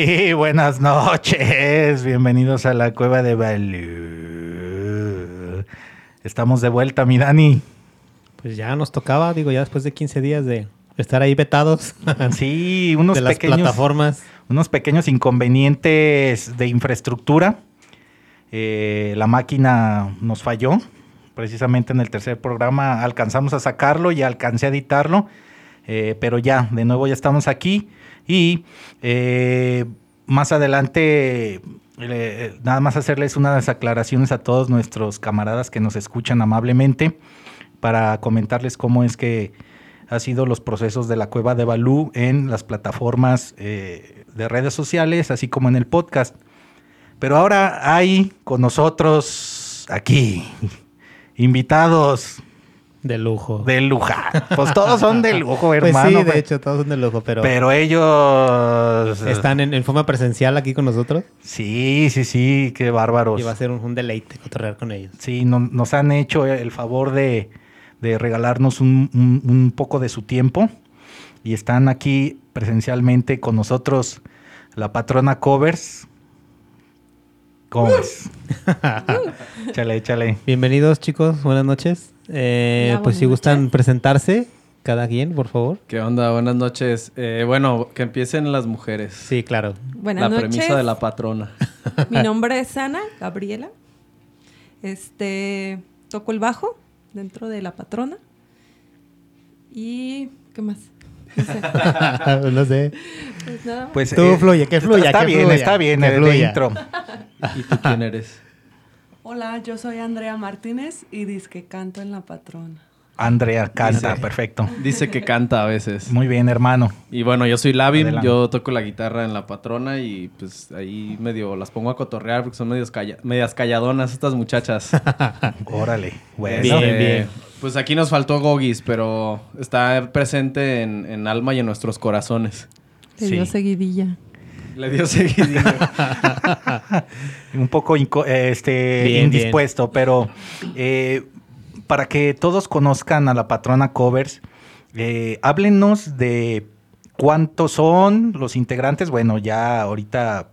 Sí, buenas noches. Bienvenidos a la cueva de Balú. Estamos de vuelta, mi Dani. Pues ya nos tocaba, digo, ya después de 15 días de estar ahí vetados Sí, unos de las pequeños, plataformas. unos pequeños inconvenientes de infraestructura. Eh, la máquina nos falló. Precisamente en el tercer programa alcanzamos a sacarlo y alcancé a editarlo. Eh, pero ya, de nuevo ya estamos aquí. Y eh, más adelante, eh, nada más hacerles unas aclaraciones a todos nuestros camaradas que nos escuchan amablemente para comentarles cómo es que ha sido los procesos de la cueva de Balú en las plataformas eh, de redes sociales, así como en el podcast. Pero ahora hay con nosotros aquí invitados De lujo. de lujar. Pues todos son de lujo, Pues hermano. sí, de pues. hecho, todos son de lujo, pero, Pero ellos están en, en forma presencial aquí con nosotros. Sí, sí, sí, qué bárbaros. Y va a ser un, un deleite cotorrear con ellos. Sí, no- nos han hecho el favor de, de regalarnos un, un- un poco de su tiempo y están aquí presencialmente con nosotros la patrona Covers. ¿Cómo ves? échale, échale. Bienvenidos, chicos. Buenas noches. Eh, pues si gustan presentarse, cada quien, por favor. ¿Qué onda? Buenas noches. Eh, bueno, que empiecen las mujeres. Sí, claro. Buenas la noches. premisa de la patrona. Mi nombre es Ana Gabriela. Este, toco el bajo dentro de la patrona. Y ¿qué más? No sé. no sé. Pues nada más. Pues, Tú fluye, que fluya, Está que bien, fluya, está bien el fluya. intro. ¿Y tú quién eres? Hola, yo soy Andrea Martínez y que canto en La Patrona. Andrea canta, Dice- perfecto. Dice que canta a veces. Muy bien, hermano. Y bueno, yo soy Lavin, yo toco la guitarra en la patrona y pues ahí medio las pongo a cotorrear porque son medios calla- medias calladonas estas muchachas. Órale. Bueno. Bien, Este, bien. Pues aquí nos faltó Gogis, pero está presente en, en alma y en nuestros corazones. Le dio sí. seguidilla. Le dio seguidillo. un poco inco- eh, este, Bien, indispuesto, pero eh, para que todos conozcan a la patrona Covers, eh, háblenos de cuántos son los integrantes. Bueno, ya ahorita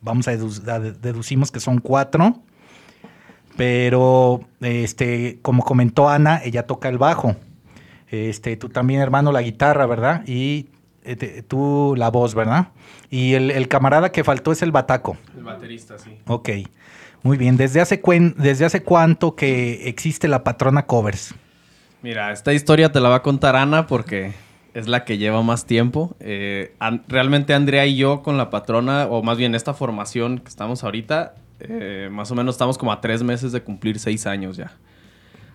vamos a, dedu- a de- deducimos que son cuatro, pero este, como comentó Ana, ella toca el bajo. Este, tú también, hermano, la guitarra, ¿verdad? Y eh, te- tú la voz, ¿verdad? Y el, el camarada que faltó es el bataco. El baterista, sí. Ok, muy bien. ¿Desde hace, cuen- desde hace cuánto que existe la patrona Covers? Mira, esta historia te la va a contar Ana porque es la que lleva más tiempo. Eh, an- realmente Andrea y yo con la patrona, o más bien esta formación que estamos ahorita, eh, más o menos estamos como a tres meses de cumplir seis años ya.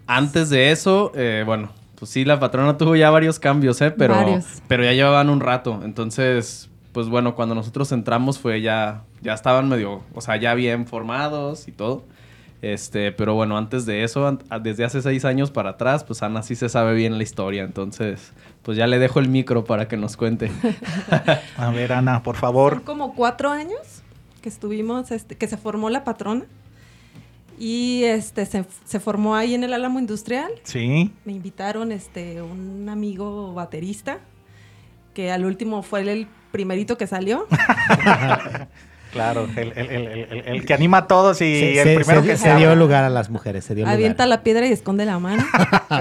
Antes de eso, eh, bueno, pues sí, la patrona tuvo ya varios cambios, ¿eh? Pero, Varios. pero ya llevaban un rato. Entonces, pues bueno, cuando nosotros entramos fue ya, ya estaban medio, o sea, ya bien formados y todo. Este, pero bueno, antes de eso, desde hace seis años para atrás, pues Ana sí se sabe bien la historia. Entonces, pues ya le dejo el micro para que nos cuente. A ver, Ana, por Son favor. como cuatro años que estuvimos, este, que se formó la patrona. Y este se, se formó ahí en el Álamo Industrial. Sí. Me invitaron este un amigo baterista que al último fue el, primerito que salió. Claro, el, el- el- el- el que anima a todos y Se, el se- primero se- que se dio lugar a las mujeres, se dio lugar. Avienta la piedra y esconde la mano.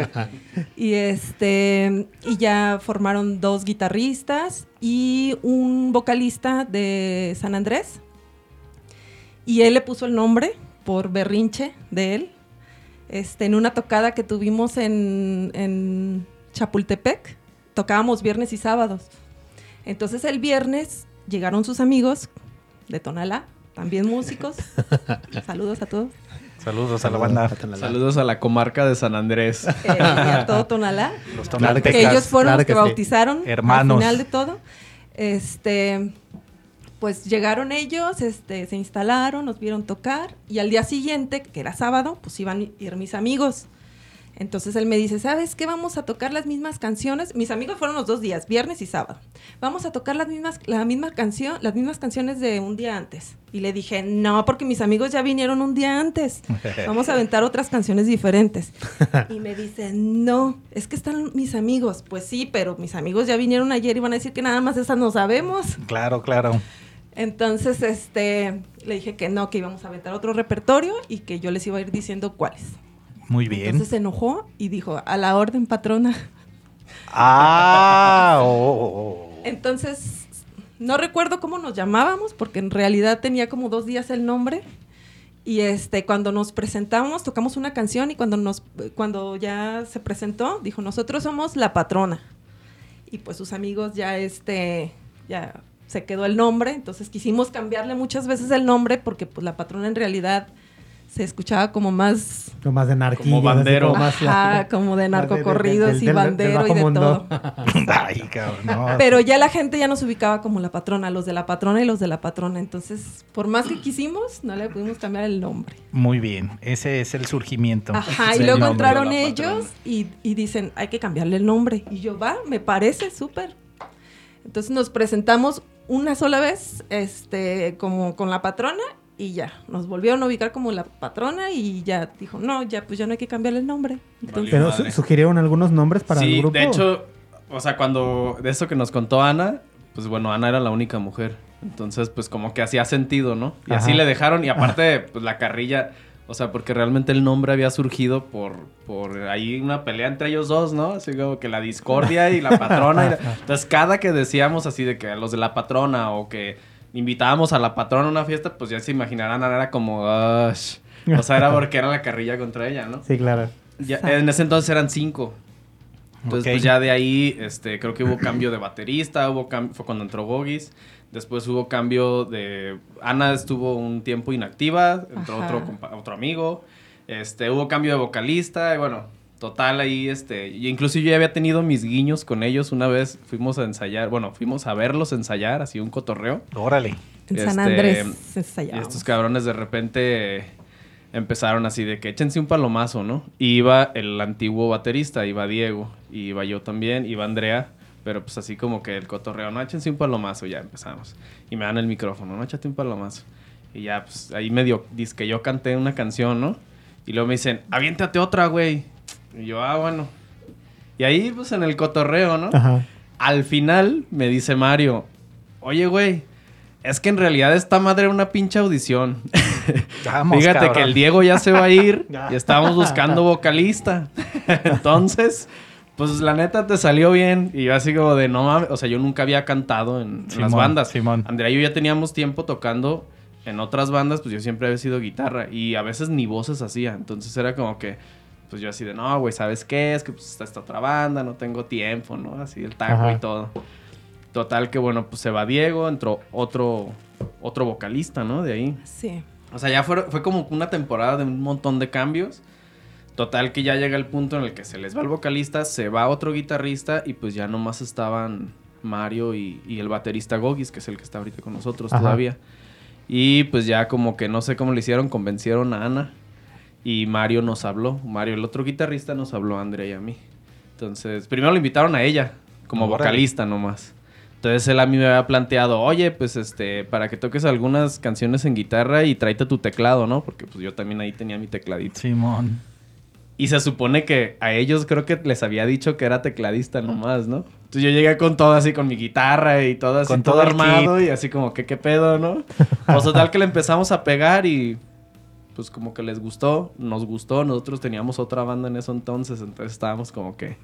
y este y ya formaron dos guitarristas y un vocalista de San Andrés. Y él le puso el nombre por berrinche de él. Este, en una tocada que tuvimos en, en Chapultepec, tocábamos viernes y sábados. Entonces el viernes llegaron sus amigos de Tonalá, también músicos. Saludos a todos. Saludos a la banda. Saludos a la comarca de San Andrés. Eh, y a todo Tonalá. Los Claro que que tonaltecas. ellos fueron claro los que, que sí. bautizaron Hermanos. al final de todo. Este, pues llegaron ellos, este, se instalaron, nos vieron tocar y al día siguiente, que era sábado, pues iban a ir mis amigos. Entonces él me dice, ¿sabes qué? Vamos a tocar las mismas canciones. Mis amigos fueron los dos días, viernes y sábado. Vamos a tocar las mismas, la misma canción, las mismas canciones de un día antes. Y le dije, no, porque mis amigos ya vinieron un día antes. Vamos a aventar otras canciones diferentes. Y me dice, no, es que están mis amigos. Pues sí, pero mis amigos ya vinieron ayer y van a decir que nada más esas no sabemos. Claro, claro. Entonces, este, le dije que no, que íbamos a aventar otro repertorio y que yo les iba a ir diciendo cuáles. Muy bien. Entonces se enojó y dijo, a la orden patrona. Ah, oh, oh, oh. Entonces, no recuerdo cómo nos llamábamos, porque en realidad tenía como dos días el nombre. Y este, cuando nos presentamos, tocamos una canción y cuando nos, cuando ya se presentó, dijo, nosotros somos la patrona. Y pues sus amigos ya este, ya se quedó el nombre. Entonces quisimos cambiarle muchas veces el nombre porque pues la patrona en realidad se escuchaba como más Como más de narquillo. Como bandero. Ajá, como de narcocorridos y bandero y de todo. Ay, cabrón. no. Pero ya la gente ya nos ubicaba como la patrona, los de la patrona y los de la patrona. Entonces, por más que quisimos, no le pudimos cambiar el nombre. Muy bien. Ese es el surgimiento. Ajá, y luego entraron ellos y, y dicen, hay que cambiarle el nombre. Y yo, va, me parece súper. Entonces nos presentamos una sola vez, este, como con la patrona y ya. Nos volvieron a ubicar como la patrona y ya dijo, no, ya, pues ya no hay que cambiarle el nombre. Entonces, Pero su- sugirieron algunos nombres para sí, el grupo. de hecho, o sea, cuando de eso que nos contó Ana, pues bueno, Ana era la única mujer. Entonces, pues como que hacía sentido, ¿no? Y así le dejaron y aparte, pues la carrilla, o sea, porque realmente el nombre había surgido por, por ahí una pelea entre ellos dos, ¿no? Así como que la discordia y la patrona. y la- Entonces, cada que decíamos así de que los de la patrona o que invitábamos a la patrona a una fiesta, pues ya se imaginarán, era como, "Ush". o sea, era porque era la carrilla contra ella, ¿no? Sí, claro. Ya- en ese entonces eran cinco. Entonces, pues ya de ahí, este, creo que hubo cambio de baterista, hubo fue cuando entró Gogis. Después hubo cambio de... Ana estuvo un tiempo inactiva, entró Ajá. otro, compa- otro amigo. Este, hubo cambio de vocalista, y bueno, total ahí, este... Y incluso yo ya había tenido mis guiños con ellos. Una vez fuimos a ensayar, bueno, fuimos a verlos ensayar, así un cotorreo. Órale. en San este, Andrés Y estos cabrones de repente empezaron así de que échense un palomazo, ¿no? Y iba el antiguo baterista, iba Diego, y iba yo también, iba Andrea, pero pues así como que el cotorreo, no, échense un palomazo, ya empezamos. Y me dan el micrófono, no, échate un palomazo. Y ya, pues ahí medio, dice que yo canté una canción, ¿no? Y luego me dicen, aviéntate otra, güey. Y yo, ah, bueno. Y ahí, pues en el cotorreo, ¿no? Ajá. Al final me dice Mario, oye, güey, es que en realidad esta madre era una pinche audición. Vamos, Fíjate cabrón. que el Diego ya se va a ir y estábamos buscando vocalista. Entonces, pues la neta te salió bien. Y yo así como de no mames, o sea, yo nunca había cantado en, en las Simón, bandas. Simón. Andrea y yo ya teníamos tiempo tocando en otras bandas, pues yo siempre había sido guitarra y a veces ni voces hacía. Entonces era como que, pues yo así de, no, güey, ¿sabes qué? Es que pues está esta otra banda, no tengo tiempo, ¿no? Así el taco Ajá. y todo. Total que bueno, pues se va Diego, entró otro, otro vocalista, ¿no? De ahí. Sí. O sea, ya fue, fue como una temporada de un montón de cambios. Total que ya llega el punto en el que se les va el vocalista, se va otro guitarrista y pues ya nomás estaban Mario y, y el baterista Gogis, que es el que está ahorita con nosotros Ajá. todavía. Y pues ya como que no sé cómo le hicieron, convencieron a Ana y Mario nos habló. Mario, el otro guitarrista, nos habló a Andrea y a mí. Entonces, primero lo invitaron a ella como Órale. vocalista nomás. Entonces él a mí me había planteado, oye, pues este, para que toques algunas canciones en guitarra y tráete tu teclado, ¿no? Porque pues yo también ahí tenía mi tecladito. Simón. Y se supone que a ellos creo que les había dicho que era tecladista nomás, ¿no? Entonces yo llegué con todo así, con mi guitarra y todo así, Con todo, armado y así como que qué pedo, ¿no? Pues total que le empezamos a pegar y pues como que les gustó, nos gustó, nosotros teníamos otra banda en eso entonces, entonces estábamos como que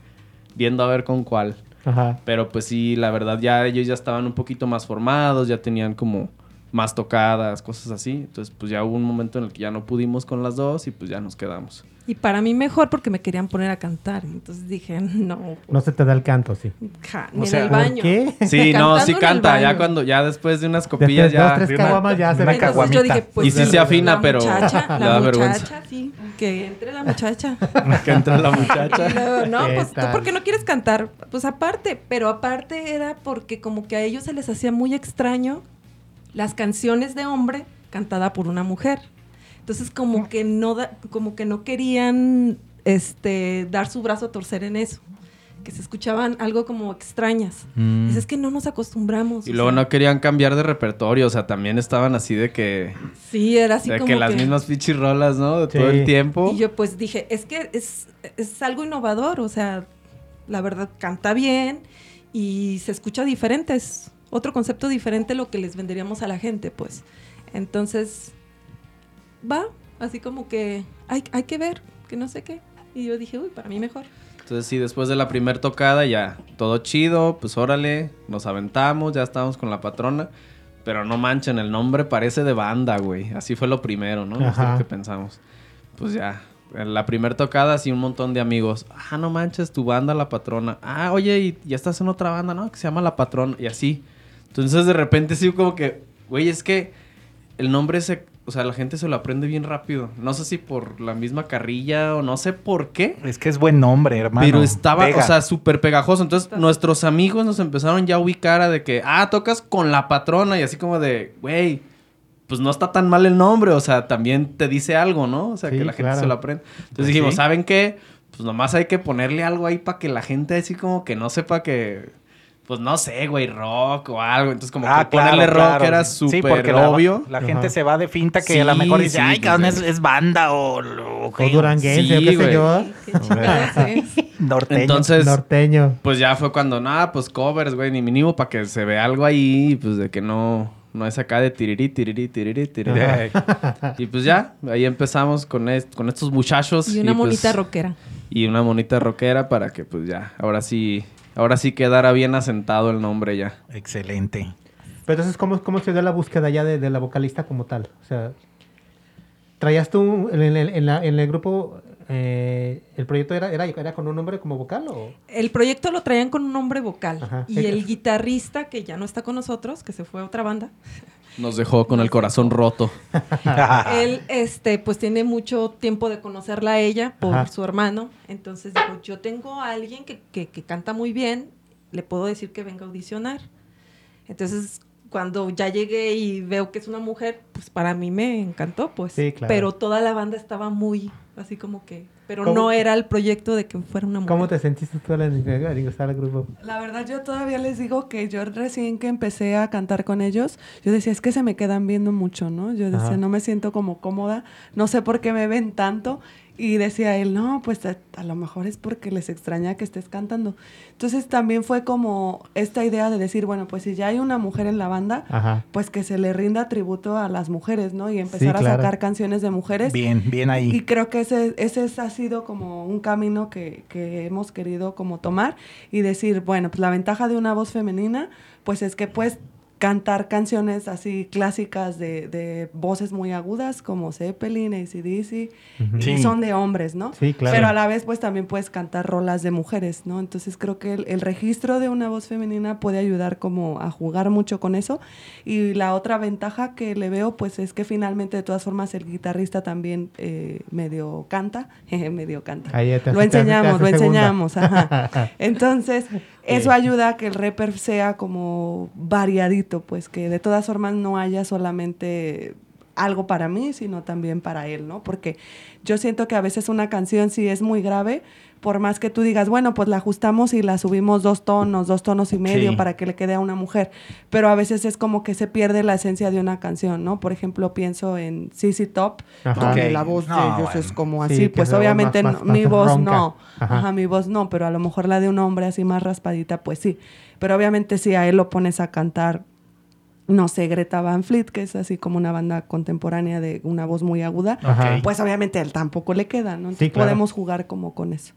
viendo a ver con cuál. Ajá. Pero pues sí, la verdad ya ellos ya estaban un poquito más formados, ya tenían como más tocadas, cosas así. Entonces pues ya hubo un momento en el que ya no pudimos con las dos y pues ya nos quedamos. Y para mí mejor porque me querían poner a cantar. Entonces dije, no, No se te da el canto, sí. ja, O ni sea, en el ¿por baño. qué? Sí, no, sí canta. Ya cuando, ya después de unas copillas dos, ya. tres de una- caguamas ya se caguamita. yo dije, pues, Y sí se afina, la pero muchacha, la vergüenza. muchacha, sí, que entre la muchacha. que entra la muchacha. luego, no, ¿Qué pues tú tal? porque no quieres cantar, pues aparte, pero aparte era porque como que a ellos se les hacía muy extraño las canciones de hombre cantada por una mujer. Entonces como que no da- como que no querían este dar su brazo a torcer en eso. Que se escuchaban algo como extrañas. Mm. Dices, es que no nos acostumbramos. Y luego sea, no querían cambiar de repertorio, o sea, también estaban así de que, Sí, era así de como que las mismas pichis rolas, ¿no? De todo Sí. el tiempo. Y yo pues dije, es que es, es algo innovador, o sea, la verdad canta bien y se escucha diferente, es otro concepto diferente lo que les venderíamos a la gente, pues. Entonces, va, así como que hay, hay que ver, que no sé qué. Y yo dije, uy, para mí mejor. Entonces sí, después de la primer tocada ya todo chido, pues órale, nos aventamos, ya estábamos con la patrona. Pero no manchen, el nombre parece de banda, güey. Así fue lo primero, ¿no? Eso es Ajá. lo que pensamos. Pues ya, en la primer tocada, así un montón de amigos. Ah, no manches, tu banda, la patrona. Ah, oye, y ya estás en otra banda, ¿no? Que se llama La Patrona. Y así. Entonces de repente sí como que, güey, es que el nombre se... O sea, la gente se lo aprende bien rápido. No sé si por la misma carrilla o no sé por qué. Es que es buen nombre, hermano. Pero estaba, Pega. o sea, súper pegajoso. Entonces, nuestros amigos nos empezaron ya a ubicar a de que, ah, tocas con la patrona. Y así como de, güey, pues no está tan mal el nombre. O sea, también te dice algo, ¿no? O sea, Sí, que la gente claro. se lo aprende. Entonces Pues dijimos, sí. ¿saben qué? Pues nomás hay que ponerle algo ahí para que la gente así como que no sepa que, pues no sé, güey, rock o algo. Entonces, como Ah, que ponerle claro, rock claro. era Sí, súper porque la- obvio. La, gente se va de finta que Sí, a lo mejor dice, sí, ay, pues, cabrón, es, es- banda o, o O duranguense, Sí, qué sé güey. yo. Norteño. Entonces, Norteño. Pues ya fue cuando, nada, pues covers, güey, ni mínimo para que se vea algo ahí, pues de que no, no es acá de tirirí, tirirí, tirirí, tirirí. Ajá. Y pues ya, ahí empezamos con, est- con estos muchachos. Y una pues, monita rockera. Y una monita rockera para que pues ya, ahora sí, ahora sí quedara bien asentado el nombre ya. Excelente. Pero entonces, ¿cómo, cómo se dio la búsqueda ya de, de la vocalista como tal? O sea, ¿traías tú en, el- en la- en el grupo, eh, el proyecto era, era, era con un nombre como vocal o...? El proyecto lo traían con un nombre vocal. Ajá. Y el guitarrista, que ya no está con nosotros, que se fue a otra banda, Nos dejó con el corazón roto. él este, pues tiene mucho tiempo de conocerla a ella por Ajá. su hermano. Entonces dijo, yo tengo a alguien que, que- que canta muy bien, le puedo decir que venga a audicionar. Entonces, cuando ya llegué y veo que es una mujer, pues para mí me encantó, pues. Sí, claro. Pero toda la banda estaba muy, así como que... Pero ¿Cómo? no era el proyecto de que fuera una mujer. ¿Cómo te sentiste tú al al ingresar al grupo? La verdad, yo todavía les digo que yo recién que empecé a cantar con ellos, yo decía, es que se me quedan viendo mucho, ¿no? Yo decía, Ajá. no me siento como cómoda, no sé por qué me ven tanto. Y decía él, no, pues a, a lo mejor es porque les extraña que estés cantando. Entonces también fue como esta idea de decir, bueno, pues si ya hay una mujer en la banda, Ajá. pues que se le rinda tributo a las mujeres, ¿no? Y empezar claro. a sacar canciones de mujeres. Bien, bien ahí. Y creo que ese, ese es- ha sido como un camino que, que hemos querido como tomar y decir, bueno, pues la ventaja de una voz femenina, pues es que puedes cantar canciones así clásicas de, de voces muy agudas como Zeppelin, ACDC, Ujú. y Sí. son de hombres, ¿no? Sí, claro. Pero a la vez pues también puedes cantar rolas de mujeres, ¿no? Entonces creo que el, el registro de una voz femenina puede ayudar como a jugar mucho con eso. Y la otra ventaja que le veo pues es que finalmente de todas formas el guitarrista también eh, medio canta, medio canta. Ahí ya te lo enseñamos, lo segunda. enseñamos, ajá. Entonces, eso ayuda a que el rapper sea como variadito, pues que de todas formas no haya solamente algo para mí, sino también para él, ¿no? Porque yo siento que a veces una canción si es muy grave, por más que tú digas, bueno, pues la ajustamos y la subimos dos tonos, dos tonos y medio Sí. para que le quede a una mujer, pero a veces es como que se pierde la esencia de una canción, ¿no? Por ejemplo, pienso en CC Top, Ajá. donde la voz de No, ellos es como Sí, así, que pues obviamente más- no- más- mi más voz ronca. no, Ajá. Ajá, mi voz no, pero a lo mejor la de un hombre así más raspadita, pues sí. Pero obviamente si a él lo pones a cantar, no sé, Greta Van Fleet, que es así como una banda contemporánea de una voz muy aguda, Ajá. Pues obviamente a él tampoco le queda, ¿no? Entonces Sí, claro. podemos jugar como con eso.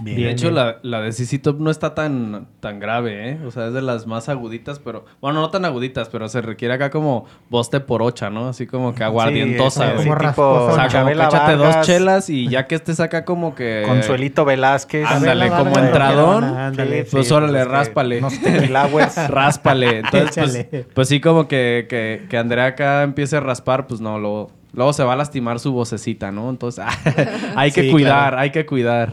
Bien. de hecho, bien. la, la de CC Top no está tan, tan grave, ¿eh? O sea, es de las más aguditas, pero... Bueno, no tan aguditas, pero se requiere acá como boste por ocha, ¿no? Así como que aguardientosa, Sí, güey. Como tipo. O sea, como échate dos chelas y ya que estés acá como que... Consuelito Velázquez. Ándale, como entradón. Ándale. Sí, Pues sí, órale, es que ráspale. Tequilauers. Ráspale. Entonces, pues, pues sí, como que, que, que Andrea acá empiece a raspar, pues no, luego, luego se va a lastimar su vocecita, ¿no? Entonces, hay que Sí, cuidar, claro. hay que cuidar.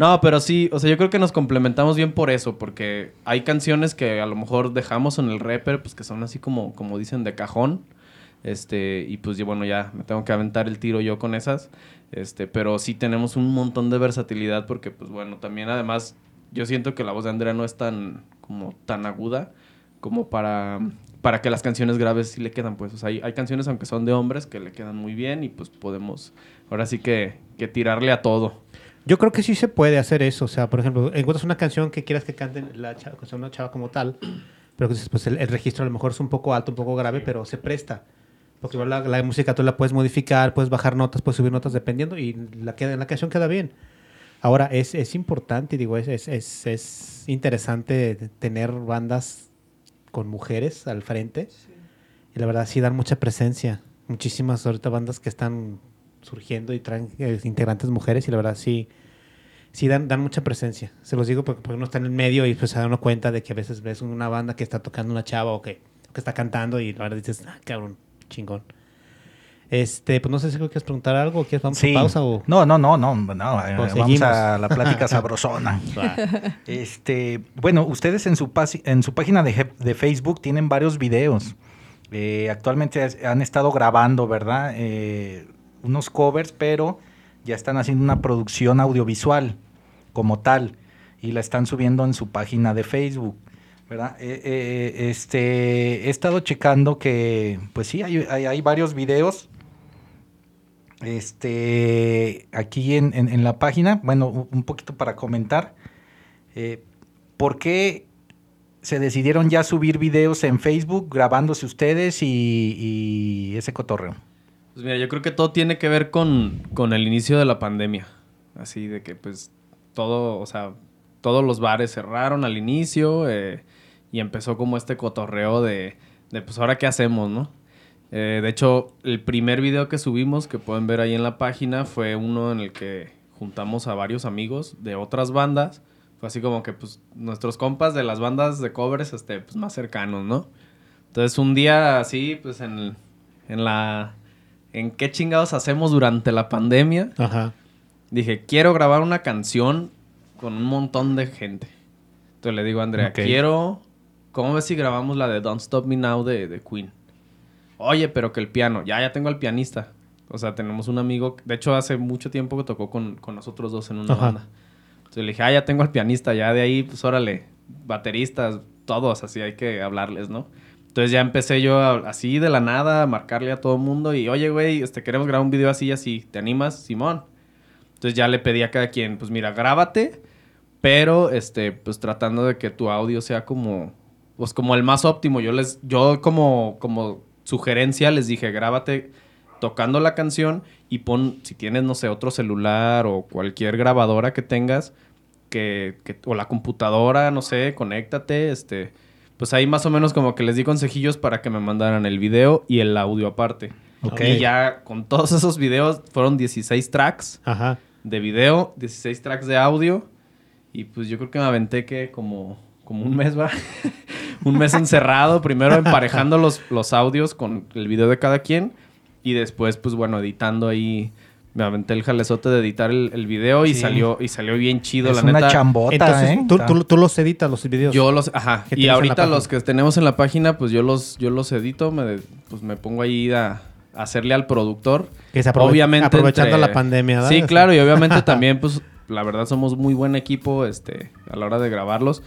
No, pero sí, o sea, yo creo que nos complementamos bien por eso, porque hay canciones que a lo mejor dejamos en el rapper, pues que son así como, como dicen, de cajón. Este, y pues yo, bueno, ya me tengo que aventar el tiro yo con esas. Este, pero sí tenemos un montón de versatilidad porque, pues bueno, también además yo siento que la voz de Andrea no es tan, como tan aguda como para, para que las canciones graves sí le quedan, pues. O sea, hay, hay canciones, aunque son de hombres, que le quedan muy bien y pues podemos, ahora sí que, que tirarle a todo. Yo creo que sí se puede hacer eso. O sea, por ejemplo, encuentras una canción que quieras que cante la chava, una chava como tal, pero pues el, registro a lo mejor es un poco alto, un poco grave, pero se presta. Porque la, música tú la puedes modificar, puedes bajar notas, puedes subir notas dependiendo y la, queda, la canción queda bien. Ahora, es, es importante, digo, es, es, es, es interesante tener bandas con mujeres al frente. Y la verdad sí dan mucha presencia. Muchísimas ahorita bandas que están surgiendo y traen eh, integrantes mujeres y la verdad sí, sí dan, dan mucha presencia. Se los digo porque, porque uno está en el medio y pues se da uno cuenta de que a veces ves una banda que está tocando una chava o que, que está cantando y la verdad dices, ah, cabrón, chingón. Este, pues no sé si quieres preguntar algo o quieres vamos Sí. a pausa o... No, no, no, no, no, eh, vamos a la plática sabrosona. Este, bueno, ustedes en su, en su página de, de Facebook tienen varios videos. Eh, actualmente han estado grabando, ¿verdad? Eh, unos covers, pero ya están haciendo una producción audiovisual como tal y la están subiendo en su página de Facebook. ¿verdad? Eh, eh, este, he estado checando que, pues sí, hay, varios videos este, aquí en, la página, bueno, un poquito para comentar, eh, ¿por qué se decidieron ya subir videos en Facebook grabándose ustedes y, y ese cotorreo? Pues mira, yo creo que todo tiene que ver con, con el inicio de la pandemia. Así de que pues todo, o sea, todos los bares cerraron al inicio eh, y empezó como este cotorreo de, de pues ahora qué hacemos, ¿no? Eh, de hecho, el primer video que subimos, que pueden ver ahí en la página, fue uno en el que juntamos a varios amigos de otras bandas. Fue así como que pues nuestros compas de las bandas de covers este, pues, más cercanos, ¿no? Entonces un día así, pues en, en la... ¿En qué chingados hacemos durante la pandemia? Ajá. Dije, quiero grabar una canción con un montón de gente. Entonces le digo a Andrea, quiero... ¿Cómo ves si grabamos la de Don't Stop Me Now de, de Queen? Oye, pero que el piano. Ya, ya tengo al pianista. O sea, tenemos un amigo... De hecho, hace mucho tiempo que tocó con, con nosotros dos en una Ajá. banda. Entonces le dije, ah, ya tengo al pianista. Ya de ahí, pues órale, bateristas, todos. Así hay que hablarles, ¿no? Entonces ya empecé yo así de la nada a marcarle a todo el mundo y, oye, güey, este, queremos grabar un video así así. ¿Te animas, Simón? Entonces ya le pedí a cada quien, pues mira, grábate, pero este, pues tratando de que tu audio sea como, pues como el más óptimo. Yo les, yo como, como sugerencia les dije, grábate tocando la canción y pon, si tienes, no sé, otro celular o cualquier grabadora que tengas, que, que- o la computadora, no sé, conéctate, este, pues ahí más o menos como que les di consejillos para que me mandaran el video y el audio aparte. Ok. Y ya con todos esos videos fueron 16 tracks Ajá. de video, 16 tracks de audio. Y pues yo creo que me aventé que como, como un mes, va. un mes encerrado, primero emparejando los, los audios con el video de cada quien. Y después, pues bueno, editando ahí. Me aventé el jalezote de editar el, el video y Sí. salió, y salió bien chido, es la una neta. chambota, Entonces, ¿eh? tú, tú- tú los editas los videos. Yo los, ajá. Y ahorita los que tenemos en la página, pues yo los, yo los edito, me, pues me pongo ahí a, a hacerle al productor. Que se aprove- obviamente aprovechando entre- la pandemia, ¿verdad? Sí, Así. claro, y obviamente también, pues, la verdad somos muy buen equipo, este, a la hora de grabarlos.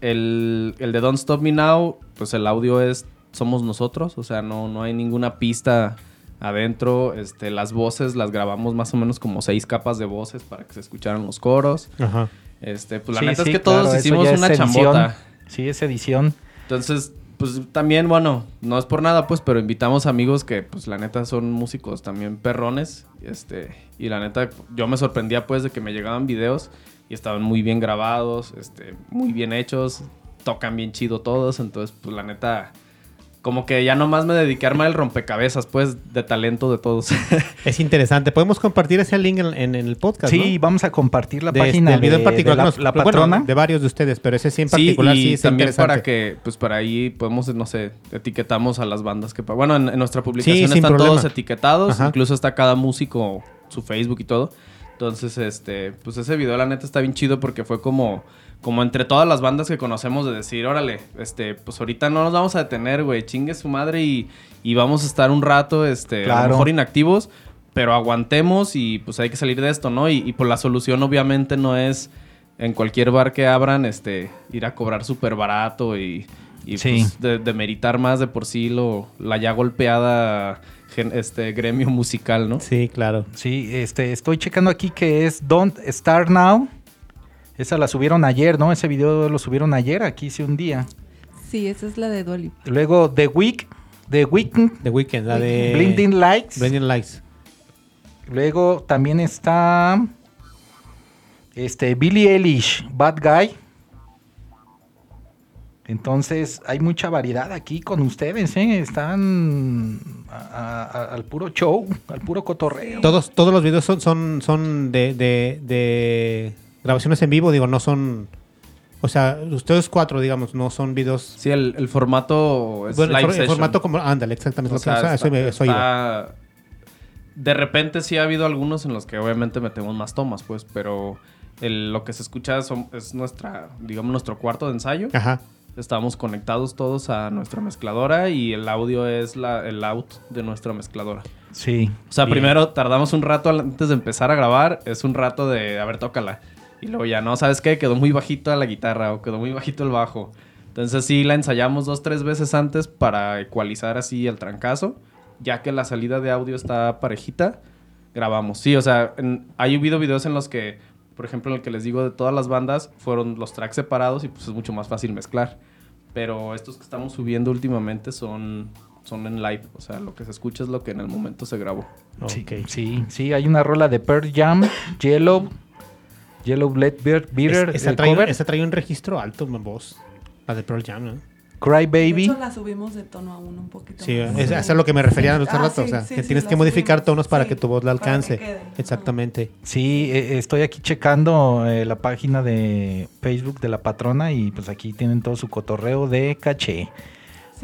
El, el de Don't Stop Me Now, pues el audio es, somos nosotros, o sea, no, no hay ninguna pista adentro. Este, las voces las grabamos más o menos como seis capas de voces para que se escucharan los coros. Ajá. Este, pues la Sí, neta sí, es que todos claro, hicimos una chambota. Sí, es edición. Entonces, pues también, bueno, no es por nada, pues, pero invitamos amigos que, pues, la neta son músicos también perrones. Este, y la neta, yo me sorprendía, pues, de que me llegaban videos y estaban muy bien grabados, este, muy bien hechos, tocan bien chido todos, entonces pues la neta como que ya nomás me dediqué a armar el rompecabezas, pues, de talento de todos. Es interesante. Podemos compartir ese link en, en- en el podcast. Sí, ¿no? vamos a compartir la de página este, el video de, en particular. de la, la bueno, patrona. de varios de ustedes, pero ese sí en Sí, particular y sí es también interesante. para que, pues para ahí podemos, no sé, etiquetamos a las bandas que... Bueno, en, en nuestra publicación están problema. todos etiquetados, Ajá. incluso está cada músico, su Facebook y todo. Entonces, este, pues ese video la neta está bien chido porque fue como, como entre todas las bandas que conocemos de decir, órale, este, pues ahorita no nos vamos a detener, güey, chingue su madre y, y vamos a estar un rato, este, a lo mejor inactivos, pero aguantemos y pues hay que salir de esto, ¿no? Y, y pues la solución obviamente no es en cualquier bar que abran, este, ir a cobrar súper barato y, y Sí. pues de, demeritar más de por sí lo, la ya golpeada gen- este gremio musical, ¿no? Sí, claro. Sí, este, estoy checando aquí que es Don't Start Now. Esa la subieron ayer, ¿no? Ese video lo subieron ayer, aquí hice un día. Sí, esa es la de Dolly. Luego The Week, The Weeknd, The Weeknd, la de... Blinding Lights. Blinding Lights. Luego también está este Billie Eilish, Bad Guy. Entonces hay mucha variedad aquí con ustedes, ¿eh? Están a- a- al puro show, al puro cotorreo. Todos, todos los videos son, son, son de, de, de grabaciones en vivo, digo, no son... O sea, ustedes cuatro, digamos, no son videos... Sí, el, el formato es Bueno, el, live el session. formato como... Ándale, exactamente. O lo que- sea, eso, está- eso iba. está- De repente sí ha habido algunos en los que obviamente metemos más tomas, pues, pero el- lo que se escucha son- es nuestra, digamos, nuestro cuarto de ensayo. Ajá. Estamos conectados todos a nuestra mezcladora y el audio es la, el out de nuestra mezcladora. Sí. O sea, Bien. primero tardamos un rato antes de empezar a grabar, es un rato de, a ver, tócala. Y luego ya, no, ¿sabes qué? Quedó muy bajito la guitarra o quedó muy bajito el bajo. Entonces sí, la ensayamos dos, tres veces antes para ecualizar así el trancazo. Ya que la salida de audio está parejita, grabamos. Sí, o sea, en- hay habido videos en los que, por ejemplo, en el que les digo de todas las bandas, fueron los tracks separados y pues es mucho más fácil mezclar. Pero estos que estamos subiendo últimamente son, son en live. O sea, lo que se escucha es lo que en el momento se grabó. Sí, sí, sí, hay una rola de Pearl Jam, Yellow, Yellow Blade Beer, Beater, Es- esa, el trae, esa trae un registro alto en voz. La de Pearl Jam, ¿no? Cry De Baby. hecho, la subimos de tono a uno un poquito. Sí, más. es, es a lo que me refería hace Ah, rato. o sí, sea, sí, que sí, tienes que modificar subimos. tonos para Sí, que tu voz la para que alcance. quede. Exactamente. Sí, eh, estoy aquí checando eh, la página de Facebook de la patrona y pues aquí tienen todo su cotorreo de caché.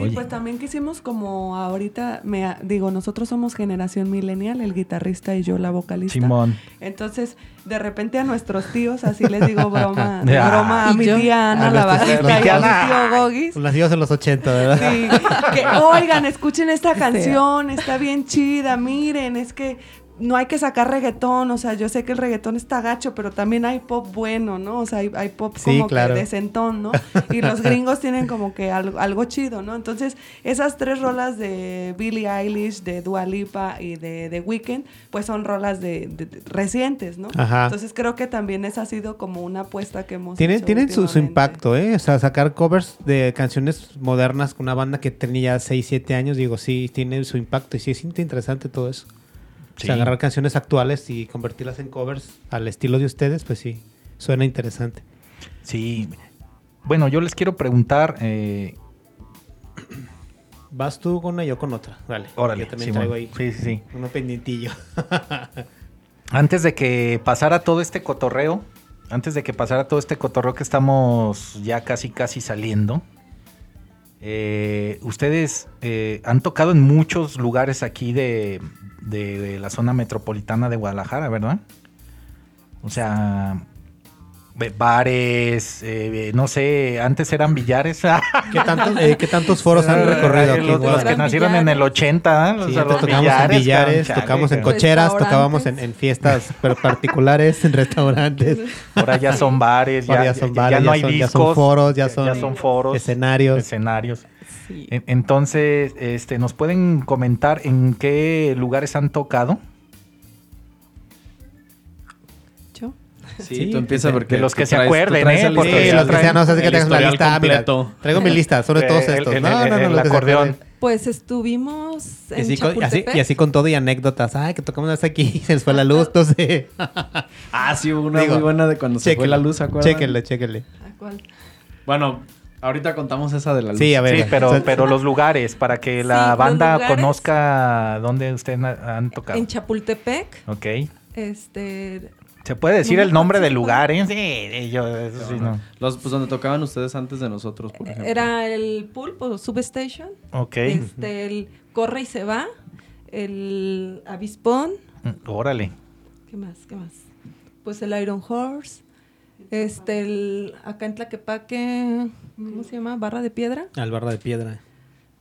Sí, Oye. pues también quisimos como ahorita, me, digo, nosotros somos generación millennial, el guitarrista y yo la vocalista. Simón. Entonces, de repente a nuestros tíos, así les digo broma, de Ah. broma a ¿Y mi yo? tía Ana, A la bajista, y a mi tío Gogis. Nacidos en los 80, ¿verdad? Sí, que oigan, escuchen esta canción, está bien chida, miren, es que no hay que sacar reggaetón, o sea, yo sé que el reggaetón está gacho, pero también hay pop bueno, ¿no? O sea, hay, hay pop Sí, como claro. que decentón, ¿no? Y los gringos tienen como que algo, algo chido, ¿no? Entonces, esas tres rolas de Billie Eilish, de Dua Lipa y de The Weeknd, pues son rolas de, de- de- recientes, ¿no? Ajá. Entonces, creo que también esa ha sido como una apuesta que hemos Tienen, hecho tienen su, impacto, ¿eh? O sea, sacar covers de canciones modernas con una banda que tenía 6, 7 años, digo, sí, tiene su impacto y sí es interesante todo eso. O sea, Sí. agarrar canciones actuales y convertirlas en covers al estilo de ustedes, pues sí, suena interesante. Sí. Bueno, yo les quiero preguntar, eh, ¿Vas tú con una y yo con otra? Vale. órale, Yo también Simón. traigo ahí Sí, sí, sí. uno pendientillo. Antes de que pasara todo este cotorreo, antes de que pasara todo este cotorreo que estamos ya casi casi saliendo, eh, ustedes eh, han tocado en muchos lugares aquí de, de la zona metropolitana de Guadalajara, ¿verdad? O sea, bares, eh, no sé, antes eran billares. ¿Qué, tanto- eh, qué tantos foros han recorrido aquí? Los, los que nacieron en el 80, ¿eh? Los, Sí, los antes tocamos billares, en billares, tocamos en cocheras, tocábamos en, en fiestas pero particulares, en restaurantes. Ahora ya son bares, ya, ya ya- son ya bares, no ya hay son- ya discos. son foros, ya son son foros. escenarios. Escenarios. Sí. Entonces, este, ¿nos pueden comentar en qué lugares han tocado? Sí, Sí, tú empieza de- porque de los que se traes- acuerden, ¿eh? Porque Sí, los que sean, no sé si que tengas la historial lista. ah, mira, traigo mi lista, sobre todos estos. el- no, no, no, el- los que acordeón. Pues estuvimos conciertos Y en así, con, así- Chapultepec. y así con todo y anécdotas. Ay, que tocamos hasta aquí se les fue la luz, no sé. Ah, sí, hubo una Digo, muy buena de cuando se fue la luz, ¿se acuerdan? Chéquenle, chéquenle. ¿A cuál? Bueno, ahorita contamos esa de la luz. Sí, a ver. Sí, pero, pero los lugares, para que la banda lugares. conozca dónde ustedes han tocado. En Chapultepec, Ok. este, ¿Se puede decir el nombre del lugar? eh? Sí, yo, eso sí, no. Los, pues donde tocaban ustedes antes de nosotros, por ejemplo. era el Pulpo Substation, Ok. este, el Corre y se va, el Avispón, Mm, Órale. ¿qué más? ¿Qué más? Pues el Iron Horse, este, el, acá en Tlaquepaque, ¿cómo se llama? Barra de Piedra, Al barra de piedra.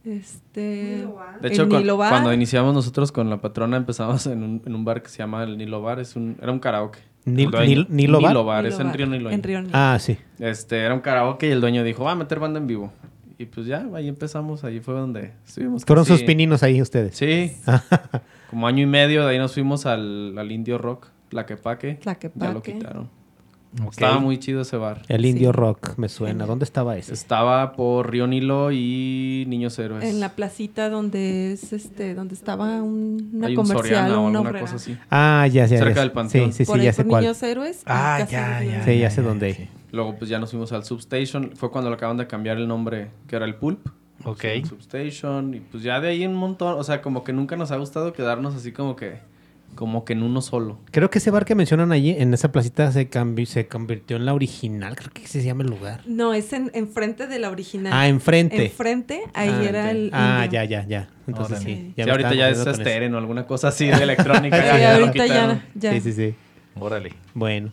este, De hecho, el cu- Nilo Bar. cuando iniciamos nosotros con la patrona empezamos en un, en un bar que se llama el Nilo Bar. Es un, era un karaoke. Nil- Nil- ¿Nilo Bar? Nilo Bar, es en Río Nilo. En Río Nilo. Ah, sí. Este, era un karaoke y el dueño dijo, va a meter banda en vivo. Y pues ya, ahí empezamos, ahí fue donde estuvimos. Fueron casi- sus pininos ahí ustedes. Sí, como año y medio, de ahí nos fuimos al, al Indio Rock, Tlaquepaque. Ya lo Tlaquepaque. quitaron. Estaba muy chido ese bar. El Indio Sí. Rock, me suena. ¿Dónde estaba ese? Estaba por Río Nilo y Niños Héroes. En la placita donde es este, donde estaba un- una Hay un comercial, o una alguna cosa así. Ah, ya, ya. Cerca ya. del panteón. Sí, sí, Por sí, ahí ya sé por cuál. Niños Héroes. Ah, ya, arriba. ya. Sí, ya sé dónde. sí. Luego pues ya nos fuimos al Substation. Fue cuando le acaban de cambiar el nombre, que era el Pulp. Ok. Substation. Y pues ya de ahí un montón. O sea, como que nunca nos ha gustado quedarnos así como que... Como que en uno solo. Creo que ese bar que mencionan allí, en esa placita, se, cambi- se convirtió en la original. Creo que se llama el lugar. No, es en enfrente de la original. Ah, enfrente. Enfrente, ahí Ah, era el. Ah, indio. ya, ya, ya. Entonces Órale. sí. Me ahorita ya es confundiendo con eso. Steren o alguna cosa así de electrónica. Sí, ya, ya ahorita ya, ya. Sí, sí, sí. Órale. Bueno.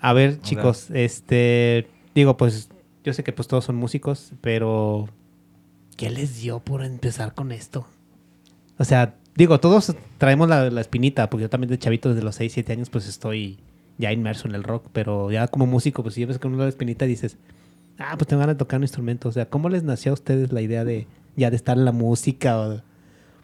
A ver, chicos, este... Digo, pues, yo sé que pues todos son músicos, pero... ¿Qué les dio por empezar con esto? O sea, digo, todos traemos la, la espinita, porque yo también de chavito desde los 6, 7 años pues estoy ya inmerso en el rock, pero ya como músico pues si ves con una espinita dices, ah, pues te van a tocar un instrumento. O sea, ¿cómo les nació a ustedes la idea de ya de estar en la música? O,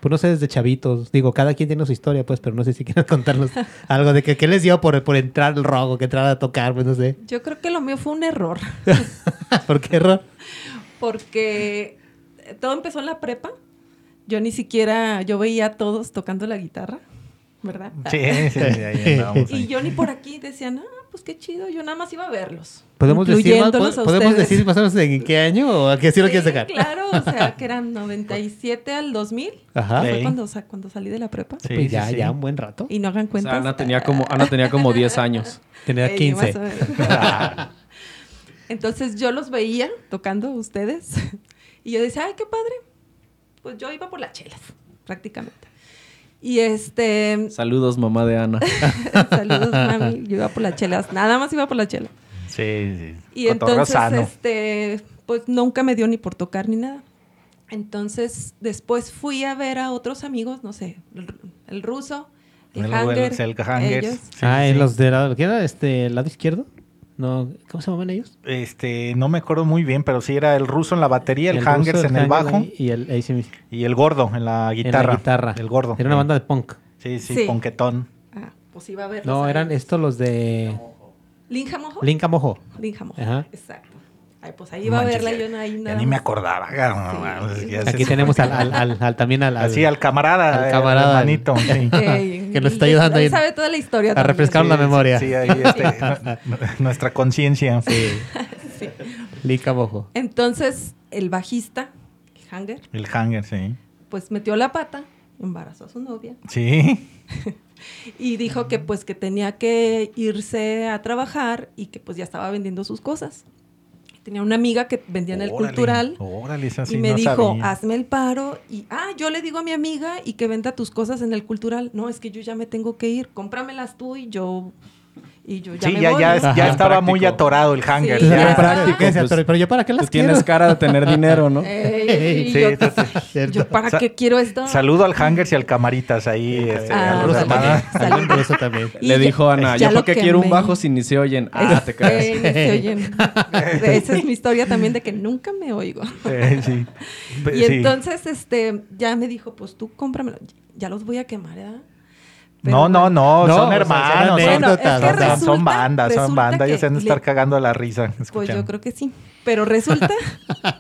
pues no sé, desde chavitos. Digo, cada quien tiene su historia, pues, pero no sé si quieren contarnos algo de que qué les dio por, por entrar al rock o que entrar a tocar, pues no sé. Yo creo que lo mío fue un error. ¿Por qué error? Porque todo empezó en la prepa. Yo ni siquiera. Yo veía a todos tocando la guitarra, ¿verdad? Sí, sí, ahí andábamos Y ahí. yo ni por aquí decían, ah, pues qué chido. Yo nada más iba a verlos. ¿Podemos, decir más, ¿podemos decir más o menos en qué año o a qué sí lo Sí, quieres sacar? Claro, o sea, que eran 97 al 2000. Ajá. Sí. Fue cuando, sa- cuando salí de la prepa. Sí, pues sí, ya, sí. ya un buen rato. Y no hagan O cuenta. sea, Ana tenía como, Ana tenía como 10 años. Tenía Eh, 15. más o menos. Entonces yo los veía tocando ustedes y yo decía, ay, qué padre. Pues yo iba por las chelas, prácticamente. Y este, Saludos, mamá de Ana. saludos, mami, yo iba por las chelas, nada más iba por las chelas. Sí, sí. Y entonces, sano. este, pues nunca me dio ni por tocar ni nada. Entonces, después fui a ver a otros amigos, no sé, el, el ruso, el, El- hanger, el Hangers. ellos. Sí, ah, sí. en los de lado, ¿qué era? Este, lado izquierdo. No, ¿cómo se llamaban ellos? Este, no me acuerdo muy bien, pero sí era el ruso en la batería, el, ruso, Hangers en el bajo ahí, y el y el gordo en la guitarra. En la guitarra. El gordo. Era una banda de punk. Sí, sí, Sí. ponquetón. Ah, pues iba a verlos. No, eran estos los de Linja Mojo. Linca Mojo. Linja Mojo. Ajá. Exacto. Ay, pues ahí iba a verla yo no ahí Ya nada ni me acordaba. Aquí tenemos al, al, al- al- también al, al- Así al camarada, al el camarada. sí. Ey, Que nos está ayudando ahí sabe toda la historia. a refrescar la Sí, memoria. Sí, ahí este, nu- nuestra conciencia. Sí. Sí. Linca Mojo. Entonces, el bajista, Hanger, El hanger, sí. pues metió la pata, embarazó a su novia Sí. y dijo que pues que tenía que irse a trabajar y que pues ya estaba vendiendo sus cosas. Tenía una amiga que vendía en el Órale, cultural Órale, esa sí y me no dijo, sabía. hazme el paro y, ah, yo le digo a mi amiga y que venda tus cosas en el cultural. No, es que yo ya me tengo que ir, cómpramelas tú y yo, y yo ya Sí, me ya, voy. ya, estaba muy atorado el. Sí, Entonces, ya. práctico, pues, pero yo para qué las Tú tienes cara de tener dinero, ¿no? Ey, y Sí, yo, yo, ¿para Sa- qué quiero esto? Saludo al hangers y al camaritas ahí. Este, Ah, a buen ruso también. Y Le ya- dijo Ana, ya ¿yo qué quiero un bajo si ni se oyen? Ah, te crees. Eh, ni se oyen. Esa es mi historia también de que nunca me oigo. Eh, sí. Y sí. entonces, este, ya me dijo, pues tú cómpramelo. Ya los voy a quemar, ¿verdad? Pero No, no, bueno, no, No, son hermanos. son Bueno, es que bandas, son bandas. Ellos se han de estar le- cagando a la risa. Pues escuchando. yo creo que sí. Pero resulta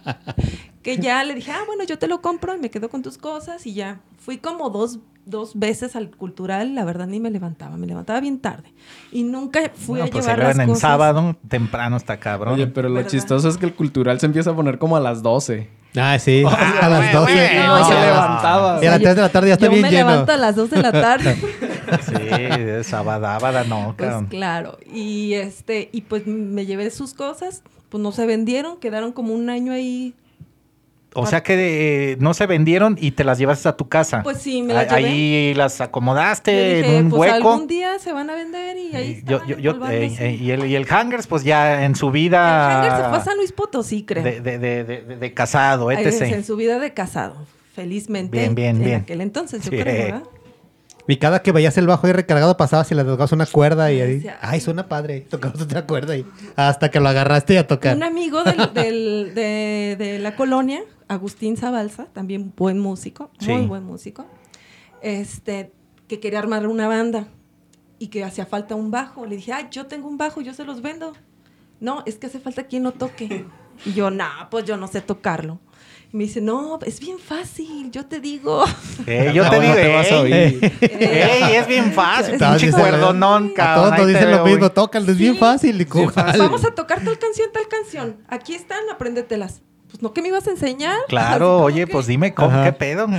que ya le dije, ah, bueno, yo te lo compro y me quedo con tus cosas y ya. Fui como dos, dos veces al cultural, la verdad ni me levantaba, me levantaba bien tarde. Y nunca fui No, a pues llevar las en cosas. sábado, temprano está cabrón. Oye, pero lo ¿Verdad? chistoso es que el cultural se empieza a poner como a las 12. Ah, sí. Ah, a las bueno, 12. bueno, no se levantaba. Y a las 3 de la tarde ya está yo bien me lleno. levanto a las 2 de la tarde. Sí, sabadábada no, Pues cabrón. claro, y este, y pues me llevé sus cosas, pues no se vendieron, quedaron como un año ahí. O sea que eh, no se vendieron y te las llevaste a tu casa. Pues sí, me las llevé. Ahí las acomodaste dije, en un pues hueco. algún día se van a vender y ahí Y yo, yo, yo- eh, eh, y, el, y el Hangers, pues ya en su El vida Hanger se fue a Luis Potosí, creo. de, de, de, de- de casado, etc. en su vida de casado, felizmente. Bien, bien, en bien. aquel entonces, yo Sí. creo, ¿verdad? Y cada que veías el bajo ahí recargado pasabas y le tocabas una cuerda y ahí, ay, suena padre. Tocabas otra cuerda y hasta que lo agarraste y a tocar. Un amigo del- del- de, de la colonia, Agustín Zabalza, también buen músico, muy buen músico, este, que quería armar una banda y que hacía falta un bajo. Le dije, ay, yo tengo un bajo, yo se los vendo. No, es que hace falta quien lo toque. Y yo, no, pues yo no sé tocarlo. Y me dice, no, es bien fácil, yo te digo. Eh, yo No, te no digo, te vas a ey, oír. ey, es bien fácil, pinche cuerdonón, cabrón. todos dicen lo mismo, tócalo, es bien fácil. Y ¿cuál? Vamos a tocar tal canción, tal canción. Aquí están, apréndetelas. Pues no que me ibas a enseñar. Claro, oye, que, pues dime, ¿cómo, Ajá. ¿qué pedo?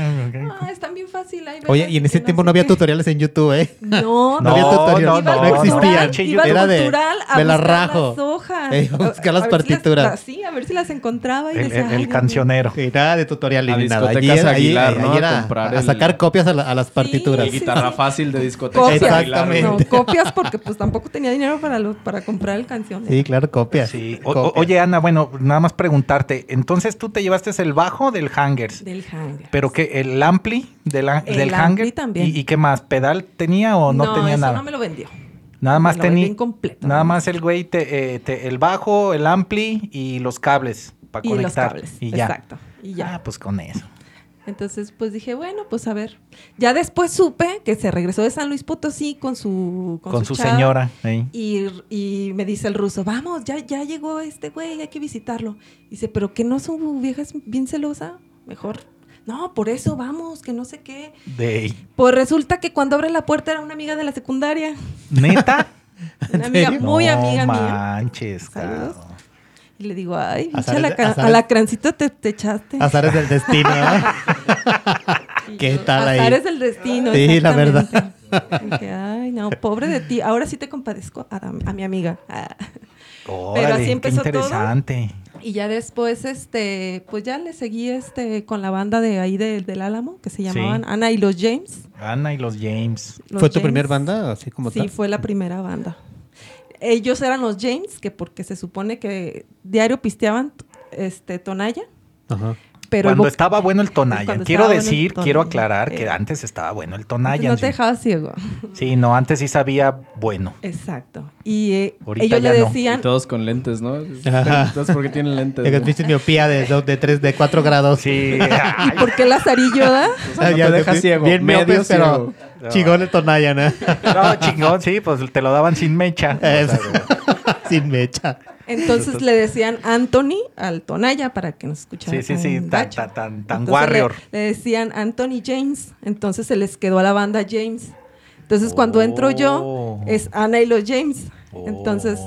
Ah, están bien fácil. ahí Oye, y en ese tiempo no había qué". tutoriales en YouTube, ¿eh? No, No había tutorial, Iba al no cultural, existían. Iba Era de- a de la buscar rajo. las hojas. Eh, a buscar las si partituras. sí, a ver si las encontraba. Y El, decía, el- cancionero. Y nada de tutorial A ni nada. Allí, Aguilar, allí ¿no? A era comprar a el- sacar copias a, la- a las partituras. Y Sí, guitarra sí. fácil de discoteca. Exactamente. No, copias porque pues tampoco tenía dinero para, para comprar el canción. Sí, claro. Sí. Copias. oye, Ana, bueno, nada más preguntarte. Entonces tú te llevaste el bajo del Hangers. Del hanger. ¿Pero qué? ¿El ampli del, El del ampli Hanger? también. ¿Y, y qué más? ¿Pedal tenía o no, tenía eso nada? no me lo vendió. Nada más tenía. Nada ¿no? más el güey, te, eh, te- el bajo, el ampli y los cables para Y los conectar. cables. Y ya. Exacto. Y ya. Ah, pues con eso. Entonces, pues dije, bueno, pues a ver. Ya después supe que se regresó de San Luis Potosí con su Con, su, chava. señora. ¿eh? Y, y me dice el ruso, vamos, ya, ya llegó este güey, hay que visitarlo. Dice, pero que no su vieja es bien celosa, mejor. No, por eso vamos, que no sé qué. Pues resulta que cuando abre la puerta era una amiga de la secundaria. ¿Neta? Una amiga muy No amiga mía. manches, Saludos. cabrón. Y le digo, ay, pinche alacrancito te, te echaste. Azares del destino, ¿eh? ¿Qué tal ahí? Azares del destino. Sí, la verdad. Dije, ay, no, pobre de ti. Ahora sí te compadezco a, a mi amiga. Órale, así qué empezó todo. interesante. Y ya después, este, pues ya le seguí este con la banda de ahí de- del Álamo, que se llamaban Sí. Ana y los James. Ana y los James. Los ¿Fue tu James. primer banda? Así como Sí, tal. fue la primera banda. Ellos eran los James, que porque se supone que diario pisteaban este Tonaya, Ajá. Pero Cuando estaba bueno el Tonaya. Cuando Quiero bueno decir, quiero aclarar que Eh. antes estaba bueno el no Tonaya. te dejaba ciego. Sí, no, antes sí sabía bueno. Exacto. Y eh, ellos ya le no. Y decían, todos con lentes, ¿no? Entonces, ¿por qué tienen lentes? Que no? tuviste miopía de, dos- de 3, de 4 grados. Sí. ¿y por qué Lazarillo da? O sea, no Ya, te deja bien- ciego. Bien medio pero ciego. chingón el Tonaya, ¿no? No, chingón, sí, pues te lo daban sin mecha. Es- O sea, Sin mecha. Entonces le decían Anthony al Tonaya para que nos escuchara. Sí, sí, sí, tan tan, tan, tan, warrior. Le, le decían Anthony James. Entonces se les quedó a la banda James. Entonces cuando entro yo Oh. es Ana y los James. Oh. Entonces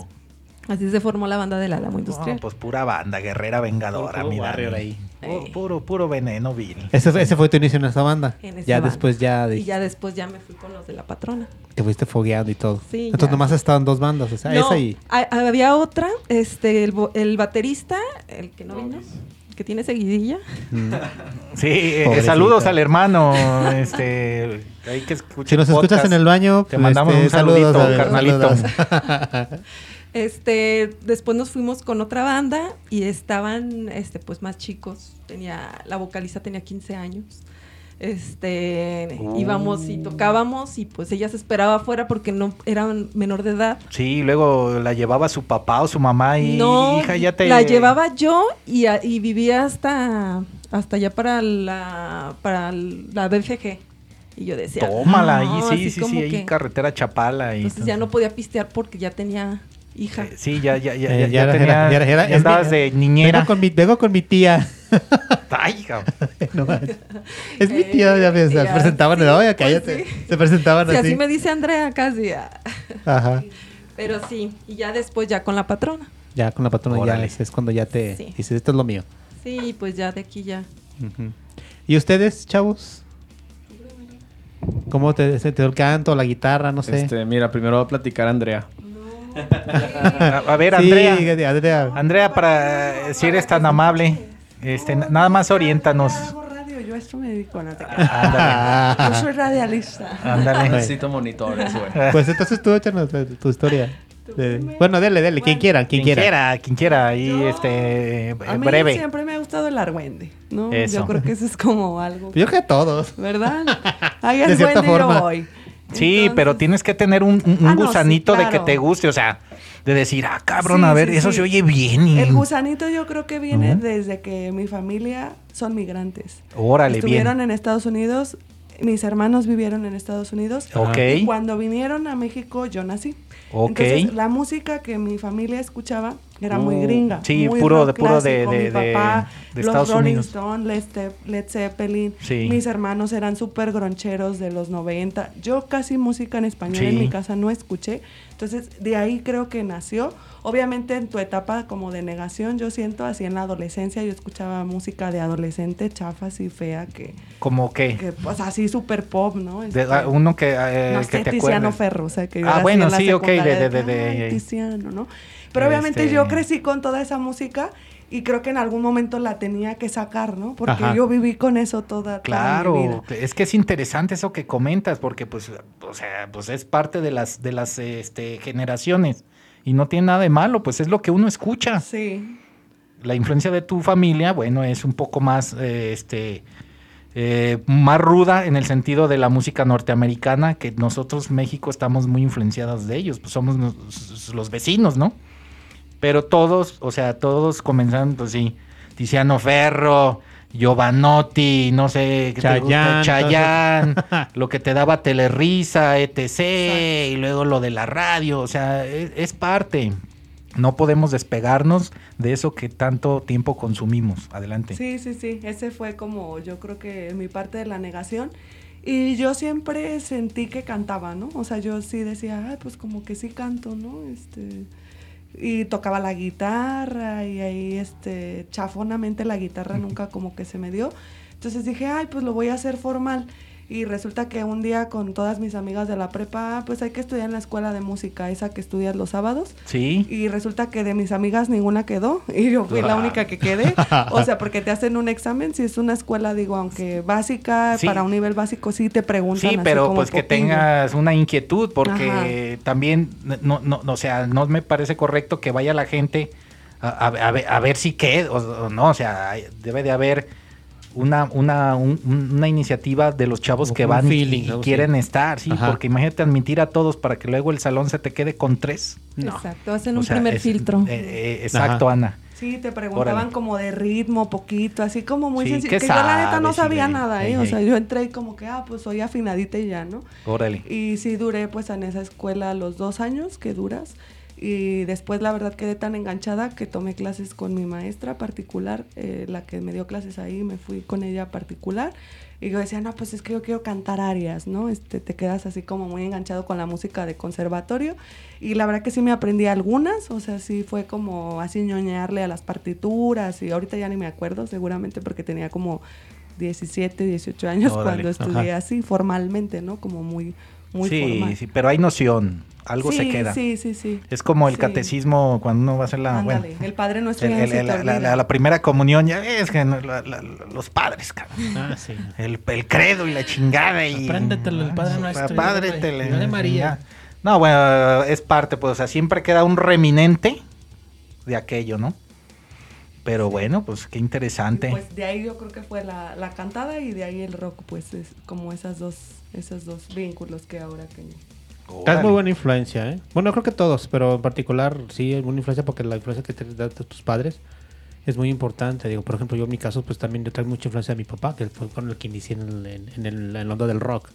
así se formó la banda del Álamo Industrial. Pues pura banda, guerrera vengadora, mira. warrior ahí. Pu- Puro, puro veneno vil. Ese, fue- ese fue tu inicio en esa banda. En esa ya banda. después ya, y ya después ya me fui con los de la patrona. te fuiste fogueando y todo. Sí, Entonces ya. nomás estaban dos bandas. O sea, No, esa y... ha- había otra, este, el, bo- el baterista, el que no vino, el que tiene seguidilla. Mm. Sí, eh, Pobrecito. saludos al hermano. Este, hay que escuchar Si nos escuchas en el baño, Te mandamos este, un saludito, saludos, carnalito. saludos. Este, después nos fuimos con otra banda y estaban, este, pues más chicos. Tenía, la vocalista tenía 15 años. Este, íbamos y tocábamos y pues ella se esperaba afuera porque no eran menor de edad. Sí, luego la llevaba su papá o su mamá y no, hija ya te la llevaba yo y, y vivía hasta, hasta allá para la, para la BFG. Y yo decía, Tómala ahí, "No", sí, así sí, como sí, ahí que- carretera Chapala y Entonces ya no podía pistear porque ya tenía hija. Eh, Sí, ya ya ya, Eh, ya, ya era- tenía- era- era- era- ya es andabas mi- de niñera. Vengo con mi, vengo con mi tía. Ay. No manches. es mi Eh, tío, ya ves, se presentaban, sí, pues cállate. sí. Se presentaban Sí, así. así me dice Andrea casi. Ajá. Pero sí, y ya después ya con la patrona. Ya con la patrona ya Órale. es, es cuando ya te Sí. dices, esto es lo mío. Sí, pues ya de aquí ya. ¿Y ustedes, chavos? ¿Cómo te, se te dio el canto, la guitarra, no sé? Este, mira, primero va a platicar Andrea. A, ver, Sí, Andrea. Andrea. Andrea, para si eres tan amable, este, na- nada más oriéntanos. Hago radio, yo a esto me dedico, no te. Ándale, Yo soy radialista. ándale. Necesito monitores, güey. Pues entonces tú échanos tu, historia. De- bueno, dele, dele, quien quiera, quien, Quien quiera. quiera, quien quiera, ahí Yo- este A mí breve. siempre me ha gustado el argüende, ¿no? Eso. Yo creo que eso es como algo, Yo creo que todos. ¿verdad? Hay De cierta argüende y yo forma. Sí, Entonces, pero tienes que tener un, un- Ah, no, sí, gusanito de que te guste, o sea, de decir, ah, cabrón, Sí, a ver, sí, eso se oye bien. y- El gusanito yo creo que viene desde que mi familia son migrantes. Órale, Estuvieron bien. en Estados Unidos, mis hermanos vivieron en Estados Unidos. Y cuando vinieron a México yo nací. Entonces la música que mi familia escuchaba era muy Uh, gringa. sí, muy puro- rock de- puro de- Mi papá, de los Estados Rolling Unidos. Stones, Led, Led Zeppelin. Sí. Mis hermanos eran súper groncheros de los 90. Yo casi música en español Sí. en mi casa no escuché. Entonces de ahí creo que nació. Obviamente en tu etapa como de negación, yo siento así en la adolescencia, yo escuchaba música de adolescente chafa así fea que, Como que, que pues así súper pop, ¿no? de- Este, ah, uno que, eh, no que sé, te Tiziano acuerdes. Ferro, o sea, que yo Ah, bueno, sí, ok, de- de- de- "Ay, de- Tiziano, ¿no? Pero obviamente Este- yo crecí con toda esa música y creo que en algún momento la tenía que sacar, ¿no? Porque Ajá. yo viví con eso toda, toda mi Claro, vida. es que es interesante eso que comentas, porque pues, o sea, pues es parte de las, de las este, generaciones. Y no tiene nada de malo, pues es lo que uno escucha. Sí, La influencia de tu familia, bueno, es un poco más, eh, este, eh, más ruda en el sentido de la música norteamericana, que nosotros, México, estamos muy influenciados de ellos, pues somos los vecinos, ¿no? Pero todos, o sea, todos comenzaron, pues sí, Tiziano Ferro, Giovanotti, no sé, ¿qué te gusta? Chayanne, Chayanne, lo que te daba Telerisa, etc., y luego lo de la radio, o sea, es, es parte. No podemos despegarnos de eso que tanto tiempo consumimos. Adelante. sí, sí, sí. Ese fue como yo creo que mi parte de la negación. Y yo siempre sentí que cantaba, ¿no? O sea, yo sí decía, ay, pues como que sí canto, ¿no? Este, y tocaba la guitarra y ahí, este, chafonamente la guitarra nunca como que se me dio. Entonces dije, ay, pues lo voy a hacer formal. Y resulta que un día con todas mis amigas de la prepa, "Ah, pues hay que estudiar en la escuela de música, esa que estudias los sábados. Sí. Y resulta que de mis amigas ninguna quedó y yo fui la única que quedé. O sea, porque te hacen un examen, si es una escuela, digo, aunque básica, Sí. para un nivel básico sí te preguntan. Sí, así pero como pues que tengas una inquietud, porque también, no, no, no, o sea, no me parece correcto que vaya la gente a, a- a ver, a ver si qué, o, o no, o sea, debe de haber una, una, un- una iniciativa de los chavos Como que van y- feeling, quieren estar, sí, Ajá. porque imagínate admitir a todos para que luego el salón se te quede con tres. Exacto, hacen O un sea, primer es- filtro. eh, eh, exacto, Ajá. Ana. Sí, te preguntaban Órale. como de ritmo, poquito, así como muy Sí, sencillo. ¿qué Que yo la neta no sabes? sabía Sí, nada, ¿eh? O sea, yo entré y como que, ah, pues soy afinadita y ya, ¿no? Órale. Y sí duré pues en esa escuela los dos años que duras. Y después la verdad quedé tan enganchada que tomé clases con mi maestra particular, eh, la que me dio clases ahí, me fui con ella particular. Y yo decía, no, pues es que yo quiero cantar arias, ¿no? Este, te quedas así como muy enganchado con la música de conservatorio. Y la verdad que sí me aprendí algunas, o sea, sí fue como así ñoñarle a las partituras. Y ahorita ya ni me acuerdo, seguramente porque tenía como 17, 18 años Órale, cuando estudié ajá. así formalmente, ¿no? Como muy, muy sí, formal. sí, pero hay noción, algo se queda. Sí, sí, sí. Es como el Sí. catecismo cuando uno va a hacer la... bueno, Ándale, el Padre Nuestro el- no el- la, la- la- la primera comunión, ya ves que no- la- la- los padres, cabrón. Ah, sí. El, el credo y la chingada. Y, Apréndetelo, el Padre Nuestro, Apréndetelo, y dale María. No, bueno, es parte, pues, o sea, siempre queda un reminente de aquello, ¿no? Pero bueno, pues qué interesante. Pues de ahí yo creo que fue la, la cantada y de ahí el rock, pues es como esas dos, esos dos vínculos que ahora muy buena influencia, ¿eh? Bueno, creo que todos, pero en particular sí es buena influencia porque la influencia que te dan tus padres es muy importante. Digo, por ejemplo, yo en mi caso, pues también yo traigo mucha influencia de mi papá, que fue con el que inicié en en, el, onda del rock.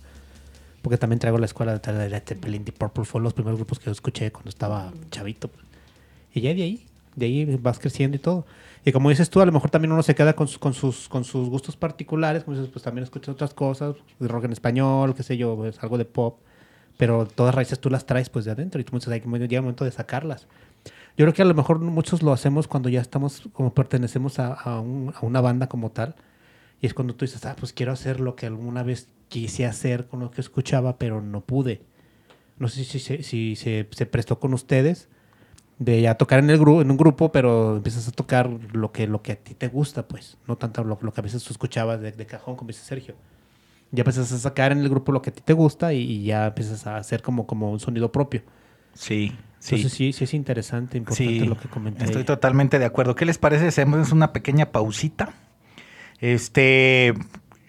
Porque también traigo la escuela de Led Zeppelin, Deep Purple, fueron los primeros grupos que yo escuché cuando estaba chavito. pues. Y ya de ahí, de ahí vas creciendo y todo. Y como dices tú, a lo mejor también uno se queda con, sus- con, sus, con sus gustos particulares, como dices, pues también escuchas otras cosas, de rock en español, qué sé yo, pues, algo de pop, pero todas raíces tú las traes pues de adentro y dices, hay que llega el momento de sacarlas. Yo creo que a lo mejor muchos lo hacemos cuando ya estamos, como pertenecemos a, a un- a una banda como tal, y es cuando tú dices, ah, pues quiero hacer lo que alguna vez quise hacer con lo que escuchaba, pero no pude. No sé si, si se, prestó con ustedes de ya tocar en, el gru- en un grupo, pero empiezas a tocar lo que, lo que a ti te gusta, pues. No tanto lo, lo que a veces tú escuchabas de, de cajón, como dice Sergio. Ya empiezas a sacar en el grupo lo que a ti te gusta y, y ya empiezas a hacer como, como un sonido propio. Sí, sí. Entonces sí, sí es interesante, importante Sí, lo que comenté. Estoy ahí. totalmente de acuerdo. ¿Qué les parece? Hacemos una pequeña pausita. Este,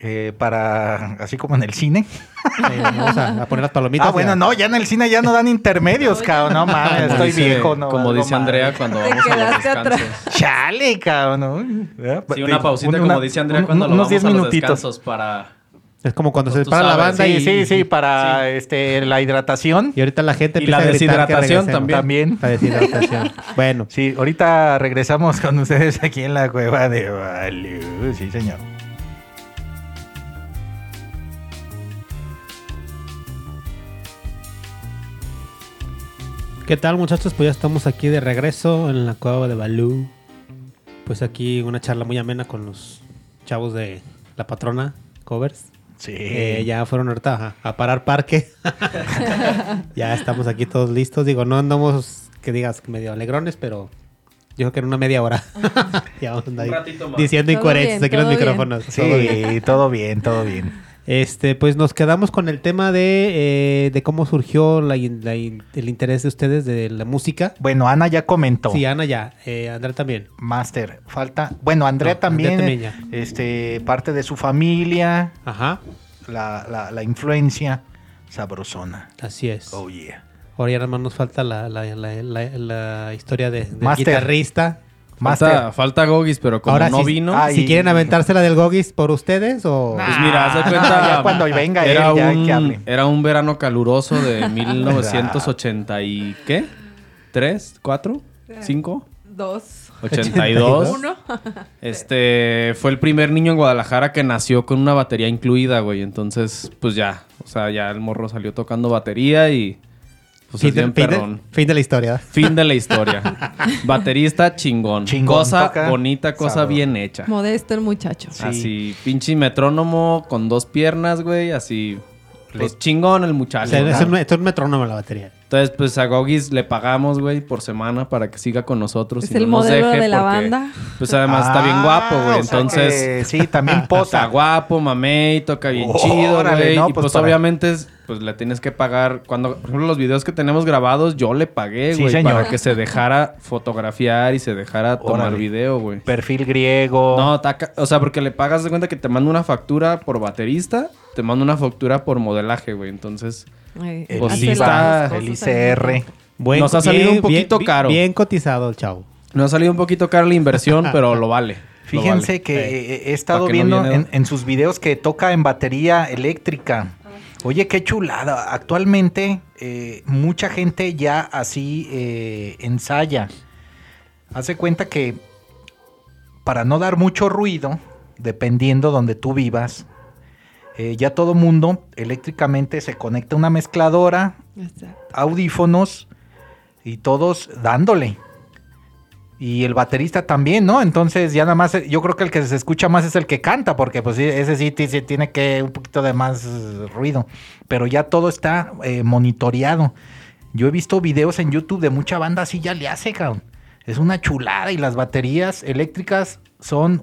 eh, para, así como en el cine. Eh, vamos a, a poner las palomitas. Ah, bueno, ya. no, ya en el cine ya no dan intermedios, cabrón. No mames, estoy dice- viejo, no. Como dice. Andrea cuando Te vamos a los quedaste atrás. descansos. Chale, cabrón. ¿no? Sí, una pausita, Una- como dice Andrea, un- cuando lo unos vamos 10 a los minutitos. descansos para... Es como cuando Pues se para la banda Sí, y, sí, sí, para este la hidratación. y ahorita la gente Y la deshidratación regresemos. También. La deshidratación. bueno, Sí, ahorita regresamos con ustedes aquí en la cueva de Balú. Sí, señor. ¿Qué tal muchachos? Pues ya estamos aquí de regreso en la cueva de Balú. Pues aquí una charla muy amena con los chavos de la patrona covers. Sí. Eh, ya fueron ahorita a, a parar parque. ya estamos aquí todos listos. Digo, no andamos, que digas, medio alegrones, pero yo creo que en una media hora. ya vamos a andar Un ahí ratito más. diciendo incoherencias aquí en los bien. micrófonos. Sí, Todo bien. todo bien, todo bien. Este, pues nos quedamos con el tema de, eh, de cómo surgió la el interés de ustedes de la música. Bueno, Ana ya comentó. Sí, Ana ya, eh, André también. Master, falta. Bueno, Andrea No, también, Andrea también este, parte de su familia, Ajá, la, la, la influencia sabrosona. así es. Oh yeah. Ahora ya nada más nos falta la, la, la, la- la historia de, del Master. guitarrista. Master. Falta, falta Gogis, pero como Ahora no vino... ah, Si y- quieren aventársela del Gogis por ustedes o... Pues mira, haz de cuenta. Ya cuando venga él, era ya un, que hable. Era un verano caluroso de 1980 y ¿qué? ¿Tres? ¿Cuatro? ¿Cinco? Dos. 82. Uno. Este fue el primer niño en Guadalajara que nació con una batería incluida, güey. Entonces, pues ya. O sea, ya el morro salió tocando batería y. Pues fin, es de, bien fin de- fin de la historia. Fin de la historia. Baterista chingón. Chingón, cosa toca bonita, cosa bien hecha. Modesto el muchacho. Sí. Así, pinche metrónomo con dos piernas, güey. Así. Pues chingón el O muchacho. sea, es un, es un metrónomo la batería. Entonces, pues a Gogis le pagamos, güey, por semana para que siga con nosotros. Es y no el nos modelo deje de la porque, banda. Pues además está bien guapo, Ah, güey. o sea Entonces. que sí, también Está posa. guapo, mamey, toca bien chido, güey. no, y pues pues, para- obviamente es- pues le tienes que pagar. Cuando, por ejemplo, los videos que tenemos grabados, yo le pagué, Sí, güey, señor. para que se dejara fotografiar y se dejara tomar Órale. video, güey. Perfil griego. No, taca- o sea, porque le pagas de cuenta que te mando una factura por baterista, te mando una factura por modelaje, güey. Entonces, el Pues el ICR. Buen- Nos ha salido un poquito caro. Bien cotizado el chavo. nos ha salido un poquito cara la inversión, pero lo vale. lo Fíjense vale. que Sí. eh, he estado que viendo viene- en, en sus videos que toca en batería eléctrica. Oye, qué chulada. Actualmente eh, mucha gente ya así eh, ensaya. Hace cuenta que para no dar mucho ruido, dependiendo donde tú vivas, eh, ya todo mundo eléctricamente se conecta a una mezcladora, Exacto. audífonos y todos dándole. Y el baterista también, ¿no? Entonces ya nada más, yo creo que el que se escucha más es el que canta, porque pues ese sí, ti- sí tiene que un poquito de más ruido. Pero ya todo está eh, monitoreado. Yo he visto videos en YouTube de mucha banda así ya le hace, cabrón. Es una chulada y las baterías eléctricas son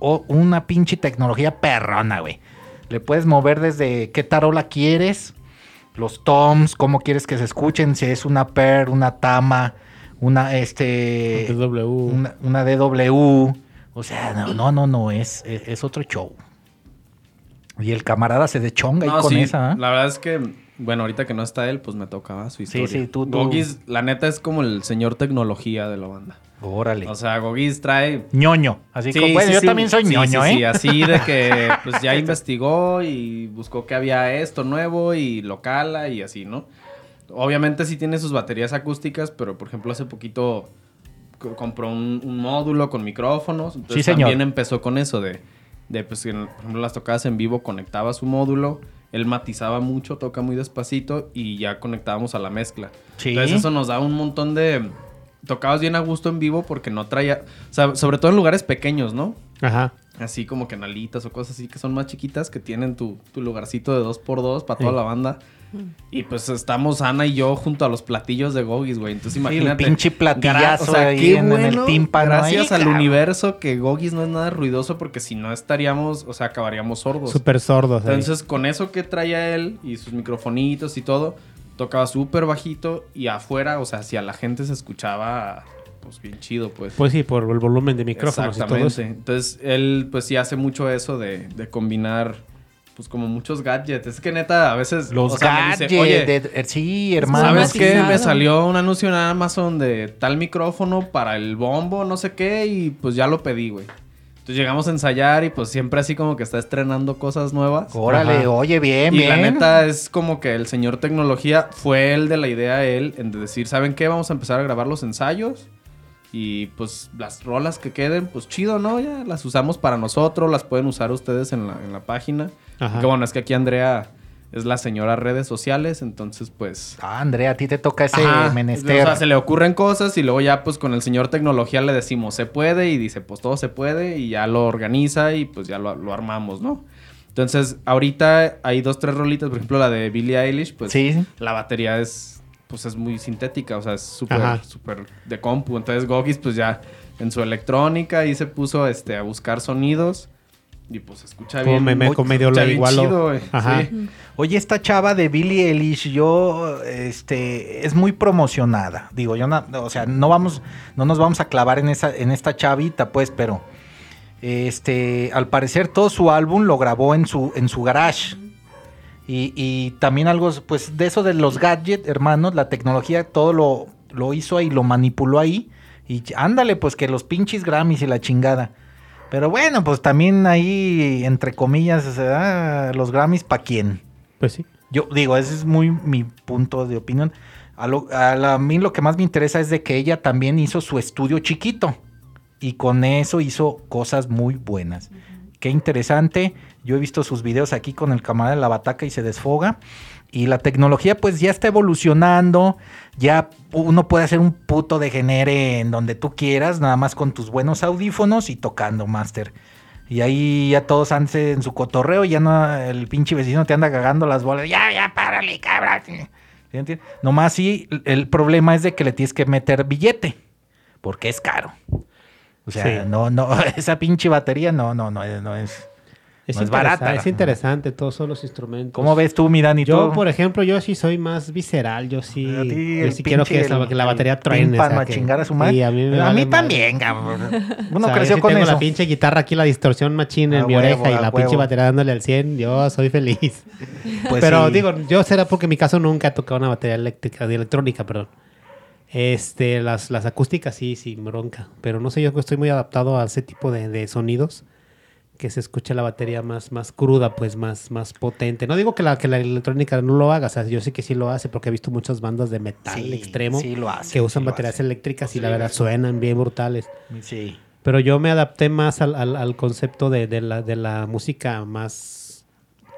o- una pinche tecnología perrona, güey. Le puedes mover desde qué tarola quieres, los toms, cómo quieres que se escuchen, si es una per, una tama, una este DW. una, una DW, o sea, no, no, no, no, es, es, es otro show. Y el camarada se de chonga ahí No, con sí, esa, ¿eh? La verdad es que, bueno, ahorita que no está él, pues me tocaba su Sí, historia. sí, tú- tú- Gogis, la neta, es como el señor tecnología de la banda. Órale. O sea, Gogis trae... ñoño, así Sí, como, bueno, sí, yo sí. también soy Sí, ñoño, sí, ¿eh? Sí, así de que pues ya investigó y buscó que había esto nuevo y lo cala y así, ¿no? Obviamente sí tiene sus baterías acústicas, pero por ejemplo hace poquito co- compró un, un módulo con micrófonos. Entonces Sí, señor. también empezó con eso de, de pues, por ejemplo, las tocadas en vivo conectaba su módulo. Él matizaba mucho, toca muy despacito y ya conectábamos a la mezcla. Sí. Entonces eso nos da un montón de... Tocabas bien a gusto en vivo porque no traía... O sea, sobre todo en lugares pequeños, ¿no? Ajá. Así como que en alitas o cosas así que son más chiquitas que tienen tu, tu lugarcito de dos por dos para toda Sí. la banda. Y pues estamos Ana y yo junto a los platillos de Gogis, güey. Entonces Sí, imagínate. el pinche platillazo ahí qué en- en el tímpano Gracias ahí, al universo que Gogis no es nada ruidoso porque si no estaríamos, o sea, acabaríamos sordos. Súper sordos. ahí. Entonces con eso que traía él y sus microfonitos y todo, tocaba súper bajito y afuera, o sea, si a la gente se escuchaba, pues bien chido, pues. Pues sí, por el volumen de micrófonos y todo eso. Exactamente. Entonces, él pues sí hace mucho eso de, de combinar pues como muchos gadgets. Es que neta, a veces... Los o sea, gadgets. dice, Oye, de- de- sí, hermano. ¿sabes qué? Me salió un anuncio en Amazon de tal micrófono para el bombo, no sé qué, y pues ya lo pedí, güey. Entonces llegamos a ensayar y pues siempre así como que está estrenando cosas nuevas. Órale, Ajá. oye, bien, Y bien. la neta es como que el señor tecnología fue el de la idea él en de decir, ¿saben qué? Vamos a empezar a grabar los ensayos y pues las rolas que queden, pues chido, ¿no? Ya las usamos para nosotros, las pueden usar ustedes en la, en la página. Ajá. Que bueno, es que aquí Andrea es la señora redes sociales, entonces pues... Ah, Andrea, a ti te toca ese Ajá, menester. O sea, se le ocurren cosas y luego ya pues con el señor tecnología le decimos se puede y dice pues todo se puede y ya lo organiza y pues ya lo, lo armamos, ¿no? Entonces ahorita hay dos, tres rolitas, por ejemplo la de Billie Eilish, pues Sí. la batería es pues es muy sintética, o sea, es súper súper de compu. Entonces Gogis pues ya en su electrónica ahí se puso este a buscar sonidos y pues escucha Como bien. me- me- muy- como medio escucha lo bien igualo. chido, güey. Ajá. Sí. Oye, esta chava de Billie Eilish, yo, este, es muy promocionada. Digo, yo, no, o sea, no vamos, no nos vamos a clavar en esa, en esta chavita, pues, pero, este, al parecer todo su álbum lo grabó en su, en su garage. Y, y también algo, pues, de eso de los gadgets, hermanos, la tecnología, todo lo, lo hizo ahí, lo manipuló ahí. Y ándale, pues, que los pinches Grammys y la chingada. Pero bueno, pues también ahí, entre comillas, los Grammys, ¿para quién? Pues sí. Yo digo, ese es muy mi punto de opinión. A, lo- a la- a mí lo que más me interesa es de que ella también hizo su estudio chiquito. Y con eso hizo cosas muy buenas. Qué interesante. Yo he visto sus videos aquí con el camarada de la bataca y se desfoga. Y la tecnología pues ya está evolucionando. Ya uno puede hacer un puto degenere en donde tú quieras, nada más con tus buenos audífonos y tocando, Master. Y ahí ya todos andan en su cotorreo, ya no, el pinche vecino te anda cagando las bolas. Ya, ya, párale, cabrón. ¿Sí? Nomás sí, el problema es de que le tienes que meter billete, porque es caro. O sea, Sí. no, no, esa pinche batería no, no, no, no es. Es, No es interesa- barata. Es interesante, todos son los instrumentos. ¿Cómo ves tú, mi Dani? Yo, por ejemplo, yo sí soy más visceral. Yo sí, ti yo sí quiero que, esa- que la batería truene. tímpano o sea, a que- chingar a su madre. Sí, a mí, me A vale mí madre. también, cabrón. Uno O sea, yo creció sí con tengo eso. la pinche guitarra aquí, la distorsión machine en mi huevo, oreja y la pinche batería dándole al 100. Yo soy feliz. Pues Pero sí. digo, yo será porque en mi caso nunca he tocado una batería eléctrica, de electrónica, perdón. Este, las, las acústicas sí, sí, bronca. Pero no sé, yo estoy muy adaptado a ese tipo de, de sonidos. Que se escuche la batería más, más cruda, pues más, más potente. No digo que la, que la electrónica no lo haga, o sea, yo sé que sí lo hace porque he visto muchas bandas de metal Sí, extremo sí lo hacen, que usan sí baterías eléctricas y la verdad suenan bien brutales. Sí. Pero yo me adapté más al, al- al concepto de, de la, de la música más,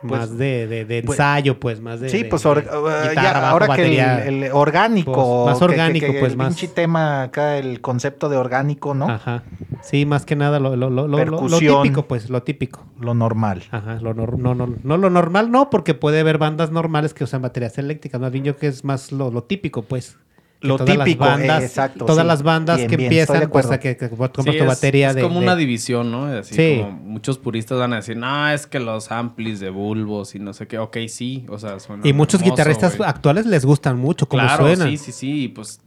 Pues, más de, de- de pues, ensayo, pues más de. Sí, de- pues or- uh, guitarra, ya, bajo, ahora que el, el orgánico. Pues, más que- que- orgánico, que pues, el más- pinche tema acá, el concepto de orgánico, ¿no? Ajá. Sí, más que nada lo, lo, lo, lo- típico, pues, lo típico. Lo normal. Ajá, lo nor- no, no, no, lo normal no, porque puede haber bandas normales que usan baterías eléctricas. Más bien yo que es más lo, lo típico, pues. Lo todas las típico, bandas- eh, exacto, Todas sí. las bandas Bien, que bien, empiezan, pues, a que, que compras Sí, tu es- batería es de. como de- una división, ¿no? Así Sí. como muchos puristas van a decir, no, es que los amplis de bulbos y no sé qué. Ok, sí, o sea, suena Y muchos hermoso, guitarristas actuales les gustan mucho como Claro, suenan. sí, sí, sí. Y pues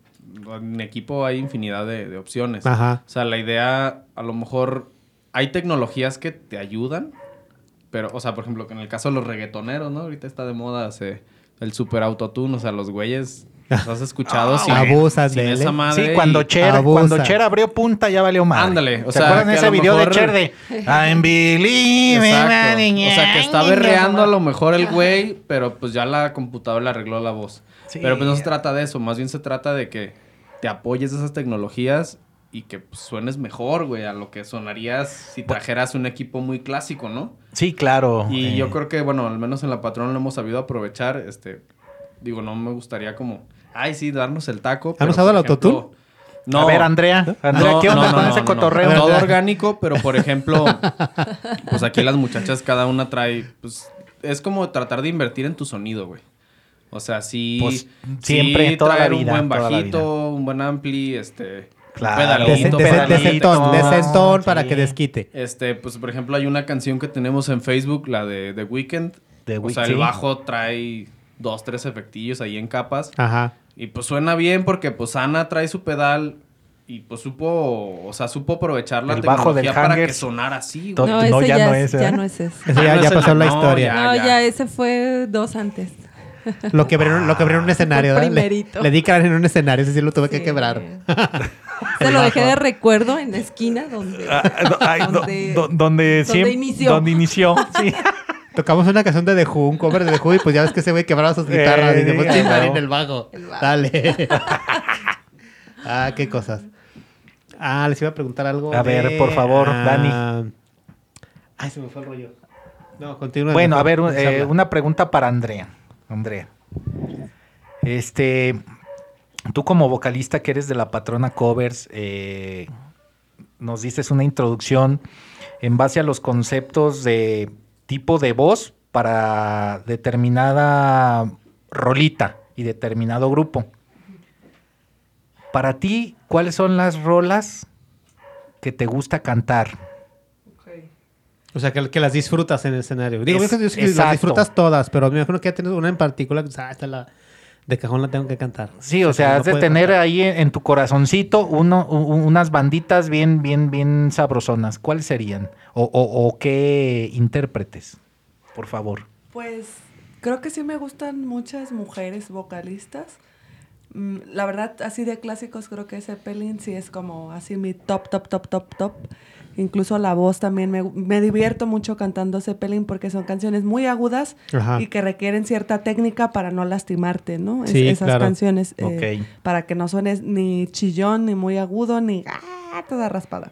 en equipo hay infinidad de, de opciones. Ajá. O sea, la idea, a lo mejor, hay tecnologías que te ayudan, pero, o sea, por ejemplo, que en el caso de los reggaetoneros, ¿no? Ahorita está de moda ese- el super autotune, o sea, los güeyes, los has escuchado sin, Abusan sin de él, esa ¿eh? madre. Sí, cuando y- Cher, abusa. cuando Cher abrió punta ya valió mal. Ándale, o ¿Se sea, acuerdan que ese lo video de Cher de I'm believing Exacto. O sea, que está you"? berreando a lo mejor el güey, pero pues ya la computadora le arregló la voz. Sí. Pero pues no se trata de eso, más bien se trata de que te apoyes de esas tecnologías y que pues, suenes mejor, güey, a lo que sonarías si trajeras un equipo muy clásico, ¿no? Sí, claro. Y eh, yo creo que, bueno, al menos en la patrona lo hemos sabido aprovechar. Este, digo, no me gustaría como, ay, sí, darnos el taco. pero, usado el autotune? No. A ver, Andrea. Andrea, ¿qué onda con ese cotorreo? Todo orgánico, pero por ejemplo, pues aquí las muchachas cada una trae, pues es como tratar de invertir en tu sonido, güey. O sea, sí, Pues, siempre, toda la traer vida, un buen bajito, un buen ampli, este, Claro. un pedalito, pedalito, Decentón, decentón para sí. que desquite. este, pues por ejemplo, hay una canción que tenemos en Facebook, la de The Weeknd. The o Week- sea, sí. el bajo trae dos, tres efectillos ahí en capas. Ajá. Y pues suena bien porque pues Ana trae su pedal y pues supo, o sea, supo aprovechar la El bajo del tecnología para que sonara así. Güey. No, no, ese ya ya, no es, ya no es ese. Ese ya, Ah, no ya es el- pasó la historia. ya. No, ya ese fue dos antes. Lo quebraron, lo quebraron en un escenario. ¿verdad? Le, primerito. le di cráneo en un escenario, ese sí lo tuve que quebrar. Se lo dejé de recuerdo en la esquina donde... Ah, do- ay, do- donde- do- donde, siempre- inició. Donde inició, sí. Tocamos una canción de The Who, un cover de The Who, y pues ya ves que ese güey quebraba sus guitarras. Eh, y dijimos, sí, "Chinga, no. en el bajo. El bajo. Dale. ah, qué cosas. Ah, les iba a preguntar algo. A ver, por favor, Dani. Ay, se me fue el rollo. No, continúa. Bueno, a ver, eh, una pregunta para Andrea. Andrea. Este, tú como vocalista que eres de la patrona covers, eh, nos dices una introducción en base a los conceptos de tipo de voz para determinada rolita y determinado grupo. Para ti, ¿cuáles son las rolas que te gusta cantar? O sea, que, que las disfrutas en el escenario. Digo, Es- yo sé que las disfrutas todas, pero me imagino que ya tienes una en particular. que dices, Ah, esta la de cajón la tengo que cantar. Sí, o sea, no has de tener ahí en, en tu corazoncito uno, unas banditas bien, bien, bien sabrosonas. ¿Cuáles serían? O, o- o qué intérpretes, por favor. Pues creo que sí me gustan muchas mujeres vocalistas. Mm, La verdad, así de clásicos, creo que Zeppelin sí es como así mi top, top, top, top, top. Incluso la voz también. Me, me divierto mucho cantando Zeppelin porque son canciones muy agudas Ajá. y que requieren cierta técnica para no lastimarte, ¿no? Es- Sí, esas claro. canciones. eh. Para que no suenes ni chillón, ni muy agudo, ni ah, toda raspada.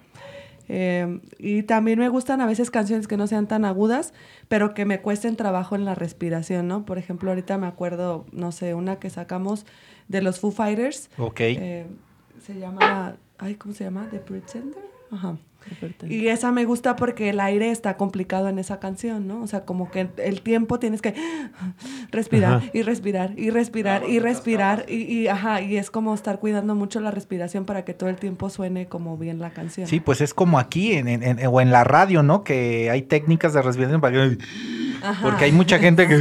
Eh, y también me gustan a veces canciones que no sean tan agudas, pero que me cuesten trabajo en la respiración, ¿no? Por ejemplo, ahorita me acuerdo, no sé, una que sacamos de los Foo Fighters. Ok. Eh, se llama, ay, ¿cómo se llama? The Pretender. Ajá. Y esa me gusta porque el aire está complicado en esa canción, ¿no? O sea, como que el tiempo tienes que respirar Ajá. y respirar y respirar y respirar y, y, ajá, y es como estar cuidando mucho la respiración para que todo el tiempo suene como bien la canción. Sí, pues es como aquí en, en- en- o en la radio, ¿no? Que hay técnicas de respiración para que... Ajá. Porque hay mucha gente que...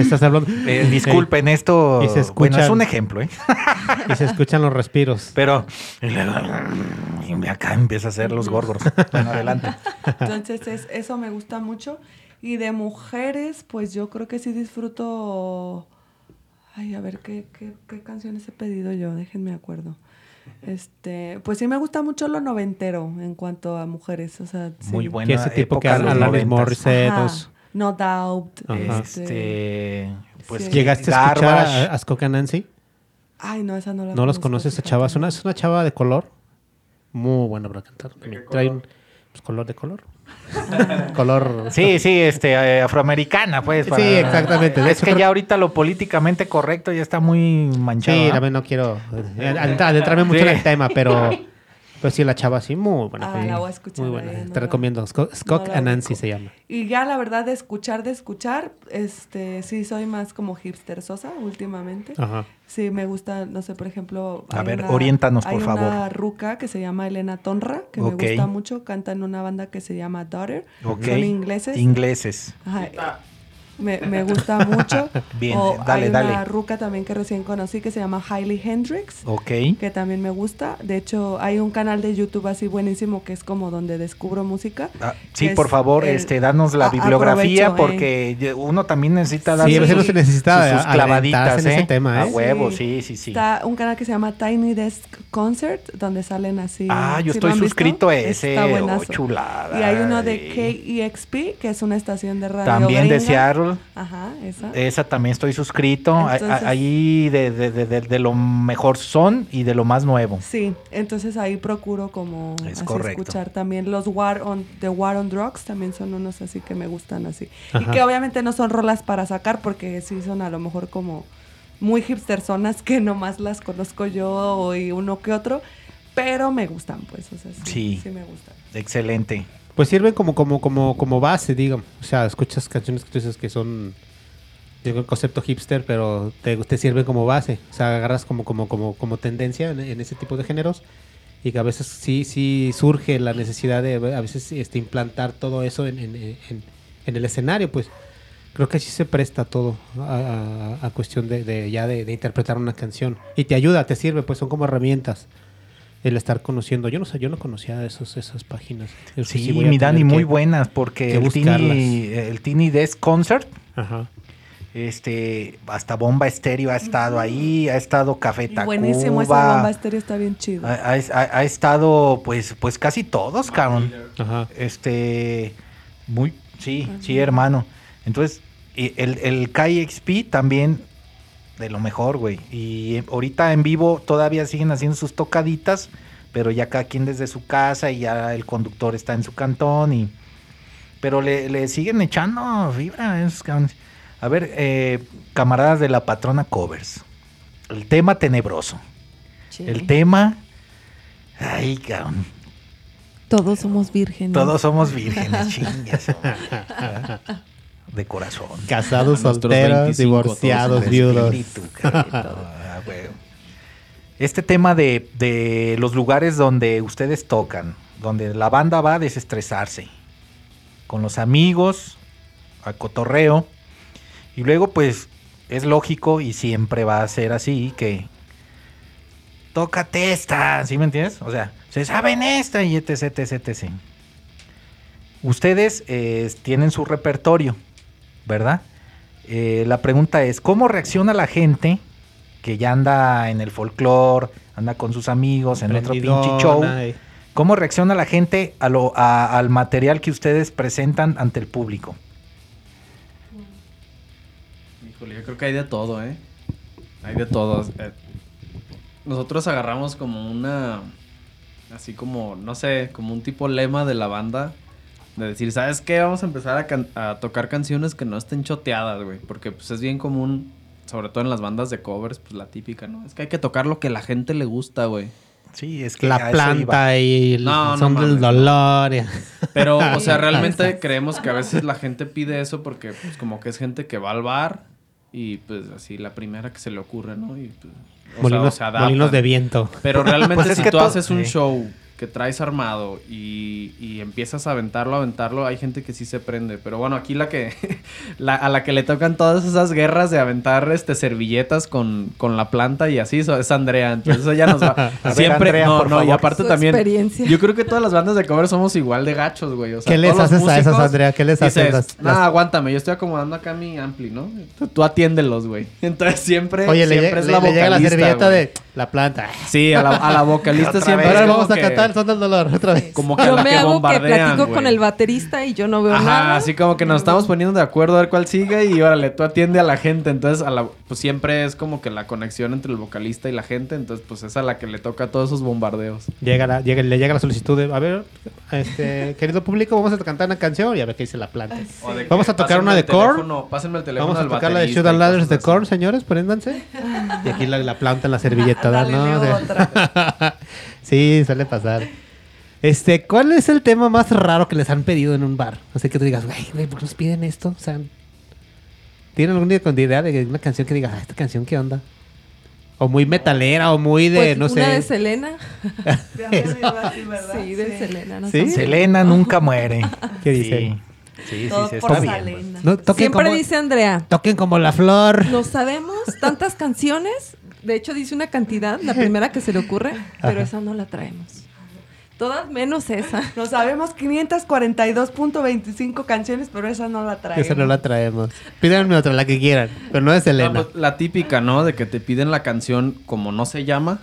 Estás hablando. Eh, disculpen esto. Y se bueno, es escuchan- un ejemplo, ¿eh? Y se escuchan los respiros. Pero... Y acá empieza a hacer los gorgos. Bueno, adelante. Entonces, es- eso me gusta mucho. Y de mujeres, pues yo creo que sí disfruto. Ay, a ver, ¿qué, qué, qué canciones he pedido yo? Déjenme acuerdo. Este, pues sí me gusta mucho lo noventero en cuanto a mujeres. O sea, sí. Muy buena Que ese tipo que Alanis 90s. Morissette. No Doubt. Ajá. Este, Este... Pues Sí. ¿Llegaste a escuchar Garbage. a, a Skoka Nancy? Ay, no, esa no la ¿No los conoces esa chava? Es una, es una chava de color. Muy buena para cantar. Trae un pues, color de color. color. Sí, sí, este, eh, afroamericana, pues. Sí, exactamente. Es hecho, que creo- ya ahorita lo políticamente correcto ya está muy manchado. Sí, ¿ah? también no quiero eh, adentrar- adentrarme mucho Sí. en el tema, pero, pero sí, la chava sí, muy buena. Ah, la voy a escuchar, Muy buena. eh, no Te recomiendo. Scott, Scott no Anansi se llama. Y ya la verdad de escuchar, de escuchar, este, sí soy más como hipster sosa últimamente. Ajá. Sí, me gusta, no sé, por ejemplo. A ver, oriéntanos, por hay una favor. ruca que se llama Elena Tonra, que me gusta mucho, canta en una banda que se llama Daughter. Ok. Son ingleses. Ingleses. Ajá, Me, me gusta mucho. Bien, O dale, hay una dale. ruca también que recién conocí que se llama Hailey Hendrix. Ok. Que también me gusta. De hecho, hay un canal de YouTube así buenísimo que es como donde descubro música. Ah, sí, por favor, el- este, danos la A- bibliografía aprovecho, porque ye- uno también necesita dar Sí, a veces sus, no se necesita sus- sus a- clavaditas, aventarse en ¿eh? ese tema, A ¿eh? huevo, Sí. sí, sí, sí. Está un canal que se llama Tiny Desk Concert, donde salen así. Ah, yo ¿sí estoy suscrito a ese. Está oh, chulada. Y hay uno de KEXP, que es una estación de radio. También de gringa. Seattle, Ajá, esa. Esa también estoy suscrito. Entonces- Ahí de, de- de- de- de lo mejor son y de lo más nuevo. Sí, entonces ahí procuro como Es así escuchar también los War on the War on Drugs también son unos así que me gustan así y que obviamente no son rolas para sacar porque sí son a lo mejor como muy hipsterzonas que nomás las conozco yo y uno que otro, pero me gustan pues, o sea, sí, Sí. sí me gustan. Excelente. Pues sirven como, como, como, como base, digamos. O sea, escuchas canciones que tú dices que son el concepto hipster, pero te, te sirven como base. O sea, agarras como, como, como, como tendencia en, en ese tipo de géneros. Y que a veces sí, sí surge la necesidad de a veces este, implantar todo eso en- en- en el escenario, pues creo que sí se presta todo a, a- a cuestión de, de ya de, de interpretar una canción. Y te ayuda, te sirve, pues son como herramientas el estar conociendo. Yo no sé, yo no conocía esos, esas páginas. Yo Sí, sí mi Dani, muy que- buenas porque que el buscarlas. Tini, el Tini Desk Concert, Ajá. este, hasta Bomba Estéreo ha estado ahí, ha estado Café Tacuba. buenísimo, esa bomba estéreo está bien chido. ha, ha- ha- ha estado, pues, pues casi todos, cabrón. Ajá. Este, muy, sí, sí, hermano. Entonces, y el, el KXP también de lo mejor, güey. Y ahorita en vivo todavía siguen haciendo sus tocaditas, pero ya cada quien desde su casa y ya el conductor está en su cantón y... Pero le, le siguen echando fibra a ver, eh, camaradas de la patrona covers. El tema tenebroso. Sí. El tema... Ay, cabrón. Todos somos vírgenes. Todos somos vírgenes, chingas. De corazón. Casados, solteros, 25 divorciados, viudos. espíritu. Ah. Este tema de, de los lugares donde ustedes tocan, donde la banda va a desestresarse, con los amigos, a cotorreo, y luego pues es lógico y siempre va a ser así que tócate esta, ¿sí me entiendes? O sea, se saben esta y etc, etc, etc. Ustedes eh, tienen su repertorio, ¿verdad? Eh, la pregunta es, ¿cómo reacciona la gente que ya anda en el folclore, anda con sus amigos en otro pinche show? ¿Cómo reacciona la gente a lo, a- al material que ustedes presentan ante el público? Híjole, yo creo que hay de todo, ¿eh? Hay de todo. Nosotros agarramos como una. Así como, no sé, como un tipo lema de la banda. De decir, ¿sabes qué? Vamos a empezar a, can- a tocar canciones que no estén choteadas, güey. Porque pues es bien común, sobre todo en las bandas de covers, pues la típica, ¿no? Es que hay que tocar lo que la gente le gusta, güey. Sí, es que La planta y el No, no son del dolor. Pero, o sea, realmente creemos que a veces la gente pide eso porque, pues, como que es gente que va al bar y, pues, así la primera que se le ocurre, ¿no? Y, pues, o sea, Molinos, o se molinos de viento. Pero realmente Pues es si que tú haces un sí. show que traes armado y, y empiezas a aventarlo, aventarlo, hay gente que sí se prende. Pero bueno, aquí la que la- a la que le tocan todas esas guerras de aventar este servilletas con, con la planta y así es Andrea. Entonces ella nos va ver, siempre Andrea, no, por no, y aparte Su también yo creo que todas las bandas de cover somos igual de gachos, güey. O sea, ¿Qué les todos los haces a esas, músicos Andrea? ¿Qué les haces? dices, Las- "Nah, las- aguántame, yo estoy acomodando acá mi ampli, ¿no? Tú, atiéndelos, güey. Entonces siempre, Oye, le, siempre es le- la le llega la vocalista, servilleta güey. de la planta. Sí, a la, a la vocalista siempre Ahora vamos a que- Son del Dolor otra vez. Como que a Yo la me que hago que platico con el baterista y yo no veo Ajá, nada. así como que nos estamos poniendo de acuerdo a ver cuál sigue y órale, tú atiende a la gente. Entonces, a la, pues siempre es como que la conexión entre el vocalista y la gente. Entonces, pues es a la que le toca todos esos bombardeos. Llega la- llega- le llega la solicitud de, a ver, este, querido público, vamos a cantar una canción y a ver qué dice la planta. De Vamos a tocar una de Korn. Pásenme el teléfono Vamos a tocar la de Shoot and Ladders de. Korn, señores, préndanse. Y aquí la, la planta en la servilleta. Dale, sí, suele pasar. Este, ¿cuál es el tema más raro que les han pedido en un bar? O sea, que tú digas, güey, güey, ¿por qué nos piden esto? O sea, ¿tienen alguna idea de una canción que digas, ah, esta canción qué onda? O muy metalera, o muy de, Pues, no una sé. de Selena. Sí, de Selena. no ¿Sí? sé. Selena nunca muere. ¿Qué dice? Sí, sí, Todo sí, por está bien. Selena. No, toquen, Siempre como, dice Andrea, toquen como la flor. no sabemos tantas canciones. De hecho, dice una cantidad, la primera que se le ocurre, pero esa no la traemos. Todas menos esa. No sabemos 542.25 canciones, pero esa no la traemos. Esa no la traemos. Pídanme otra, la que quieran, pero no es No, Elena. pues, la típica, ¿no? De que te piden la canción como no se llama.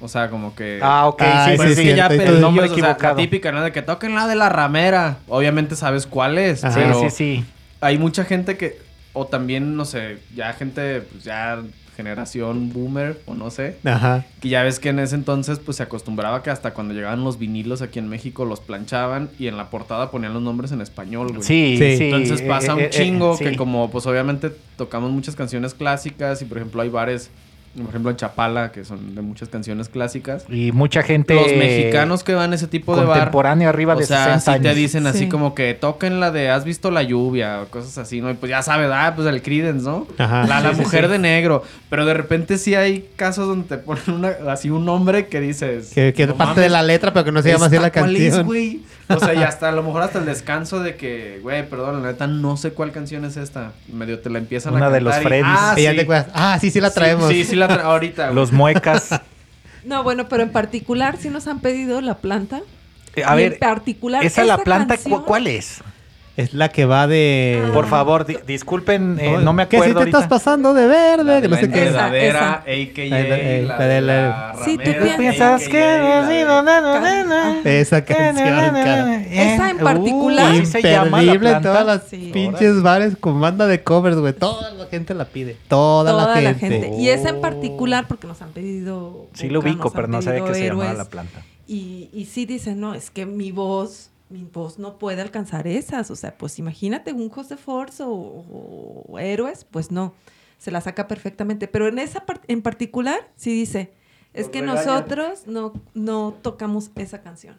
O sea, como que. Ah, ok, Ah, sí, sí, Pues sí, es sí. que ya el nombre o sea, la típica, ¿no? De que toquen la de la ramera. Obviamente sabes cuál es. Ajá. Sí, pero sí, sí. hay mucha gente que o también, no sé, ya gente, pues ya generación boomer o no sé, Ajá. que ya ves que en ese entonces pues se acostumbraba que hasta cuando llegaban los vinilos aquí en México los planchaban y en la portada ponían los nombres en español, güey. Sí, Sí. sí. Entonces eh, pasa eh, un eh, chingo sí. que como pues obviamente tocamos muchas canciones clásicas y por ejemplo hay bares, por ejemplo en Chapala, que son de muchas canciones clásicas. Y mucha gente... Los mexicanos que van a ese tipo de bar, Contemporánea arriba o de sea, 60 sí te dicen así Sí. como que toquen la de ¿Has visto la lluvia? o cosas así, ¿no? Y pues ya sabes, ah, pues el Creedence, ¿no? Ajá. La, la Sí, mujer sí. de negro. Pero de repente sí hay casos donde te ponen una, así un nombre que dices... Que, que es "No parte de la letra, pero que no se llama así ¿esta la cuál es, canción. güey? O sea, y hasta a lo mejor hasta el descanso de que, güey, perdón, la neta no sé cuál canción es esta. Medio te la empiezan Una a de cantar los y- Freddys. Ah, Y ya sí. te acuerdas, ah, sí, sí la traemos. Sí, sí, la traemos ahorita. güey. Los muecas. No, bueno, pero en particular sí nos han pedido la planta. Eh, A Y ver, en particular esa la planta, ¿cu- canción- ¿cuál es? Es la que va de... Por favor, di- disculpen, eh, no me Que si acuerdo te ahorita. estás pasando de verde, La no la sé qué. Esa. a.k.a. La la la la- la Sí, tú Piensas que la. Esa canción, cara. Esa en Uh, particular- así se llama la Imperdible en todas las Sí. pinches bares con banda de covers, güey. Toda la gente la pide. Toda, Toda la, gente. Y esa en particular porque nos han pedido... Sí lo ubico, pero no sabía que se llamaba la planta. Y, y sí dicen, no, es que mi voz, mi voz no puede alcanzar esas. O sea, pues imagínate un José Force o, o héroes, pues no, se la saca perfectamente. Pero en esa par- en particular, sí dice, es que nosotros no, no tocamos esa canción.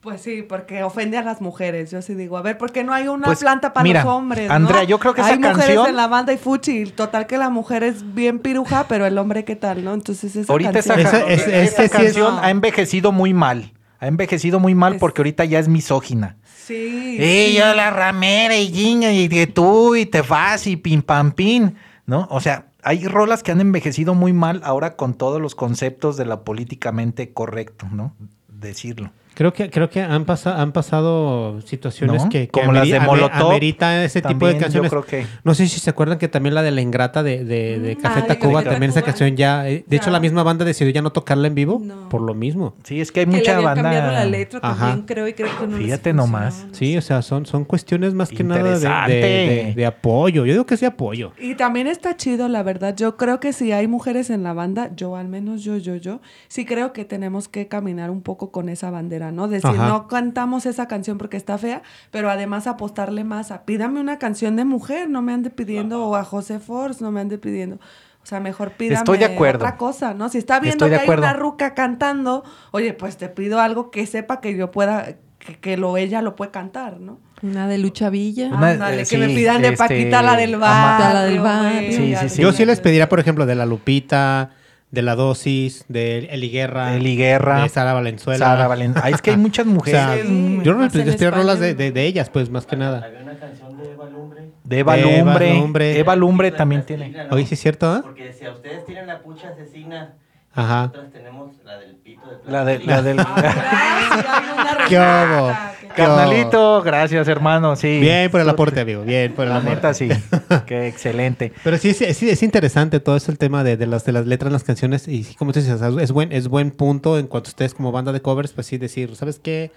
Pues sí, porque ofende a las mujeres. Yo sí digo, a ver, ¿por qué no hay una Pues, planta para mira, los hombres? no? Andrea, yo creo que hay esa mujeres canción- en la banda y fuchi. Total que la mujer es bien piruja, pero el hombre, ¿qué tal, no? Entonces esa Ahorita esa, canción- Esa- es- es esa que sí es- canción ha envejecido muy mal. Ha envejecido muy mal Es- porque ahorita ya es misógina. Sí. ¡Ey, sí. yo la ramera y ginga y que tú y te vas y pim pam pim! ¿No? O sea, hay rolas que han envejecido muy mal ahora con todos los conceptos de la políticamente correcto, ¿no? Decirlo. Creo que, creo que han, pasa- han pasado situaciones ¿No? que, que Como las de Molotov, amerita ese tipo de canciones. Yo creo que. No sé si se acuerdan que también la de la ingrata de, de, de Mm, Café ah, Tacuba, también esa canción ya. eh, De hecho, la misma banda decidió ya no tocarla en vivo No. por lo mismo. Sí, es que hay Que le mucha habían banda. cambiado la letra Ajá. también, creo, y creo que no Fíjate nomás. no Sí, o sea, son, son cuestiones más que nada de, de- Interesante. de- de apoyo. Yo digo que sí apoyo. Y también está chido, la verdad. Yo creo que si hay mujeres en la banda, yo al menos yo, yo, yo, sí creo que tenemos que caminar un poco con esa bandera, ¿no? Decir, Ajá. no cantamos esa canción porque está fea, pero además apostarle más a pídame una canción de mujer, no me ande pidiendo, o a José Force, no me ande pidiendo. O sea, mejor pídame Estoy de acuerdo. otra cosa, ¿no? Si está viendo Estoy que hay una ruca cantando, oye, pues te pido algo que sepa que yo pueda, que, que lo, ella lo puede cantar, ¿no? Una de Lucha Villa. Una- Ándale, eh, que me pidan de este, Paquita la del barrio. La del güey, Sí, sí. Yo sí les pediría, por ejemplo, de La Lupita, de La Dosis, de Eli Guerra. Eli Guerra, De Sara Valenzuela. Sara Valen- Ah, es que hay muchas O sea, mujeres. Sí. yo no pediría rolas de, de- ¿no? de ellas, pues, más que nada. Había una canción de Eva Lumbre. de Eva de Eva Lumbre. Lumbre. Eva Lumbre también tiene. Oye, ¿sí es cierto, ah? Porque decía, ustedes tienen la pucha asesina. Ajá. Nosotras tenemos la del pito de La, de, la del. ¿Qué hubo? Carnalito, gracias, hermano. Sí. Bien por el aporte, amigo. Bien por el La aporte. neta, sí. Qué excelente. Pero sí, sí, sí, es interesante todo eso el tema de, de las, de las letras en las canciones. Y sí, como tú dices, es buen, es buen punto en cuanto a ustedes como banda de covers, pues sí decir, ¿sabes qué?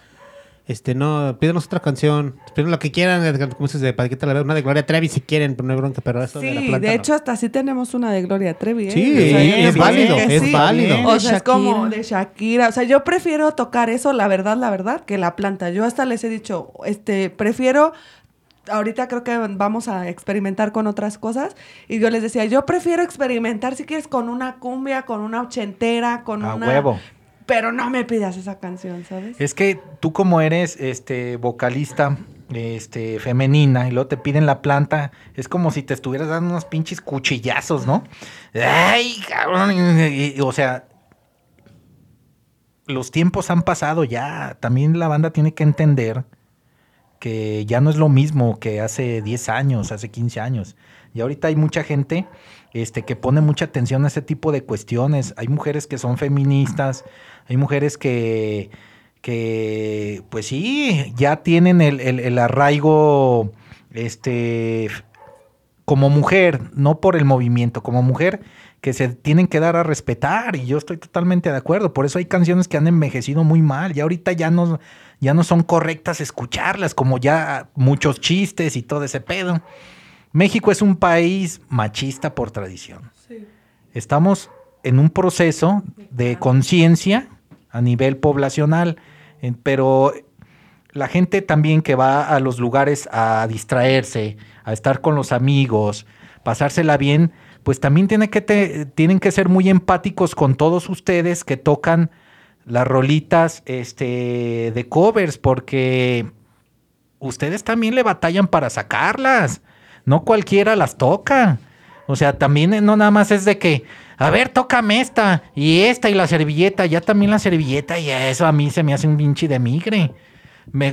Este, no, pídanos otra canción. Pídanos lo que quieran, como dices, de Paquita la una de Gloria Trevi si quieren, pero no hay bronca, pero eso de la Sí, planta. de no. hecho hasta sí tenemos una de Gloria Trevi. ¿eh? Sí, O sea, es válido, que es válido. O sea, es como de Shakira. O sea, yo prefiero tocar eso, la verdad, la verdad, que la planta. Yo hasta les he dicho, este, prefiero ahorita creo que vamos a experimentar con otras cosas. Y yo les decía, yo prefiero experimentar si quieres con una cumbia, con una ochentera, con A una... huevo. Pero no me pidas esa canción, ¿sabes? Es que tú como eres este vocalista este femenina y luego te piden la planta, es como si te estuvieras dando unos pinches cuchillazos, ¿no? Ay, cabrón, y- o sea, los tiempos han pasado ya, también la banda tiene que entender que ya no es lo mismo que hace 10 años, hace 15 años. Y ahorita hay mucha gente este, que pone mucha atención a ese tipo de cuestiones. Hay mujeres que son feministas, hay mujeres que, que pues sí, ya tienen el, el- el arraigo este, como mujer, no por el movimiento, como mujer que se tienen que dar a respetar y yo estoy totalmente de acuerdo. Por eso hay canciones que han envejecido muy mal y ahorita ya no, ya no son correctas escucharlas, como ya muchos chistes y todo ese pedo. México es un país machista por tradición. Estamos en un proceso de conciencia a nivel poblacional, en- pero la gente también que va a los lugares a distraerse, a estar con los amigos, pasársela bien, pues también tiene que te- tienen que ser muy empáticos con todos ustedes que tocan las rolitas este, de covers, porque ustedes también le batallan para sacarlas. No cualquiera las toca. O sea, también eh, no nada más es de que, a ver, tócame esta y esta y la servilleta, ya también la servilleta y eso a mí se me hace un pinche de migre.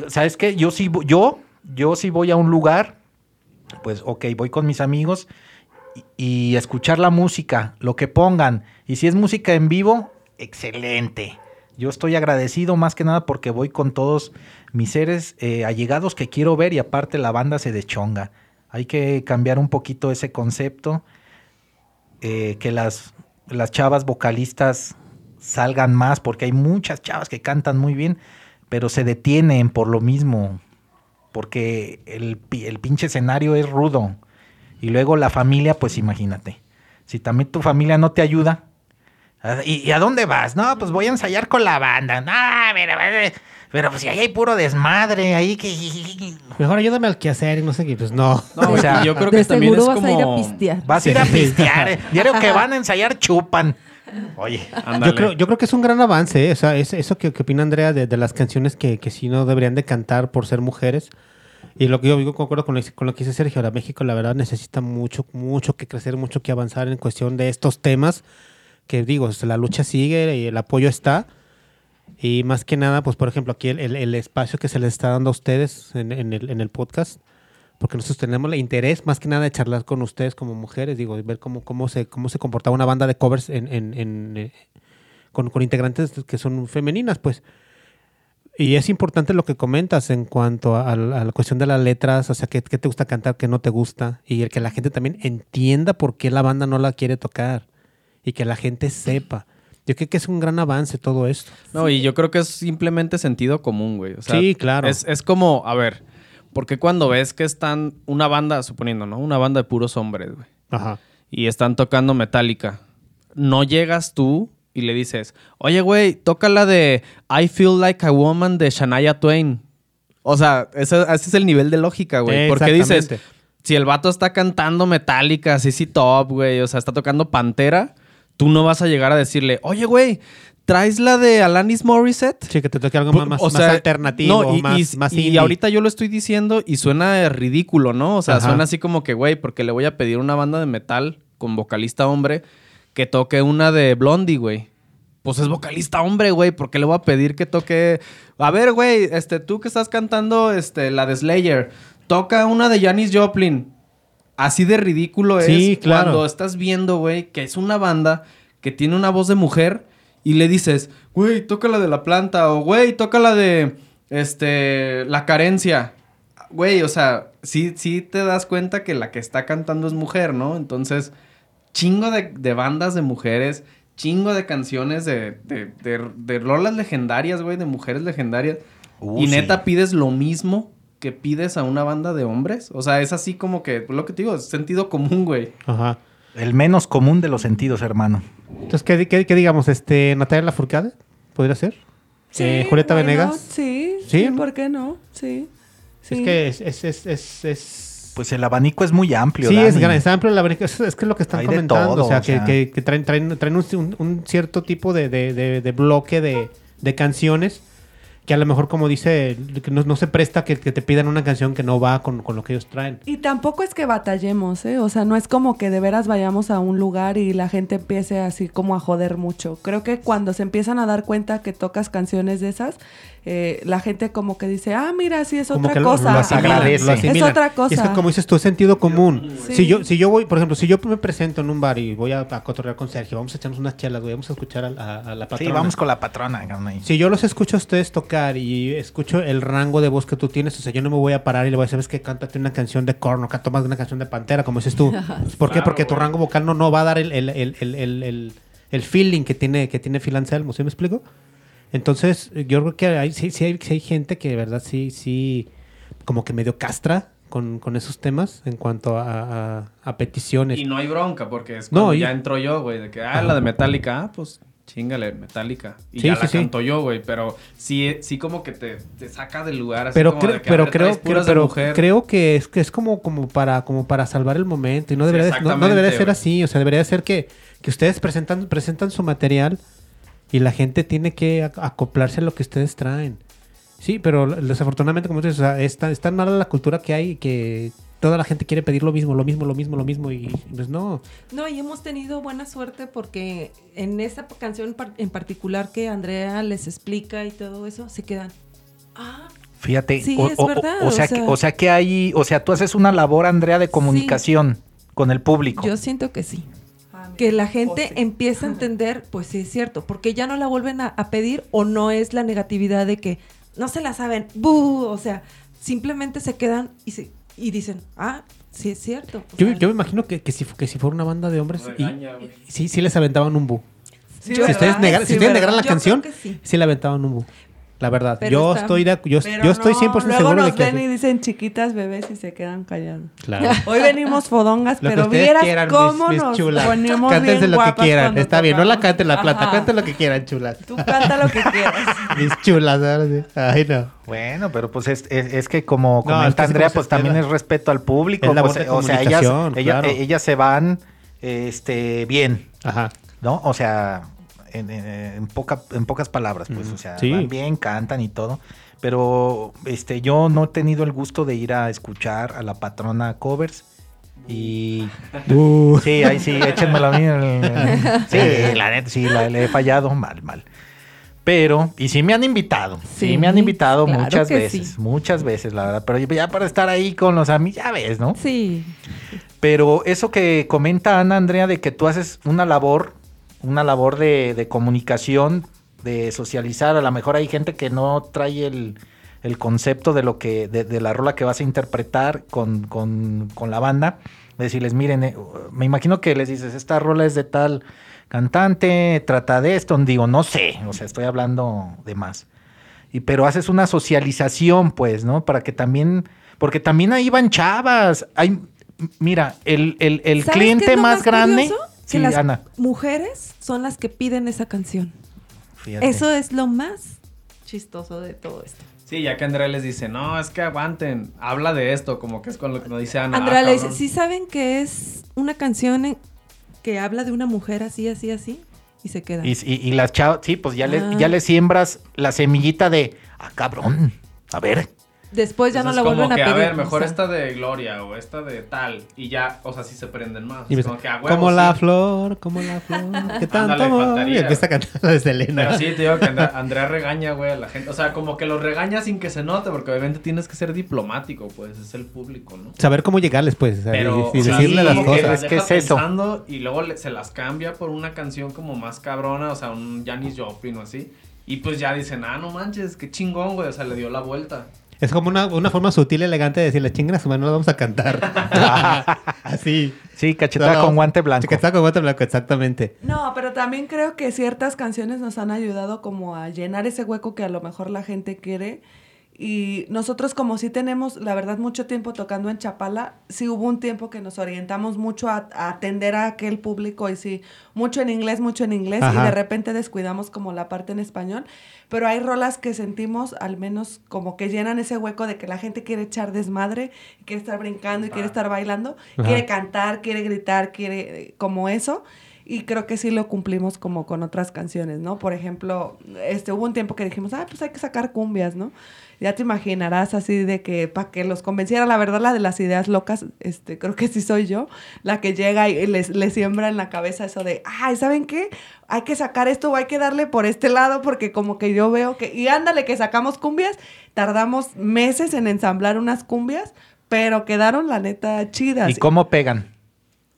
¿Sabes qué? Yo sí, yo, yo sí voy a un lugar, pues ok, voy con mis amigos y, y escuchar la música, lo que pongan. Y si es música en vivo, excelente. Yo estoy agradecido más que nada porque voy con todos mis seres eh, allegados que quiero ver y aparte la banda se deschonga. Hay que cambiar un poquito ese concepto, eh, que las, las chavas vocalistas salgan más porque hay muchas chavas que cantan muy bien, pero se detienen por lo mismo, porque el, el pinche escenario es rudo. Y luego la familia, pues imagínate. Si también tu familia no te ayuda. ¿A- ¿Y, y a dónde vas? No, pues voy a ensayar con la banda. No, pero, pero pues si ahí hay puro desmadre, ahí que... Mejor ayúdame al quehacer y no sé qué. Pues no. No, o sea, yo creo De que también es vas a ir a como... pistear. Vas a ir a pistear. eh. Diario que van a ensayar, chupan. Oye. Yo creo, yo creo que es un gran avance, ¿eh? o sea, es, eso que, que opina Andrea de, de las canciones que, que sí no deberían de cantar por ser mujeres. Y lo que yo digo, concuerdo con lo, con lo que dice Sergio, ahora México la verdad necesita mucho, mucho que crecer, mucho que avanzar en cuestión de estos temas, que digo, la lucha sigue y el apoyo está. Y más que nada, pues por ejemplo, aquí el, espacio que se les está dando a ustedes en, el, podcast, porque nosotros tenemos el interés más que nada de charlar con ustedes como mujeres, digo, ver cómo, cómo, se, cómo se comportaba una banda de covers eh, con, con integrantes que son femeninas, pues. Y es importante lo que comentas en cuanto a, a la a la cuestión de las letras, o sea, qué, qué te gusta cantar, qué no te gusta, y el que la gente también entienda por qué la banda no la quiere tocar, y que la gente sepa. Yo creo que es un gran avance todo esto. No, y yo creo que es simplemente sentido común, güey. O sea, Sí, claro. Es, es como, a ver, porque cuando ves que están una banda, suponiendo, ¿no? Una banda de puros hombres, güey. Ajá. Y están tocando Metallica. No llegas tú y le dices, oye, güey, toca la de I Feel Like a Woman de Shania Twain. O sea, ese, ese es el nivel de lógica, güey. Porque dices, si el vato está cantando Metallica, sí Top, güey, o sea, está tocando Pantera, tú no vas a llegar a decirle, oye, güey, ¿traes la de Alanis Morissette? Sí, que te toque algo más, O más alternativo, no, y, más, y- más y ahorita yo lo estoy diciendo y suena ridículo, ¿no? O sea, Ajá. suena así como que, güey, porque le voy a pedir una banda de metal con vocalista hombre que toque una de Blondie, güey. Pues es vocalista hombre, güey, porque le voy a pedir que toque... A ver, güey, este, tú que estás cantando este, la de Slayer, toca una de Janis Joplin. Así de ridículo es Sí, claro. cuando estás viendo, güey, que es una banda que tiene una voz de mujer y le dices, güey, toca la de la planta o güey, toca la de este la carencia. Güey, o sea, sí, sí te das cuenta que la que está cantando es mujer, ¿no? Entonces, chingo de, de bandas de mujeres, chingo de canciones de, de, de, de rolas legendarias, güey, de mujeres legendarias. Uh, y neta sí. pides lo mismo que pides a una banda de hombres. O sea, es así como que, lo que te digo, es sentido común, güey. Ajá. el menos común de los sentidos, hermano. Entonces, ¿qué, qué, qué digamos? Este, ¿Natalia Lafourcade? ¿Podría ser? Eh, ¿Julieta Venegas? not? Sí, ¿Sí? sí, ¿por qué no? Sí. sí. Es que es... es, es, es, es- Pues el abanico es muy amplio. Sí, es, gran, es amplio la abanico. Es, es que es lo que están Hay comentando. todo, o sea, o que, sea. que- que traen, traen, traen un, cierto tipo de, de- de- de bloque de, de canciones que a lo mejor, como dice, no se presta que, que te pidan una canción que no va con, con lo que ellos traen. Y tampoco es que batallemos, ¿eh? O sea, no es como que de veras vayamos a un lugar y la gente empiece así como a joder mucho. Creo que cuando se empiezan a dar cuenta que tocas canciones de esas, eh, la gente como que dice, ah, mira, sí, es Como otra que lo- cosa. lo asimilan, Agradece. lo Es otra cosa. Y es que como dices tú, es sentido común. Sí. Si yo si yo voy, por ejemplo, si yo me presento en un bar y voy a, a cotorrear con Sergio, vamos a echarnos unas chelas, güey, vamos a escuchar a, a- a la Sí, patrona. vamos con la patrona. Si yo los escucho a ustedes tocar y escucho el rango de voz que tú tienes, o sea, yo no me voy a parar y le voy a decir, ¿sabes qué? Cántate una canción de corno, canta más de una canción de pantera, como dices tú. ¿Por qué? Porque tu rango vocal no, no va a dar el, el, el, el, el, el- el feeling que tiene, que tiene Phil Anselmo, ¿sí me explico? Entonces, yo creo que hay, sí, sí hay, sí hay gente que de verdad sí, sí, como que medio castra con, con esos temas en cuanto a, a- a peticiones. Y no hay bronca, porque es No, cuando y- ya entro yo, güey, de que, ah, la de Metallica, ah, pues chingale, Metallica. Y Sí, ya sí, la sí. canto yo, güey, pero sí, sí como que te, te saca del lugar. Así pero como creo, de que, pero a ver, creo, pero mujer. creo que es que es como, como para como para salvar el momento y no debería, de- no- no, debería de ser así, o sea, debería de ser que, que ustedes presentan presentan su material y la gente tiene que ac- acoplarse a lo que ustedes traen. Sí, pero desafortunadamente como dices, o sea, es tan, es tan mala la cultura que hay que toda la gente quiere pedir lo mismo, lo mismo, lo mismo, lo mismo y pues no. No, y hemos tenido buena suerte porque en esa canción en particular que Andrea les explica y todo eso, se quedan. Ah, Fíjate, Sí, o, es o- verdad, o sea, o sea- que, o sea que hay, o sea, tú haces una labor, Andrea, de comunicación con el público. yo siento que sí. Que la gente O sí. empieza a entender, pues sí es cierto, porque ya no la vuelven a, a pedir o no es la negatividad de que no se la saben, ¡bu! o sea, simplemente se quedan y, se, y dicen, ah, sí es cierto. Yo, sea, yo me imagino que, que si, que si fuera una banda de hombres y, Regaña, güey. sí, sí les aventaban un bu. Sí, si ustedes, negar- Sí, si negaran la Yo canción, sí. sí le aventaban un bu. La verdad. Pero yo está- estoy de, yo, Pero yo estoy no, 100% luego seguro nos de que ven y dicen chiquitas bebés y se quedan callados. Claro. Hoy venimos fodongas, pero vieras quieran, cómo mis, mis nos chulas. ponemos Cántense bien lo que quieran. Está bien, no la canten la plata, Ajá. canten lo que quieran, chulas. Tú canta lo que quieras. Mis chulas, ahora sí. Ay, no. Bueno, pero pues es, es- es que como No, comenta es que sí, Andrea, pues, pues es también es respeto al público. pues, o sea, ellas, comunicación, ella- claro. ellas se van este, bien, Ajá. ¿no? O sea, en, en- en poca- en pocas palabras, pues, o sea, Sí. van bien, cantan y todo. Pero este, yo no he tenido el gusto de ir a escuchar a la patrona covers. Y Uh. sí, ahí sí, échenmelo a mí. Sí, la neta, sí, la, le he fallado mal, mal. Pero, y sí me han invitado, sí, Sí, me han invitado claro muchas veces, sí. muchas veces, la verdad. Pero ya para estar ahí con los amigos, ya ves, ¿no? Sí, Pero eso que comenta Ana Andrea de que tú haces una labor, una labor de, de comunicación, de socializar, a lo mejor hay gente que no trae el, el concepto de lo que, de, de la rola que vas a interpretar con, con- con la banda, decirles, miren, eh, me imagino que les dices, esta rola es de tal cantante, trata de esto, digo, no sé, o sea, estoy hablando de más. Y, pero haces una socialización, pues, ¿no? Para que también, porque también ahí van chavas. Hay, mira, el, el, el ¿Sabes qué cliente más, grande. curioso? Sí, que las Ana. mujeres son las que piden esa canción. fíjate. Eso es lo más chistoso de todo esto. Sí, ya que Andrea les dice, no, es que aguanten, habla de esto, como que es con lo que nos dice Ana. Andrea ah, le dice. ¿sí saben que es una canción en- que habla de una mujer así, así, así? Y se queda. Y, y- y las chavas, sí, pues ya, Ah. ya le siembras la semillita de, ah, cabrón, a ver. Después ya no la como vuelven a que, pedir. A ver, mejor o sea. esta de Gloria o esta de tal. Y ya, o sea, sí se prenden más. Y Es ves, como que a huevo, como sí. la flor, como la flor. ¿Qué tanto Ándale, empieza a cantar la de Selena. Pero sí, te digo que Andrea, Andrea regaña, güey, a la gente. O sea, como que los regaña sin que se note, porque obviamente tienes que ser diplomático, pues, es el público, ¿no? Saber cómo llegarles, pues. Pero, y, y o sea, decirle sí, las como que cosas. las que deja es eso. Y luego le- se las cambia por una canción como más cabrona, o sea, un Janis Joplin o así. Y pues ya dicen, ah, no manches, qué chingón, güey. O sea, le dio la vuelta. Es como una, una forma sutil y elegante de decirle, chingan a su mano, no la vamos a cantar. Así. Sí, cachetada no, con guante blanco. Cachetada con guante blanco, exactamente. No, pero también creo que ciertas canciones nos han ayudado como a llenar ese hueco que a lo mejor la gente quiere. Y nosotros como sí tenemos, la verdad, mucho tiempo tocando en Chapala, sí hubo un tiempo que nos orientamos mucho a, a atender a aquel público y sí, mucho en inglés, mucho en inglés, y de repente descuidamos como la parte en español. Pero hay rolas que sentimos al menos como que llenan ese hueco de que la gente quiere echar desmadre, quiere estar brincando y quiere estar bailando, Ajá. quiere cantar, quiere gritar, quiere como eso. Y creo que sí lo cumplimos como con otras canciones, ¿no? Por ejemplo, este, hubo un tiempo que dijimos, ah, pues hay que sacar cumbias, ¿no? Ya te imaginarás así de que para que los convenciera, la verdad, la de las ideas locas, este, creo que sí soy yo, la que llega y les, les siembra en la cabeza eso de, ay, ¿saben qué? Hay que sacar esto o hay que darle por este lado porque como que yo veo que, y ándale que sacamos cumbias, tardamos meses en ensamblar unas cumbias, pero quedaron la neta chidas. ¿Y cómo pegan?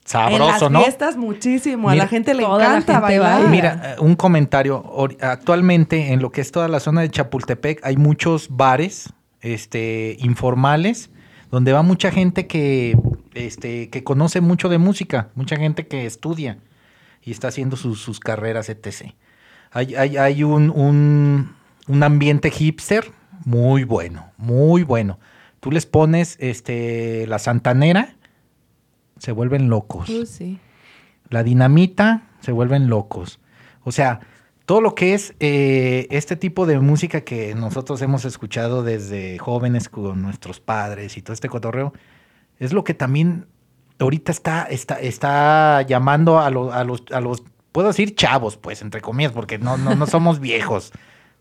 En Sabroso, las ¿no? fiestas muchísimo, a la gente le encanta gente bailar. baila. Mira, un comentario. Actualmente, en lo que es toda la zona de Chapultepec, hay muchos bares este, informales donde va mucha gente que, este, que conoce mucho de música, mucha gente que estudia y está haciendo sus, sus carreras, etc. Hay, hay, hay un, un, un ambiente hipster muy bueno, muy bueno. tú les pones este, la santanera, se vuelven locos. Uh, sí. La dinamita, se vuelven locos. O sea, todo lo que es eh, este tipo de música que nosotros hemos escuchado desde jóvenes con nuestros padres y todo este cotorreo, es lo que también ahorita está, está, está llamando a, lo- a los, a los, puedo decir chavos, pues, entre comillas, porque no, no, no somos viejos.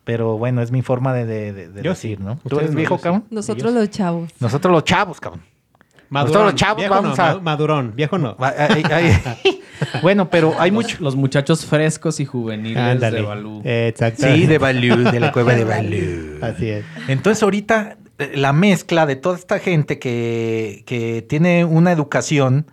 Pero bueno, es mi forma de, de- de- de Yo decir, sí. ¿no? ¿Tú eres viejo, cabrón? Nosotros los chavos. Nosotros los chavos, cabrón. Madurón. Nosotros los chavos Viejo vamos no, a- ma- Madurón, viejo no. Ay, ay, ay. bueno, pero hay mucho... Los muchachos frescos y juveniles Ándale. de Balú. Exacto. Sí, de Balú, de la cueva de Balú. Así es. Entonces ahorita eh, la mezcla de toda esta gente que, que tiene una educación,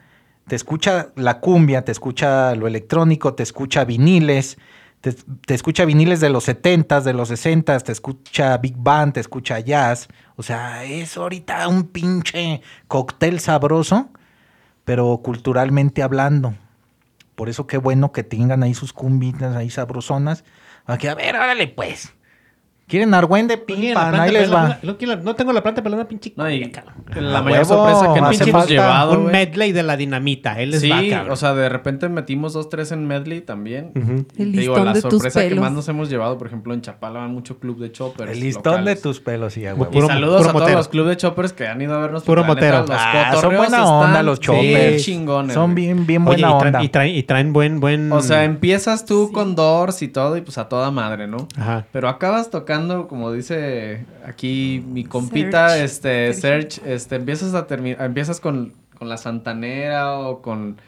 te escucha la cumbia, te escucha lo electrónico, te escucha viniles, te, escucha viniles de los 70s, de los 60s, te escucha big band, te escucha jazz. O sea, es ahorita un pinche cóctel sabroso, pero culturalmente hablando. Por eso qué bueno que tengan ahí sus cumbitas ahí sabrosonas. Aquí, a ver, órale pues. ¿Quieren argüende? Planta ahí les va. no, tengo la planta pelona, pinche. No, y la A mayor huevo, sorpresa que nos hemos llevado, Un güey. medley de la dinamita. Él les Sí, va, cabrón. o sea, de repente metimos dos, tres en medley también. Ujú. El Te digo, listón la de tus sorpresa que más nos hemos llevado, por ejemplo, en Chapala van mucho club de choppers. El listón locales. de tus pelos, sí, huevo. Y Puro- saludos puro a todos los club de choppers que han ido a vernos. Puro motero. Los Ah, son buena onda los bien choppers. chingones. Son güey. bien, bien buena y, onda. traen, y, traen, y traen buen, buen. O sea, empiezas tú con Doors y todo y pues a toda madre, ¿no? Ajá. Pero acabas tocando, como dice aquí mi compita, Serge. este. Serge, este, empiezas a terminar, empiezas con, con la Santanera o con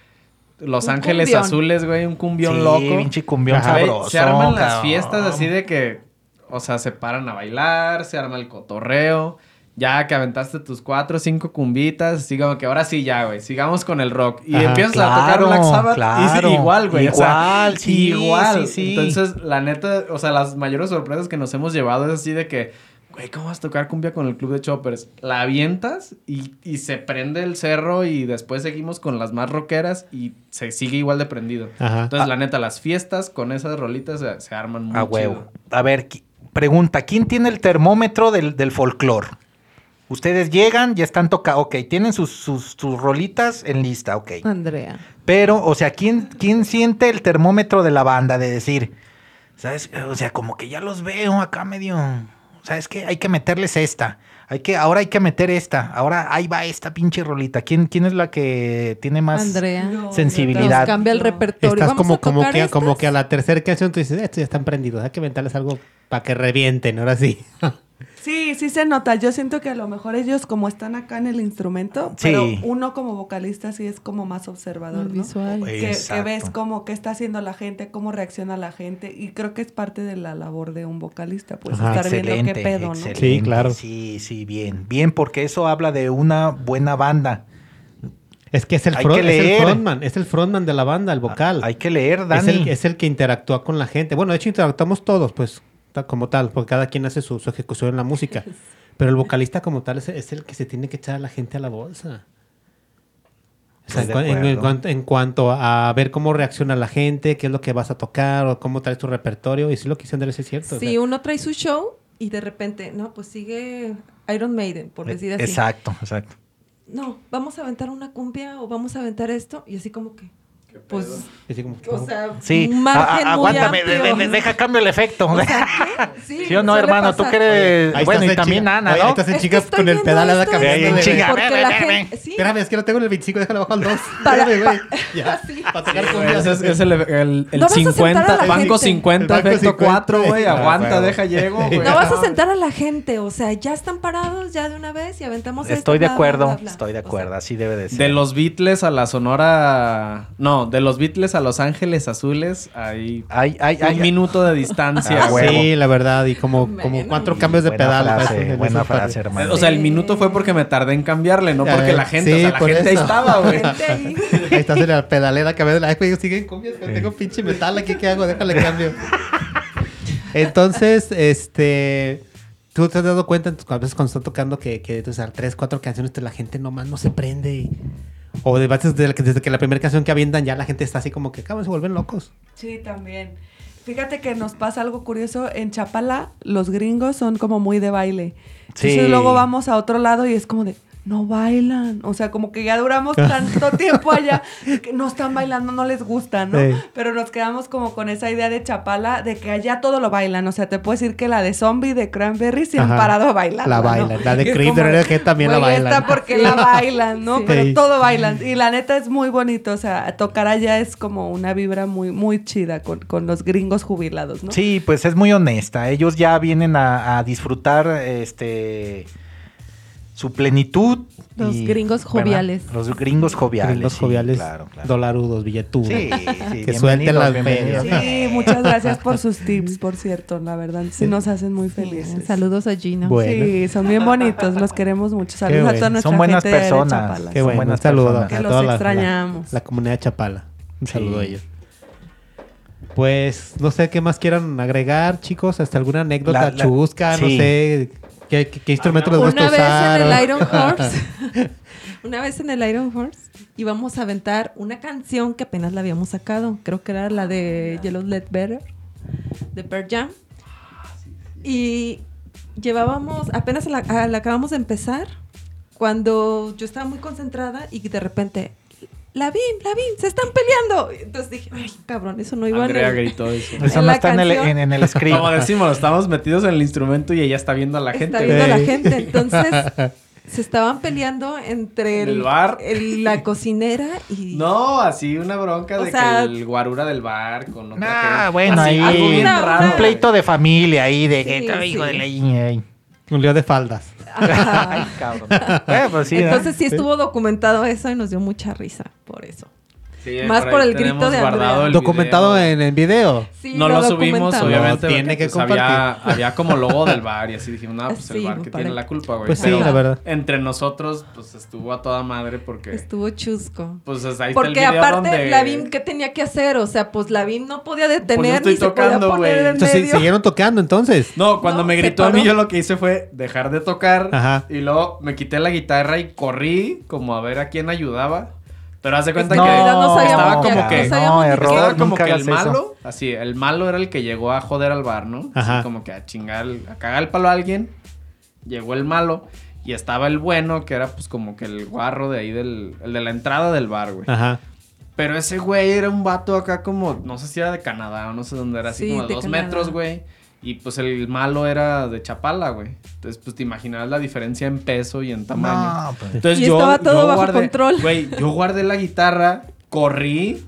Los Un Ángeles cumbión. Azules, güey, un cumbión sí, loco. pinche cumbión sabroso. se arman las fiestas así de que, o sea, se paran a bailar, se arma el cotorreo. Ya que aventaste tus cuatro o cinco cumbitas, así como que ahora sí ya, güey, sigamos con el rock. Y Ajá. empiezas a tocar Black Sabbath claro. igual, güey. o sea, Igual, sí, igual. sí, sí. Entonces, la neta, o sea, las mayores sorpresas que nos hemos llevado es así de que, güey, ¿cómo vas a tocar cumbia con el club de choppers? La avientas y, y se prende el cerro y después seguimos con las más rockeras y se sigue igual de prendido. Ajá. Entonces, Ah. la neta, las fiestas con esas rolitas se, se arman muy A huevo. chido. A ver, pregunta, ¿quién tiene el termómetro del, del folclore? Ustedes llegan, ya están tocados, ok, tienen sus, sus, sus rolitas en lista, ok. Andrea. Pero, o sea, ¿quién, ¿quién siente el termómetro de la banda de decir, ¿sabes? O sea, como que ya los veo acá medio, ¿sabes qué? Hay que meterles esta. Hay que, ahora hay que meter esta. Ahora ahí va esta pinche rolita. ¿Quién, quién es la que tiene más Andrea. Sensibilidad? Nos cambia el repertorio. Estás Vamos como, a como, que, como que a la tercera canción tú dices, estos ya están prendidos, hay que inventarles algo para que revienten, ahora sí. Sí, sí se nota. Yo siento que a lo mejor ellos como están acá en el instrumento, Sí. pero uno como vocalista sí es como más observador, ¿no? visual. Que, ves como qué está haciendo la gente, cómo reacciona la gente y creo que es parte de la labor de un vocalista, pues Ajá. estar viendo qué Excelente, pedo, ¿no? Sí, claro. Sí, sí, bien. Bien, porque eso habla de una buena banda. Es que es el, front- que es el frontman, es el frontman de la banda, el vocal. Hay que leer, es, Dani. el, es el que interactúa con la gente. Bueno, de hecho interactuamos todos, pues, como tal, porque cada quien hace su, su ejecución en la música. Pero el vocalista como tal es, es el que se tiene que echar a la gente a la bolsa. O sea, en, en- en acuerdo. cuanto, en cuanto a ver cómo reacciona la gente, qué es lo que vas a tocar, o cómo traes tu repertorio, y sí lo que dice Andrés es cierto. o Sí, sea, uno trae su show y de repente, no, pues sigue Iron Maiden, por decir así. Exacto, exacto. No, vamos a aventar una cumbia o vamos a aventar esto y así como que, pues, así como- o sea, Sí, un margen a- a- muy aguántame, de- amplio. de- de- deja cambio el efecto. O sea. Sí, ¿Sí o no, hermano? Tú que eres... Ahí bueno, y también chinga. Ana, ¿no? ahí estás en Es que chinga estoy con el pedal, chinga. Ve, la gente, sí, Espérame, es que no tengo el 25, déjalo bajo al 2. Para- Espérame, güey. Ya, sí. para tocar Sí, ese es, es el, el, el No vas a sentar 50, a la banco gente. 50, El banco efecto 50, 4, güey. ah, Aguanta, deja, llego, güey. no vas a sentar a la gente, o sea, ya están parados ya de una vez y aventamos esto, Estoy de acuerdo, estoy de acuerdo, así debe de ser. De los Beatles a la Sonora. No, de los Beatles a Los Ángeles Azules, hay Hay, hay, un hay, minuto de distancia, Ah. Sí, la verdad, y como, como cuatro cambios de buena pedal. frase, parece, en buena frase, hermano. O sea, el minuto fue porque me tardé en cambiarle, no porque la gente, sí, o sea, la por gente ahí estaba, güey. ahí. Estás en la pedalera que me Ay, güey, siguen cumbias, pero tengo pinche metal aquí, ¿qué hago? Déjale cambio. Entonces, este... ¿Tú te has dado cuenta a veces cuando estás tocando que, que o sea, tres, cuatro canciones te- la gente nomás no se prende? y- o de- desde, que la primera canción que avientan ya la gente está así como que, cabrón, se vuelven locos. Sí, también. Fíjate que nos pasa algo curioso. En Chapala, los gringos son como muy de baile. Sí. Entonces luego vamos a otro lado y es como de, no bailan. O sea, como que ya duramos tanto tiempo allá que no están bailando, no les gusta, ¿no? Sí. Pero nos quedamos como con esa idea de Chapala de que allá todo lo bailan. O sea, te puedo decir que la de Zombie de Cranberry se han Ajá. parado a bailar. La bailan. La de Creep de también la bailan. Esta porque la bailan, ¿no? Sí. Pero todo bailan. Y la neta es muy bonito. O sea, tocar allá es como una vibra muy, muy chida con, con los gringos jubilados, ¿no? Sí, pues es muy honesta. Ellos ya vienen a, a disfrutar este su plenitud. Los y- gringos ¿verdad? joviales. Los gringos joviales. Gringos sí, joviales, Claro, claro. dolarudos, billetudos. Sí, sí, Que suelten las ferias. Sí, muchas gracias por sus tips, por cierto, la verdad. Sí nos hacen muy felices. Saludos a Gina. Bueno. Sí, son bien bonitos, los queremos mucho. Saludos a bueno. toda nuestra Son buenas gente de personas. Chapala. Qué bueno, buenas saludo personas. Que a los toda la- la, extrañamos. la comunidad de Chapala. Un Sí. saludo a ellos. Pues no sé qué más quieran agregar, chicos. Hasta alguna anécdota La- la- chusca, no sé. ¿Qué, qué, qué instrumento les gusta Una vez en el Iron Horse, una vez en el Iron Horse íbamos a aventar una canción que apenas la habíamos sacado. Creo que era la de Yellow Let Better de Pearl Jam. Y llevábamos, apenas la, la acabamos de empezar, cuando yo estaba muy concentrada y de repente, la vi, la vi, se están peleando. Entonces dije, ay, cabrón, eso no iba Andrea en el- gritó eso. Eso En no está en el, en, en el script. Como decimos, estamos metidos en el instrumento y ella está viendo a la gente. Está viendo a la gente. Entonces, se estaban peleando entre ¿En el bar? el- la cocinera y. No, así una bronca O de sea- que el guarura del bar con otra Ah, bueno, Así, ahí algo bien Una- raro. un pleito de familia ahí de que Sí, "Te hijo sí. de la ñe", ahí. Un lío de faldas. Ajá. Ay, cabrón. Pues. Entonces sí estuvo documentado eso y nos dio mucha risa por eso. Sí, Más por el grito de guardado Andrea. el Documentado video. en el video. Sí, no lo, subimos, obviamente. No, tiene porque, que pues, había, compartir. había como logo del bar y así dijimos, no, pues el bar que tiene la culpa, güey. Pues sí, Pero la verdad. entre nosotros, pues estuvo a toda madre porque. Estuvo chusco. Pues ahí está el Porque video aparte, donde- la BIM, ¿qué tenía que hacer? O sea, pues la BIM no podía detener estoy ni se tocando, podía poner en Entonces, medio. ¿siguieron tocando entonces? No, cuando No, me se gritó a mí, yo lo que hice fue dejar de tocar. Ajá. Y luego me quité la guitarra y corrí como a ver a quién ayudaba. Pero hace cuenta que que no sabíamos estaba como no que... sabíamos no, error, Estaba como que el hagas eso. malo, así, el malo era el que llegó a joder al bar, ¿no? Ajá. Así como que a chingar, a cagar el palo a alguien. Llegó el malo y estaba el bueno, que era pues como que el guarro de ahí del, el de la entrada del bar, güey. Ajá. Pero ese güey era un vato acá como, no sé si era de Canadá o no sé dónde era, así Sí, como de de dos Canadá. metros, güey. Y pues el malo era de Chapala, güey. Entonces, pues te imaginarás la diferencia en peso y en tamaño. No, pues. Entonces Y yo, estaba todo yo bajo guardé, control. Güey, yo guardé la guitarra, corrí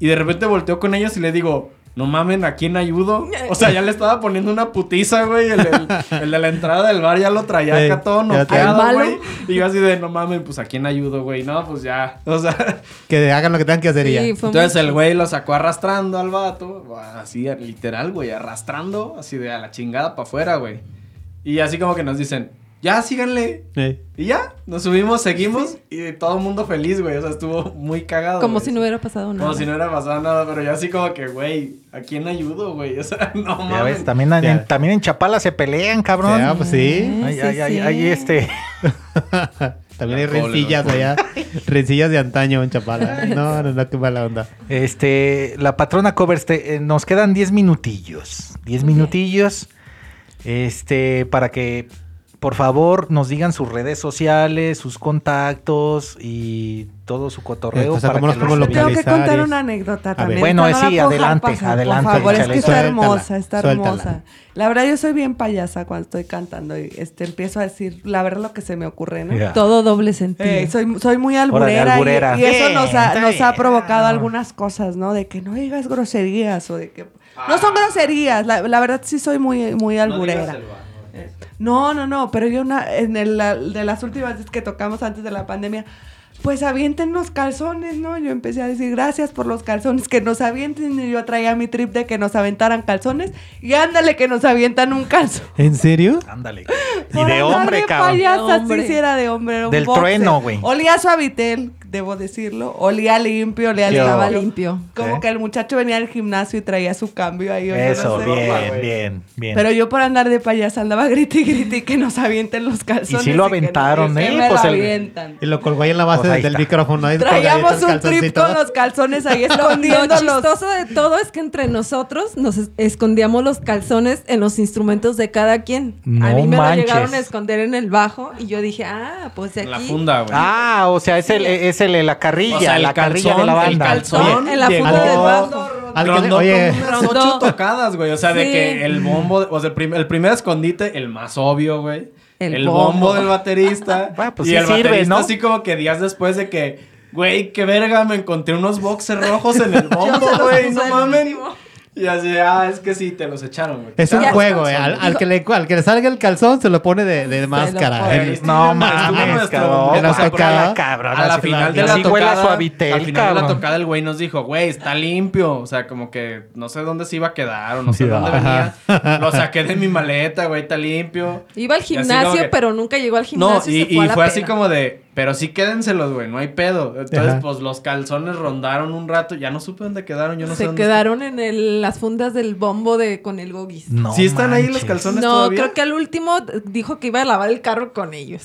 y de repente volteo con ellos y le digo, no mamen, ¿a quién ayudo? O sea, ya le estaba poniendo una putiza, güey. El, el- el de la entrada del bar ya lo traía Sí, acá todo ya noqueado, güey. Y yo así de, no mamen, pues ¿a quién ayudo, güey? No, pues ya. O sea, Que hagan lo que tengan que hacer ya. Sí, fue entonces muy el güey lo sacó arrastrando al vato, así literal, güey, arrastrando, así de a la chingada para afuera, güey. Y así como que nos dicen, ya síganle. Y ya, nos subimos, seguimos y todo el mundo feliz, güey. O sea, estuvo muy cagado. Como güey. si no hubiera pasado nada. Como si no hubiera pasado nada, pero yo así como que, güey, ¿a quién ayudo, güey? O sea, no Ya ves, mames. también, en- Ya. también en Chapala se pelean, cabrón. Ya, pues sí. Ay, Sí, ay, ay, sí. ay, este. También hay rencillas allá. rencillas de antaño en Chapala. No, no, no, qué mala onda. Este, la patrona covers, te- eh, nos quedan 10 minutillos. 10 minutillos. Este, para que por favor nos digan sus redes sociales, sus contactos y todo su cotorreo. Para ¿cómo que los Tengo que contar una anécdota también. Bueno, no sí, adelante, pasar, adelante, Por favor, es que está suéltala, hermosa, está suéltala. hermosa. La verdad, yo soy bien payasa cuando estoy cantando y este, empiezo a decir la verdad lo que se me ocurre, ¿no? Todo doble sentido. Eh, soy, soy muy alburera, y- alburera. Y, eso nos ha, nos ha provocado bien. algunas cosas, ¿no? De que no digas groserías o de que... No son groserías, la, la verdad sí soy muy, muy alburera. No, no, no, pero yo una, en el, de las últimas veces que tocamos antes de la pandemia, pues avienten los calzones, ¿no? Yo empecé a decir gracias por los calzones, que nos avienten. Y yo traía mi trip de que nos aventaran calzones. Y ándale que nos avientan un calzón. ¿En serio? Ándale. Y de hombre, cabrón. payasa, De hombre. sí, sí era de hombre. era un Del boxer. trueno, güey. Olía suavitel, debo decirlo. Olía limpio, olía Estaba limpio. limpio. Como ¿Eh? que el muchacho venía al gimnasio y traía su cambio ahí. o yo no Eso, sé. bien, bien, bien. Pero yo por andar de payasa andaba grite y grite y que nos avienten los calzones. Y sí lo no- aventaron, que ¿eh? me Pues lo el- avientan. Y lo colgó ahí en la base Pues Ahí del está. micrófono. ahí Traíamos un trip con los calzones ahí Lo escondiéndolos. chistoso de todo es que entre nosotros nos es- escondíamos los calzones en los instrumentos de cada quien. No a mí me manches. lo llegaron a esconder en el bajo y yo dije, ah, pues de aquí. La funda, güey. Ah, o sea, es el, es el la carrilla, O sea, el la carrilla calzón, de la el banda. calzón. en la Llegó- funda del bajo. Alguien- Rondó oye, unas ocho tocadas, güey. O sea, de Sí. que el bombo, o sea, el, prim- el primer escondite, el más obvio, güey. El El, bombo. bombo. del baterista. Bueno, pues y sí el sirve, baterista ¿no? así como que días después de que, güey, qué verga, me encontré unos boxers rojos en el bombo, güey, no mames. Y así, ah, es que sí, te los echaron, güey. Es un juego, eh. calzones. Al, al que le, al que le salga el calzón se lo pone de, de máscara. eh. No mames, cabrón. la cabrón, a la final de la tocada, a suavitel, al final de la tocada el güey nos dijo, güey, está limpio, o sea, como que no sé dónde se iba a quedar o no sé Sí, dónde ajá. venía. Lo saqué de mi maleta, güey, está limpio. Iba al gimnasio, que- pero nunca llegó al No, gimnasio. y, se fue y a la fue así como de, pero sí quédenselos, güey, no hay pedo. Entonces, Ajá. pues los calzones rondaron un rato, ya no supe dónde quedaron, yo no sé se quedaron en el- las fundas del bombo de con el gogis. No ¿Sí están ahí los calzones No, todavía? creo que al último dijo que iba a lavar el carro con ellos.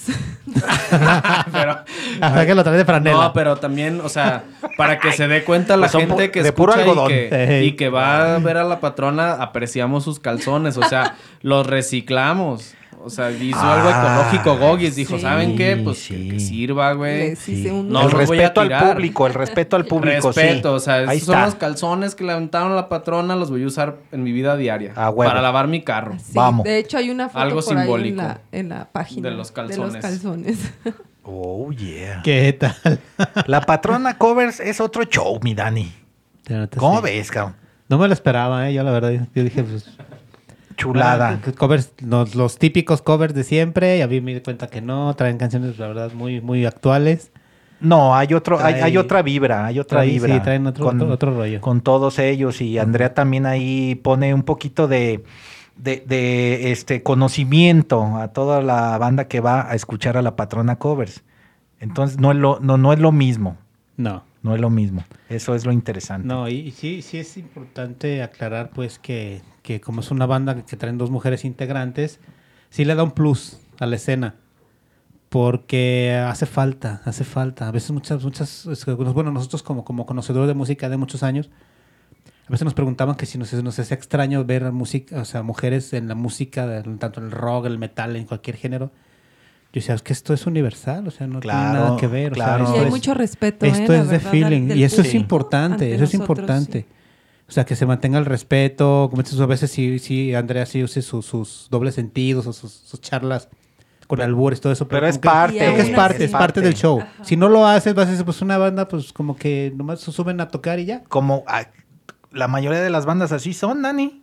pero, Hasta que lo trae de franela. no, pero también, o sea, para que se dé cuenta la Pues gente que de puro escucha y algodón. que, Ey. y que va a ver a la patrona, apreciamos sus calzones, o sea, los reciclamos. O sea, hizo algo Ah, ecológico Gogis, dijo, sí. ¿saben qué? Pues Sí. que, que sirva, güey. Un... No el respeto al público, el respeto al público, Respeto, sí. o sea, Ahí esos son los calzones que le aventaron a la patrona, los voy a usar en mi vida diaria. A huevo. Para lavar mi carro. Sí, Vamos. De hecho, hay una foto Algo por ahí simbólico en la, en la página de los De calzones. los calzones. Oh, yeah. ¿Qué tal? La patrona covers es otro show, mi Dani. ¿Cómo sí. ves, cabrón? No me lo esperaba, ¿eh? Yo la verdad, yo dije, pues... Chulada. ah, covers, los, los típicos covers de siempre. Y a mí me di cuenta que no. Traen canciones, la verdad, muy, muy actuales. No, hay otro, hay, Trae- hay otra vibra, hay otra Trae- vibra. sí, traen otro- otro- otro rollo. Con todos ellos y Andrea también ahí pone un poquito de, de, de, este conocimiento a toda la banda que va a escuchar a la patrona covers. Entonces no es lo, no, no es lo mismo, No. no es lo mismo. Eso es lo interesante. No, y, y sí, sí es importante aclarar, pues, que, que como es una banda que traen dos mujeres integrantes, sí le da un plus a la escena. Porque hace falta, hace falta. A veces muchas, muchas, es bueno, nosotros como, como conocedores de música de muchos años, a veces nos preguntaban que si nos, nos hacía extraño ver música, o sea, mujeres en la música, tanto en el rock, el metal, en cualquier género. Yo decía, es que esto es universal, o sea, no Claro, tiene nada que ver. o sea, claro. Y hay es- mucho respeto. esto ¿eh? es de feeling y eso es público importante, ante eso es nosotros, importante. sí. O sea, que se mantenga el respeto, como dices, a veces sí, sí, Andrea sí use sus, sus dobles sentidos o sus, sus charlas con albures, todo eso. pero es como que- parte, creo que es parte, es parte del show. Si no lo haces, vas a decir, pues una banda, pues como que nomás se suben a tocar y ya. Como ah, la mayoría de las bandas así son, Dani.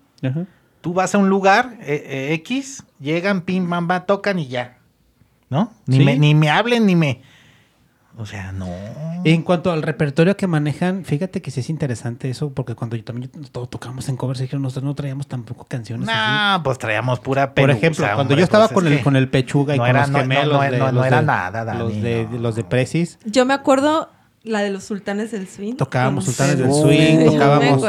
Tú vas a un lugar eh, eh, X, llegan, pim, pam, pam, tocan y ya. ¿No? Ni, Sí. me, ni me hablen, ni me... O sea, no. En cuanto al repertorio que manejan, fíjate que sí es interesante eso, porque cuando yo también todos tocamos en covers, dijeron, nosotros no traíamos tampoco canciones así. No, pues traíamos pura Por pelusa, ejemplo, cuando hombre, yo estaba pues, con es el con el pechuga y no con era- los no- gemelos, no- de- los era de- nada, Dani, los de no. los de Precis, Yo me acuerdo la de los sultanes del swing. tocábamos Con Sultanes del. Swing, tocábamos.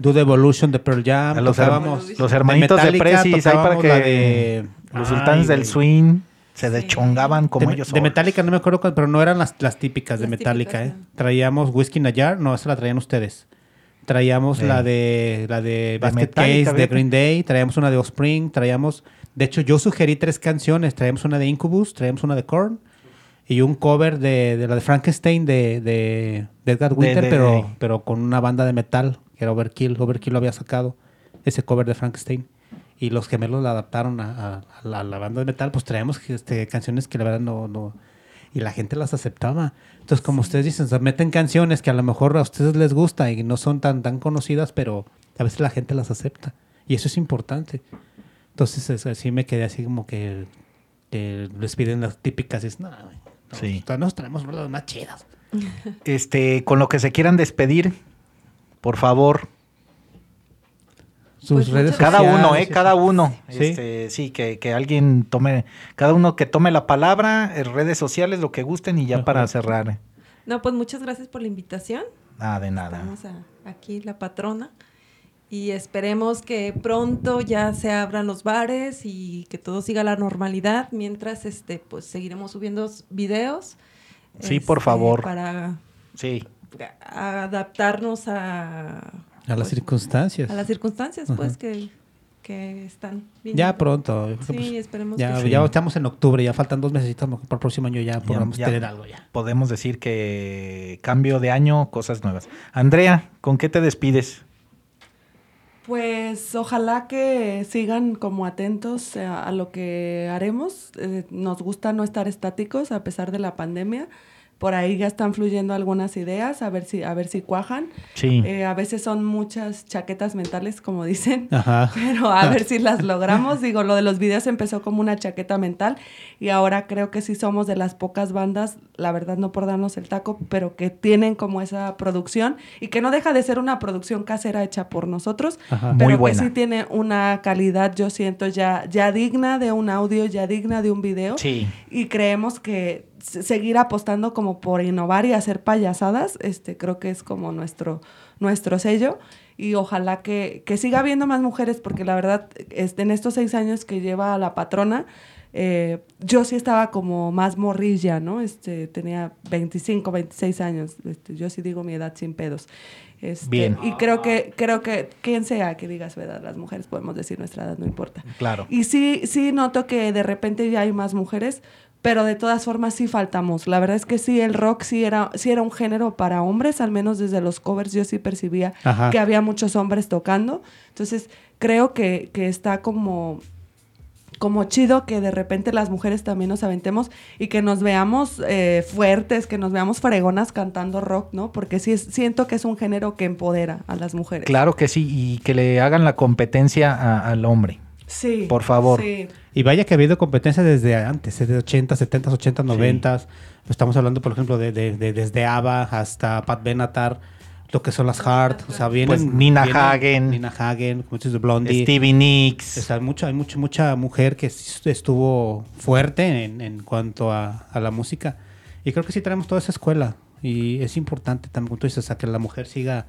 Do the Evolution de Pearl Jam, los, tocábamos los hermanitos de, Metallica, Precis, ahí para que la de los Ay, sultanes del swing se deschongaban como de, ellos de. Metallica no me acuerdo cuál, pero no eran las, las típicas de Metallica, típicas, ¿eh? no. Traíamos Whiskey Jar, no, esa la traían ustedes. Traíamos Sí. la de la de Basket Case de. Green Day, traíamos una de Offspring, traíamos de hecho yo sugerí tres canciones, traíamos una de Incubus, traíamos una de Korn y un cover de, de la de Frankenstein de, de, de Edgar Winter, de- pero, de- pero con una banda de metal, que era Overkill. Overkill lo había sacado, ese cover de Frankenstein. Y los gemelos la adaptaron a, a- a la, a la banda de metal, pues traemos este, canciones que la verdad no, no... Y la gente las aceptaba. Entonces, como ustedes dicen, se meten canciones que a lo mejor a ustedes les gusta y no son tan, tan conocidas, pero a veces la gente las acepta. Y eso es importante. Entonces, es- así me quedé así como que, que les piden las típicas. Y es, no, güey, no, Sí. nos traemos las más chidas. Este, con lo que se quieran despedir, por favor, Sus Pues redes muchas cada sociales, uno, eh, sí, cada uno. Sí. Este, sí, que, que alguien tome, cada uno que tome la palabra, en redes sociales, lo que gusten y ya Ajá. para cerrar. No, pues muchas gracias por la invitación. Nada de nada. Estamos a- aquí, la patrona. Y esperemos que pronto ya se abran los bares y que todo siga la normalidad. Mientras, este, pues seguiremos subiendo videos. Sí, por este, favor. Para Sí. adaptarnos a, A las circunstancias. a las circunstancias, pues, que, que están Ya viniendo. pronto. creo que, Sí, pues, esperemos ya, que sí. ya estamos en octubre, ya faltan dos meses para el próximo año ya podamos ya tener algo ya. Podemos decir que cambio de año, cosas nuevas. Andrea, ¿con qué te despides? Pues ojalá que sigan como atentos a, a lo que haremos. Eh, nos gusta no estar estáticos a pesar de la pandemia. Por ahí ya están fluyendo algunas ideas, a ver si, a ver si cuajan. Sí. Eh, a veces son muchas chaquetas mentales, como dicen. Ajá. Pero a ver si las logramos. Digo, lo de los videos empezó como una chaqueta mental y ahora creo que sí somos de las pocas bandas, la verdad no por darnos el taco, pero que tienen como esa producción y que no deja de ser una producción casera hecha por nosotros, Ajá. pero Muy que sí tiene una calidad, yo siento, ya, ya digna de un audio, ya digna de un video. Sí. Y creemos que seguir apostando como por innovar y hacer payasadas, este, creo que es como nuestro, nuestro sello. Y ojalá que, que siga habiendo más mujeres, porque la verdad, este, en estos seis años que lleva la patrona, eh, yo sí estaba como más morrilla, ¿no? Este, tenía 25, 26 años. Este, yo sí digo mi edad sin pedos. Este, Bien. Y creo que, creo que quien sea que diga su edad, las mujeres podemos decir nuestra edad, no importa. Claro. Y sí, sí noto que de repente ya hay más mujeres, pero de todas formas sí faltamos. La verdad es que sí, el rock sí era, sí era un género para hombres, al menos desde los covers yo sí percibía Ajá. que había muchos hombres tocando. Entonces creo que, que está como como chido que de repente las mujeres también nos aventemos y que nos veamos eh, fuertes, que nos veamos fregonas cantando rock, ¿no? Porque sí es- siento que es un género que empodera a las mujeres. Claro que sí, y que le hagan la competencia a- al hombre. Sí. Por favor. Sí. Y vaya que ha habido competencia desde antes, desde 80, 70, 80, 90. Estamos hablando, por ejemplo, de, de- de- desde ABBA hasta Pat Benatar, lo que son las Hard. O sea, vienen. Pues Nina vienen- Hagen. Nina Hagen, como dices, Blondie. Stevie Nicks. O sea, mucho, hay mucho, mucha mujer que sí estuvo fuerte en, en cuanto a, a la música. Y creo que sí tenemos toda esa escuela. Y es importante también, como tú dices, a que la mujer siga,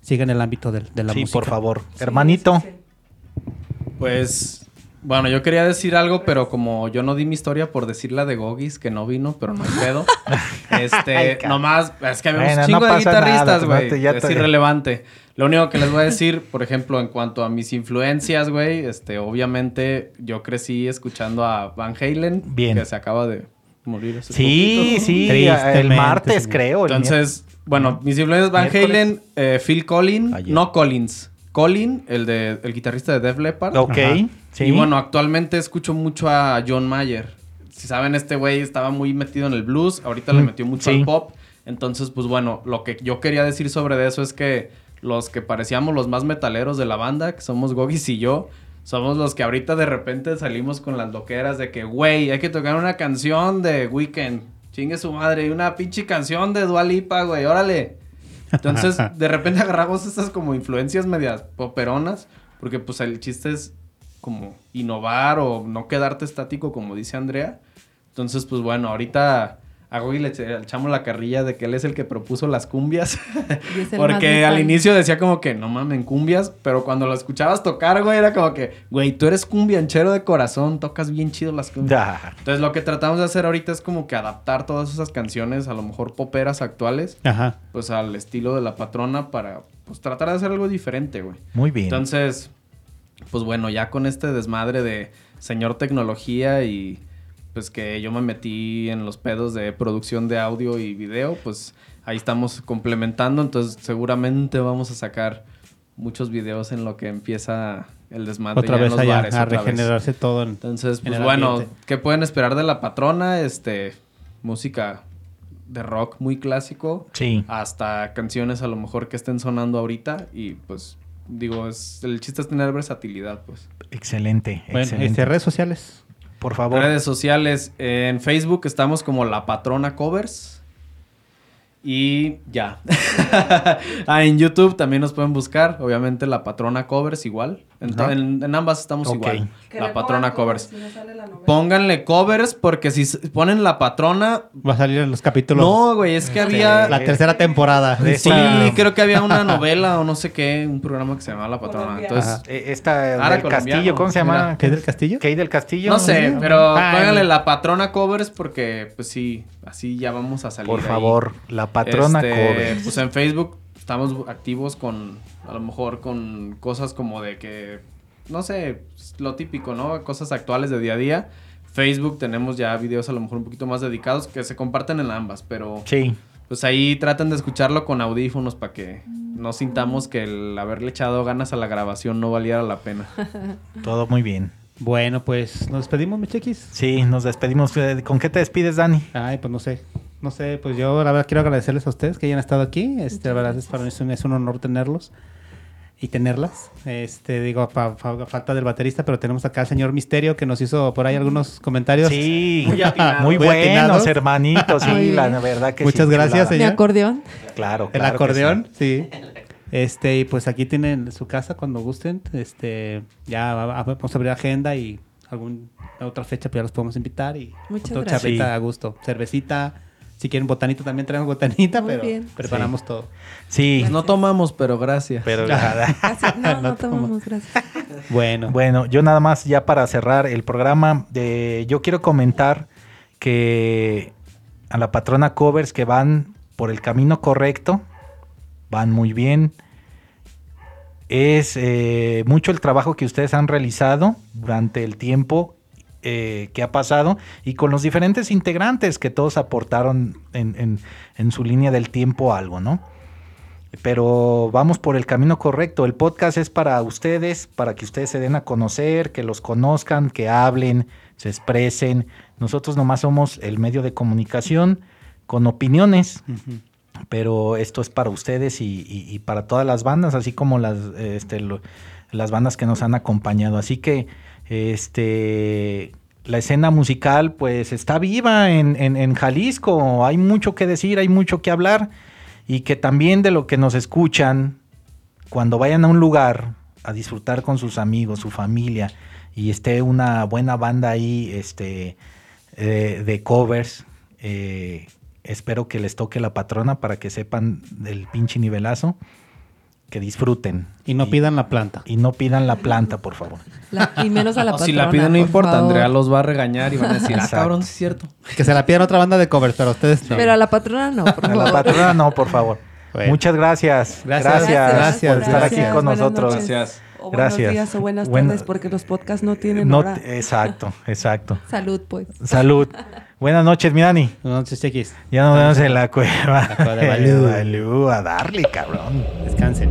siga en el ámbito de, de la sí, música. por favor. Sí, Hermanito. sí, sí. Pues, bueno, yo quería decir algo, pero como yo no di mi historia por decir la de Gogis, que no vino, pero no hay pedo. este, Ay, nomás, es que había Bueno, un chingo no de guitarristas, no güey. es te- irrelevante. Lo único que les voy a decir, por ejemplo, en cuanto a mis influencias, güey, este, obviamente yo crecí escuchando a Van Halen, Bien. que se acaba de morir hace Sí, poquito. sí, el martes señor. creo. el Entonces, bueno, mis influencias Van. Halen, eh, Phil Collins, no Collins. Colin, el de el guitarrista de Def Leppard. Ok, sí. Y bueno, actualmente escucho mucho a John Mayer. Si saben, este güey estaba muy metido en el blues, ahorita le Mm, metió mucho sí. al pop. Entonces, pues bueno, lo que yo quería decir sobre eso es que los que parecíamos los más metaleros de la banda, que somos Gogis y yo, somos los que ahorita de repente salimos con las loqueras de que, güey, hay que tocar una canción de Weekend. Chingue su madre, y una pinche canción de Dua Lipa, güey, órale. Entonces, de repente agarramos estas como influencias medias poperonas, porque pues el chiste es como innovar o no quedarte estático, como dice Andrea. Entonces, pues bueno, ahorita a Gogi le echamos la carrilla de que él es el que propuso las cumbias. Porque al inicio decía como que no mames, cumbias, pero cuando lo escuchabas tocar, güey, era como que, güey, tú eres cumbianchero de corazón, tocas bien chido las cumbias. Da. Entonces lo que tratamos de hacer ahorita es como que adaptar todas esas canciones, a lo mejor poperas actuales, Ajá. pues al estilo de la patrona para pues tratar de hacer algo diferente, güey. Muy bien. Entonces, pues bueno, ya con este desmadre de señor tecnología y pues que yo me metí en los pedos de producción de audio y video, pues ahí estamos complementando, entonces seguramente vamos a sacar muchos videos en lo que empieza el desmadre Otra ya en vez los allá, bares, a otra vez. regenerarse todo. En, Entonces, en pues el bueno, ambiente. ¿qué pueden esperar de la patrona? Este, música de rock muy clásico Sí. hasta canciones a lo mejor que estén sonando ahorita y pues digo, es el chiste es tener versatilidad, pues. Excelente, bueno, excelente. este, redes sociales. Por favor. Redes sociales, en Facebook estamos como La Patrona Covers Y ya. ah, en YouTube también nos pueden buscar. Obviamente la patrona covers igual. En, ambas estamos igual. La patrona covers. si no sale la novela. Pónganle covers porque si ponen la patrona. Va a salir en los capítulos. No, güey, es que había. La tercera temporada. De Sí, esta- creo que había una novela o no sé qué, un programa que se llamaba La Patrona. Entonces, Eh, Esta Ahora del. Castillo, ¿cómo se llama? ¿Qué del castillo? Del Castillo. no sé, pero Ah, pónganle La Patrona covers porque, pues sí, así ya vamos a salir. Por ahí. favor, la patrona Este. Pues en Facebook estamos activos con, a lo mejor con cosas como de que, no sé, lo típico, ¿no? Cosas actuales de día a día. Facebook tenemos ya videos a lo mejor un poquito más dedicados que se comparten en ambas, pero Sí, pues ahí traten de escucharlo con audífonos para que no sintamos que el haberle echado ganas a la grabación no valiera la pena. todo muy bien. Bueno, pues nos despedimos, mi chiquis. Sí, nos despedimos. Eh, ¿Con qué te despides, Dani? Ay, pues no sé. No sé, pues yo la verdad quiero agradecerles a ustedes que hayan estado aquí. Este, la verdad es para mí es un, es un honor tenerlos y tenerlas. Este, digo, falta del baterista, pero tenemos acá al señor Misterio que nos hizo por ahí algunos comentarios. Sí, Muy atinados. muy Muy buenos, atinados. hermanitos. Muy Sí, la bien. verdad que Muchas sí, gracias, señor. acordeón. Claro, El claro que acordeón, sí. sí. Este, y pues aquí tienen su casa cuando gusten. Este, ya va- va- vamos a abrir agenda y alguna otra fecha pues ya los podemos invitar y Muchas gracias. charlita Sí. a gusto. Cervecita, si quieren botanita también traemos botanita, Muy pero bien. preparamos todo. Sí, Pues no tomamos, pero gracias. pero nada. Gracias. No, No no tomamos, gracias. Bueno, Bueno, yo nada más ya para cerrar el programa, de, yo quiero comentar que a la patrona covers que van por el camino correcto, van muy bien. Es eh, mucho el trabajo que ustedes han realizado durante el tiempo eh, que ha pasado y con los diferentes integrantes que todos aportaron en, en- su línea del tiempo algo, ¿no? Pero vamos por el camino correcto. El podcast es para ustedes, para que ustedes se den a conocer, que los conozcan, que hablen, se expresen. Nosotros nomás somos el medio de comunicación con opiniones. Pero esto es para ustedes y, para todas las bandas, así como las, este, las bandas que nos han acompañado. Así que este, la escena musical pues está viva en, en- en Jalisco, hay mucho que decir, hay mucho que hablar y que también de lo que nos escuchan, cuando vayan a un lugar a disfrutar con sus amigos, su familia, y esté una buena banda ahí este, eh, de covers, eh, espero que les toque la patrona para que sepan del pinche nivelazo, que disfruten. y no pidan la planta. Y no pidan la planta, por favor. La- y menos a la O patrona. si la piden no por importa, favor. Andrea los va a regañar y van a decir, ah, cabrón, es cierto. Que se la pidan otra banda de covers, pero ustedes no. Pero a la patrona no, por A la favor. patrona no, por favor. Bueno. Muchas gracias. Gracias, Gracias, gracias, por estar aquí con Buenas nosotros. noches. Gracias. O buenos Gracias. días o buenas Bueno, tardes, porque los podcasts no tienen No hora. exacto, exacto. Salud, pues. Salud. Buenas noches, mi Dani. Entonces, chequis, Ya nos vemos en la cueva. La cueva de Balú. Balú, a darle, cabrón. descansen.